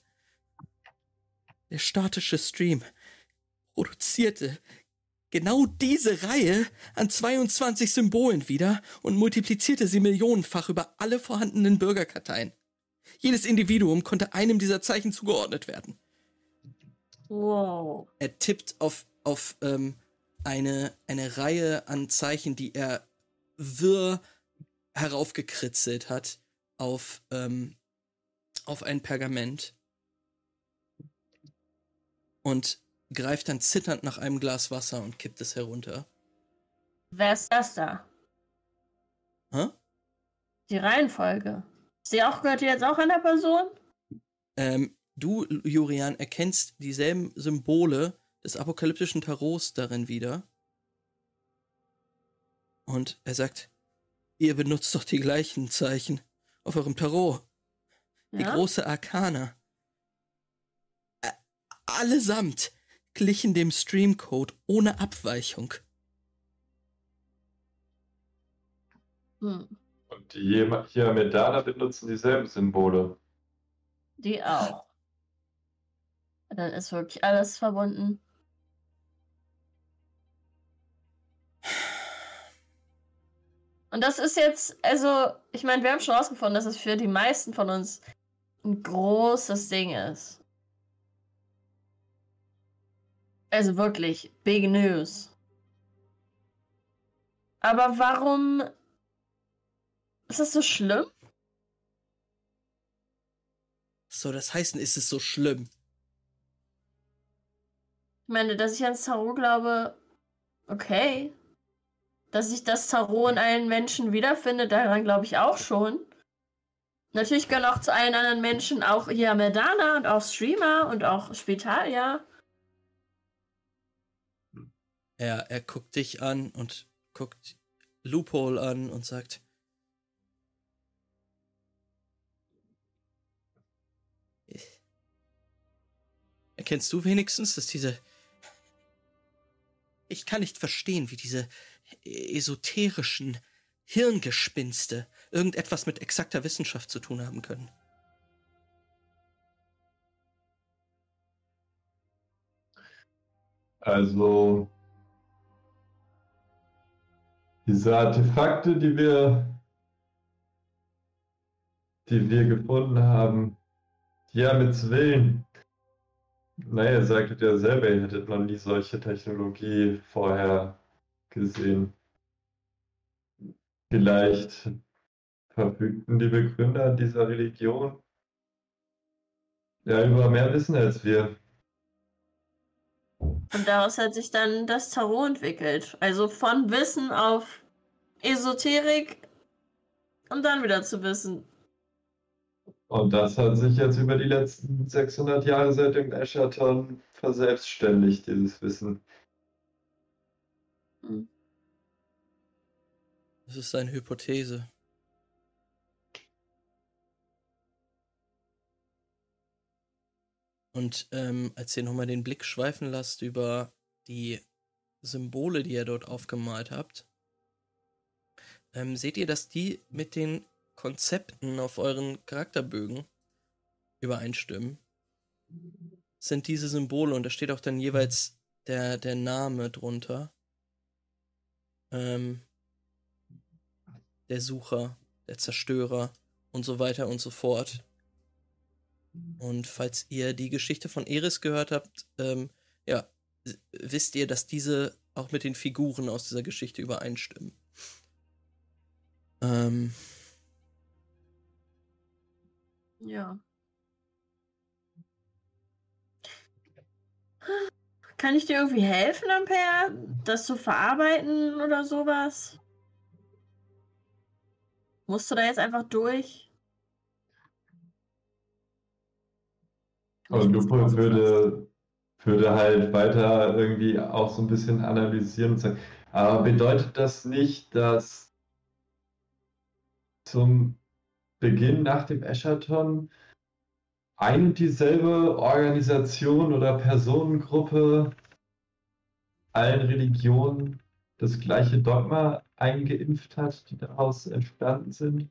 Der statische Stream produzierte genau diese Reihe an 22 Symbolen wieder und multiplizierte sie millionenfach über alle vorhandenen Bürgerkarteien. Jedes Individuum konnte einem dieser Zeichen zugeordnet werden. Wow. Er tippt auf, auf ähm, eine, eine Reihe an Zeichen, die er wirr heraufgekritzelt hat auf, ähm, auf ein Pergament und greift dann zitternd nach einem Glas Wasser und kippt es herunter. Wer ist das da? Hä? Die Reihenfolge. Ist die auch, gehört die jetzt auch einer Person? Ähm, du, Jurian, erkennst dieselben Symbole des apokalyptischen Tarots darin wieder. Und er sagt, ihr benutzt doch die gleichen Zeichen auf eurem Tarot. Die Ja. große Arkana. Ä- Allesamt glichen dem Streamcode ohne Abweichung. Hm. Die Jema- Hiamedana benutzen dieselben Symbole. Die auch. Dann ist wirklich alles verbunden. Und das ist jetzt, also, ich meine, wir haben schon rausgefunden, dass es für die meisten von uns ein großes Ding ist. Also wirklich, big news. Aber warum ist das so schlimm? So, das heißt, ist es so schlimm? Ich meine, dass ich ans Tarot glaube, okay. Dass ich das Tarot in allen Menschen wiederfinde, daran glaube ich auch schon. Natürlich gehören auch zu allen anderen Menschen auch hier Merdana und auch Streamer und auch Spitalia. Er, er guckt dich an und guckt Loophole an und sagt, Erkennst du wenigstens, dass diese... Ich kann nicht verstehen, wie diese esoterischen Hirngespinste irgendetwas mit exakter Wissenschaft zu tun haben können. Also, diese Artefakte, die wir, die wir gefunden haben, die haben jetzt Willen. Naja, ihr sagtet ja selber, ihr hättet noch nie solche Technologie vorher gesehen. Vielleicht verfügten die Begründer dieser Religion ja über mehr Wissen als wir. Und daraus hat sich dann das Tarot entwickelt. Also von Wissen auf Esoterik und dann wieder zu Wissen. Und das hat sich jetzt über die letzten 600 Jahre seit dem Eschaton verselbstständigt, dieses Wissen. Hm. Das ist eine Hypothese. Und ähm, als ihr nochmal den Blick schweifen lasst über die Symbole, die ihr dort aufgemalt habt, ähm, seht ihr, dass die mit den Konzepten auf euren Charakterbögen übereinstimmen. Sind diese Symbole und da steht auch dann jeweils der, der Name drunter. Ähm, der Sucher, der Zerstörer und so weiter und so fort. Und falls ihr die Geschichte von Eris gehört habt, ähm, ja, wisst ihr, dass diese auch mit den Figuren aus dieser Geschichte übereinstimmen. Ähm, Ja. Kann ich dir irgendwie helfen, Ampere? Das zu verarbeiten oder sowas? Musst du da jetzt einfach durch? Und Lupo würde, würde halt weiter irgendwie auch so ein bisschen analysieren und sagen, aber bedeutet das nicht, dass zum Beginn nach dem Eschaton ein und dieselbe Organisation oder Personengruppe allen Religionen das gleiche Dogma eingeimpft hat, die daraus entstanden sind?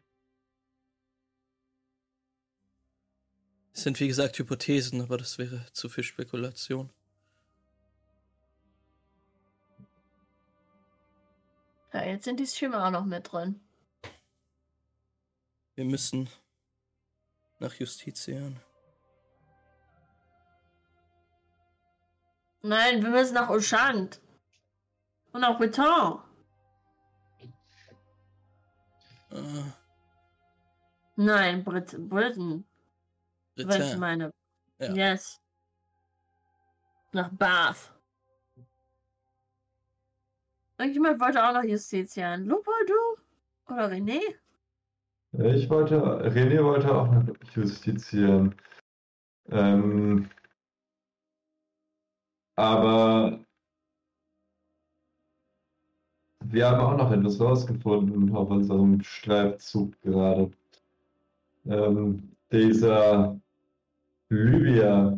Es sind wie gesagt Hypothesen, aber das wäre zu viel Spekulation. Ja, jetzt sind die Streamer auch noch mit drin. Wir müssen nach Justitian. Nein, wir müssen nach Oshant. Und nach Beton. Äh, Nein, Brit Britain. Was ich meine. Ja. Yes. Nach Bath. Irgendjemand wollte auch noch Justitian. Lupo, du? Oder René? Ich wollte, René wollte auch noch justizieren. Ähm, aber wir haben auch noch etwas rausgefunden auf unserem Streifzug gerade. Ähm, dieser Libya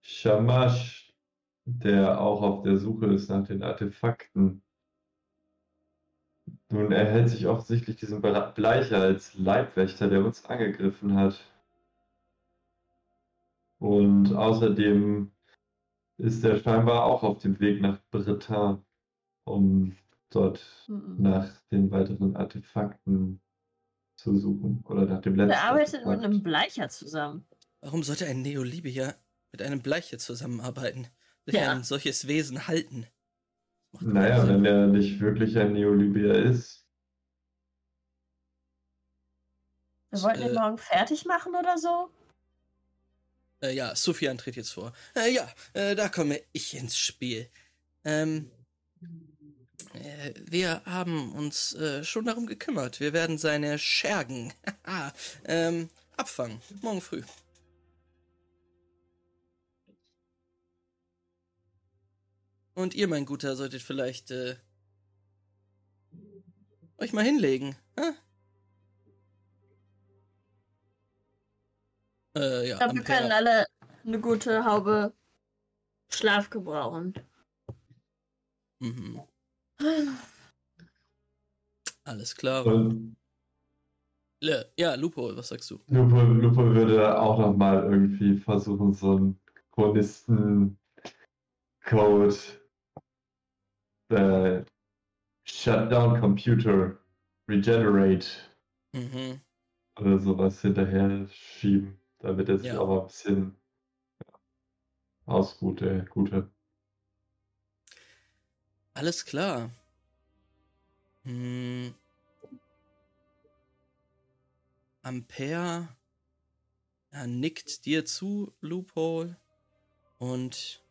Shamash, der auch auf der Suche ist nach den Artefakten. Nun, er hält sich offensichtlich diesen Bleicher als Leibwächter, der uns angegriffen hat. Und außerdem ist er scheinbar auch auf dem Weg nach Britta, um dort Mhm. nach den weiteren Artefakten zu suchen. Oder nach dem letzten Er arbeitet mit Artefakt. einem Bleicher zusammen. Warum sollte ein Neolibier mit einem Bleiche zusammenarbeiten? Sich Ja. ein solches Wesen halten? Naja, Sinn. wenn er nicht wirklich ein Neolibier ist. Wir wollten ihn Äh. morgen fertig machen oder so? Äh, ja, Sufjan tritt jetzt vor. Äh, ja, äh, da komme ich ins Spiel. Ähm, äh, wir haben uns äh, schon darum gekümmert. Wir werden seine Schergen ähm, abfangen. Morgen früh. Und ihr, mein Guter, solltet vielleicht äh, euch mal hinlegen. Hä? Äh, ja, Ich glaube, wir können alle eine gute Haube Schlaf gebrauchen. Mhm. Alles klar. Und Le- Ja, Lupo, was sagst du? Lupo, Lupo würde auch noch mal irgendwie versuchen, so einen Chronisten-Code äh, Shutdown Computer Regenerate Mhm. oder sowas hinterher schieben, damit er sich Ja. auch ein bisschen ausruht, der Gute. Alles klar. Hm. Ampere ja, nickt dir zu, Loophole. Und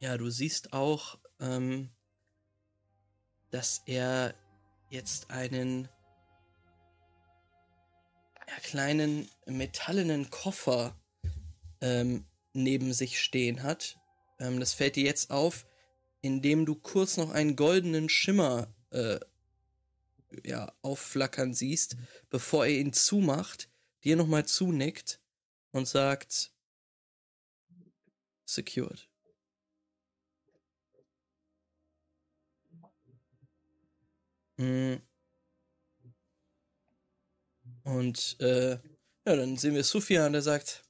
ja, du siehst auch, ähm, dass er jetzt einen ja, kleinen metallenen Koffer ähm, neben sich stehen hat. Ähm, das fällt dir jetzt auf, indem du kurz noch einen goldenen Schimmer äh, ja, aufflackern siehst, bevor er ihn zumacht, dir nochmal zunickt und sagt secured. Und äh, ja, dann sehen wir Sufjan, der sagt,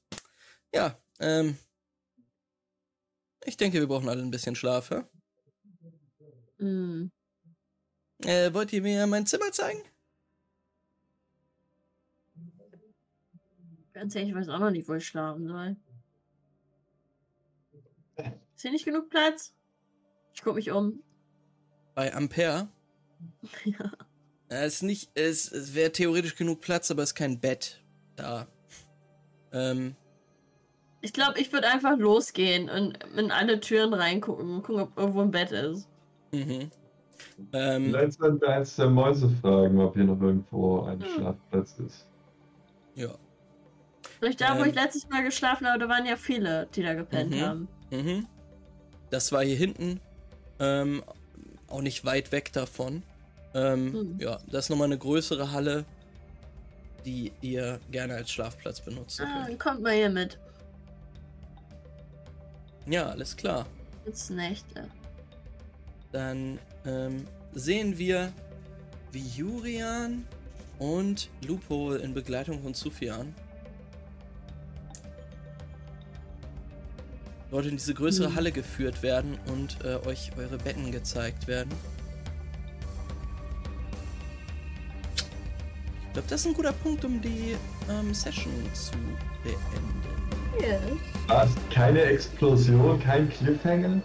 ja, ähm, ich denke, wir brauchen alle ein bisschen Schlaf, hä? Hm. Äh, wollt ihr mir mein Zimmer zeigen? Ganz ehrlich, ich weiß auch noch nicht, wo ich schlafen soll. Ist hier nicht genug Platz? Ich gucke mich um. Bei Ampere. Ja. Äh, Es ist nicht, es, es wäre theoretisch genug Platz, aber es ist kein Bett da. Ähm, Ich glaube, ich würde einfach losgehen und in alle Türen reingucken und gucken, ob irgendwo ein Bett ist. mhm. Ähm, Vielleicht sollten wir eins der Mäuse fragen, ob hier noch irgendwo ein Hm. Schlafplatz ist. ja. Vielleicht da, wo Ähm. ich letztes Mal geschlafen habe, da waren ja viele, die da gepennt Mhm. haben. Mhm. Das war hier hinten. Ähm, auch nicht weit weg davon. Ähm, Hm. Ja, das ist nochmal eine größere Halle, die ihr gerne als Schlafplatz benutzen Ah, könnt. dann kommt mal hier mit. Ja, alles klar. Ins Nächte. Dann ähm, sehen wir, wie Jurian und Lupo in Begleitung von Sufjan dort in diese größere Hm. Halle geführt werden und äh, euch eure Betten gezeigt werden. Ich glaube, das ist ein guter Punkt, um die ähm, Session zu beenden. Yes. Was? Keine Explosion, kein Cliffhanger?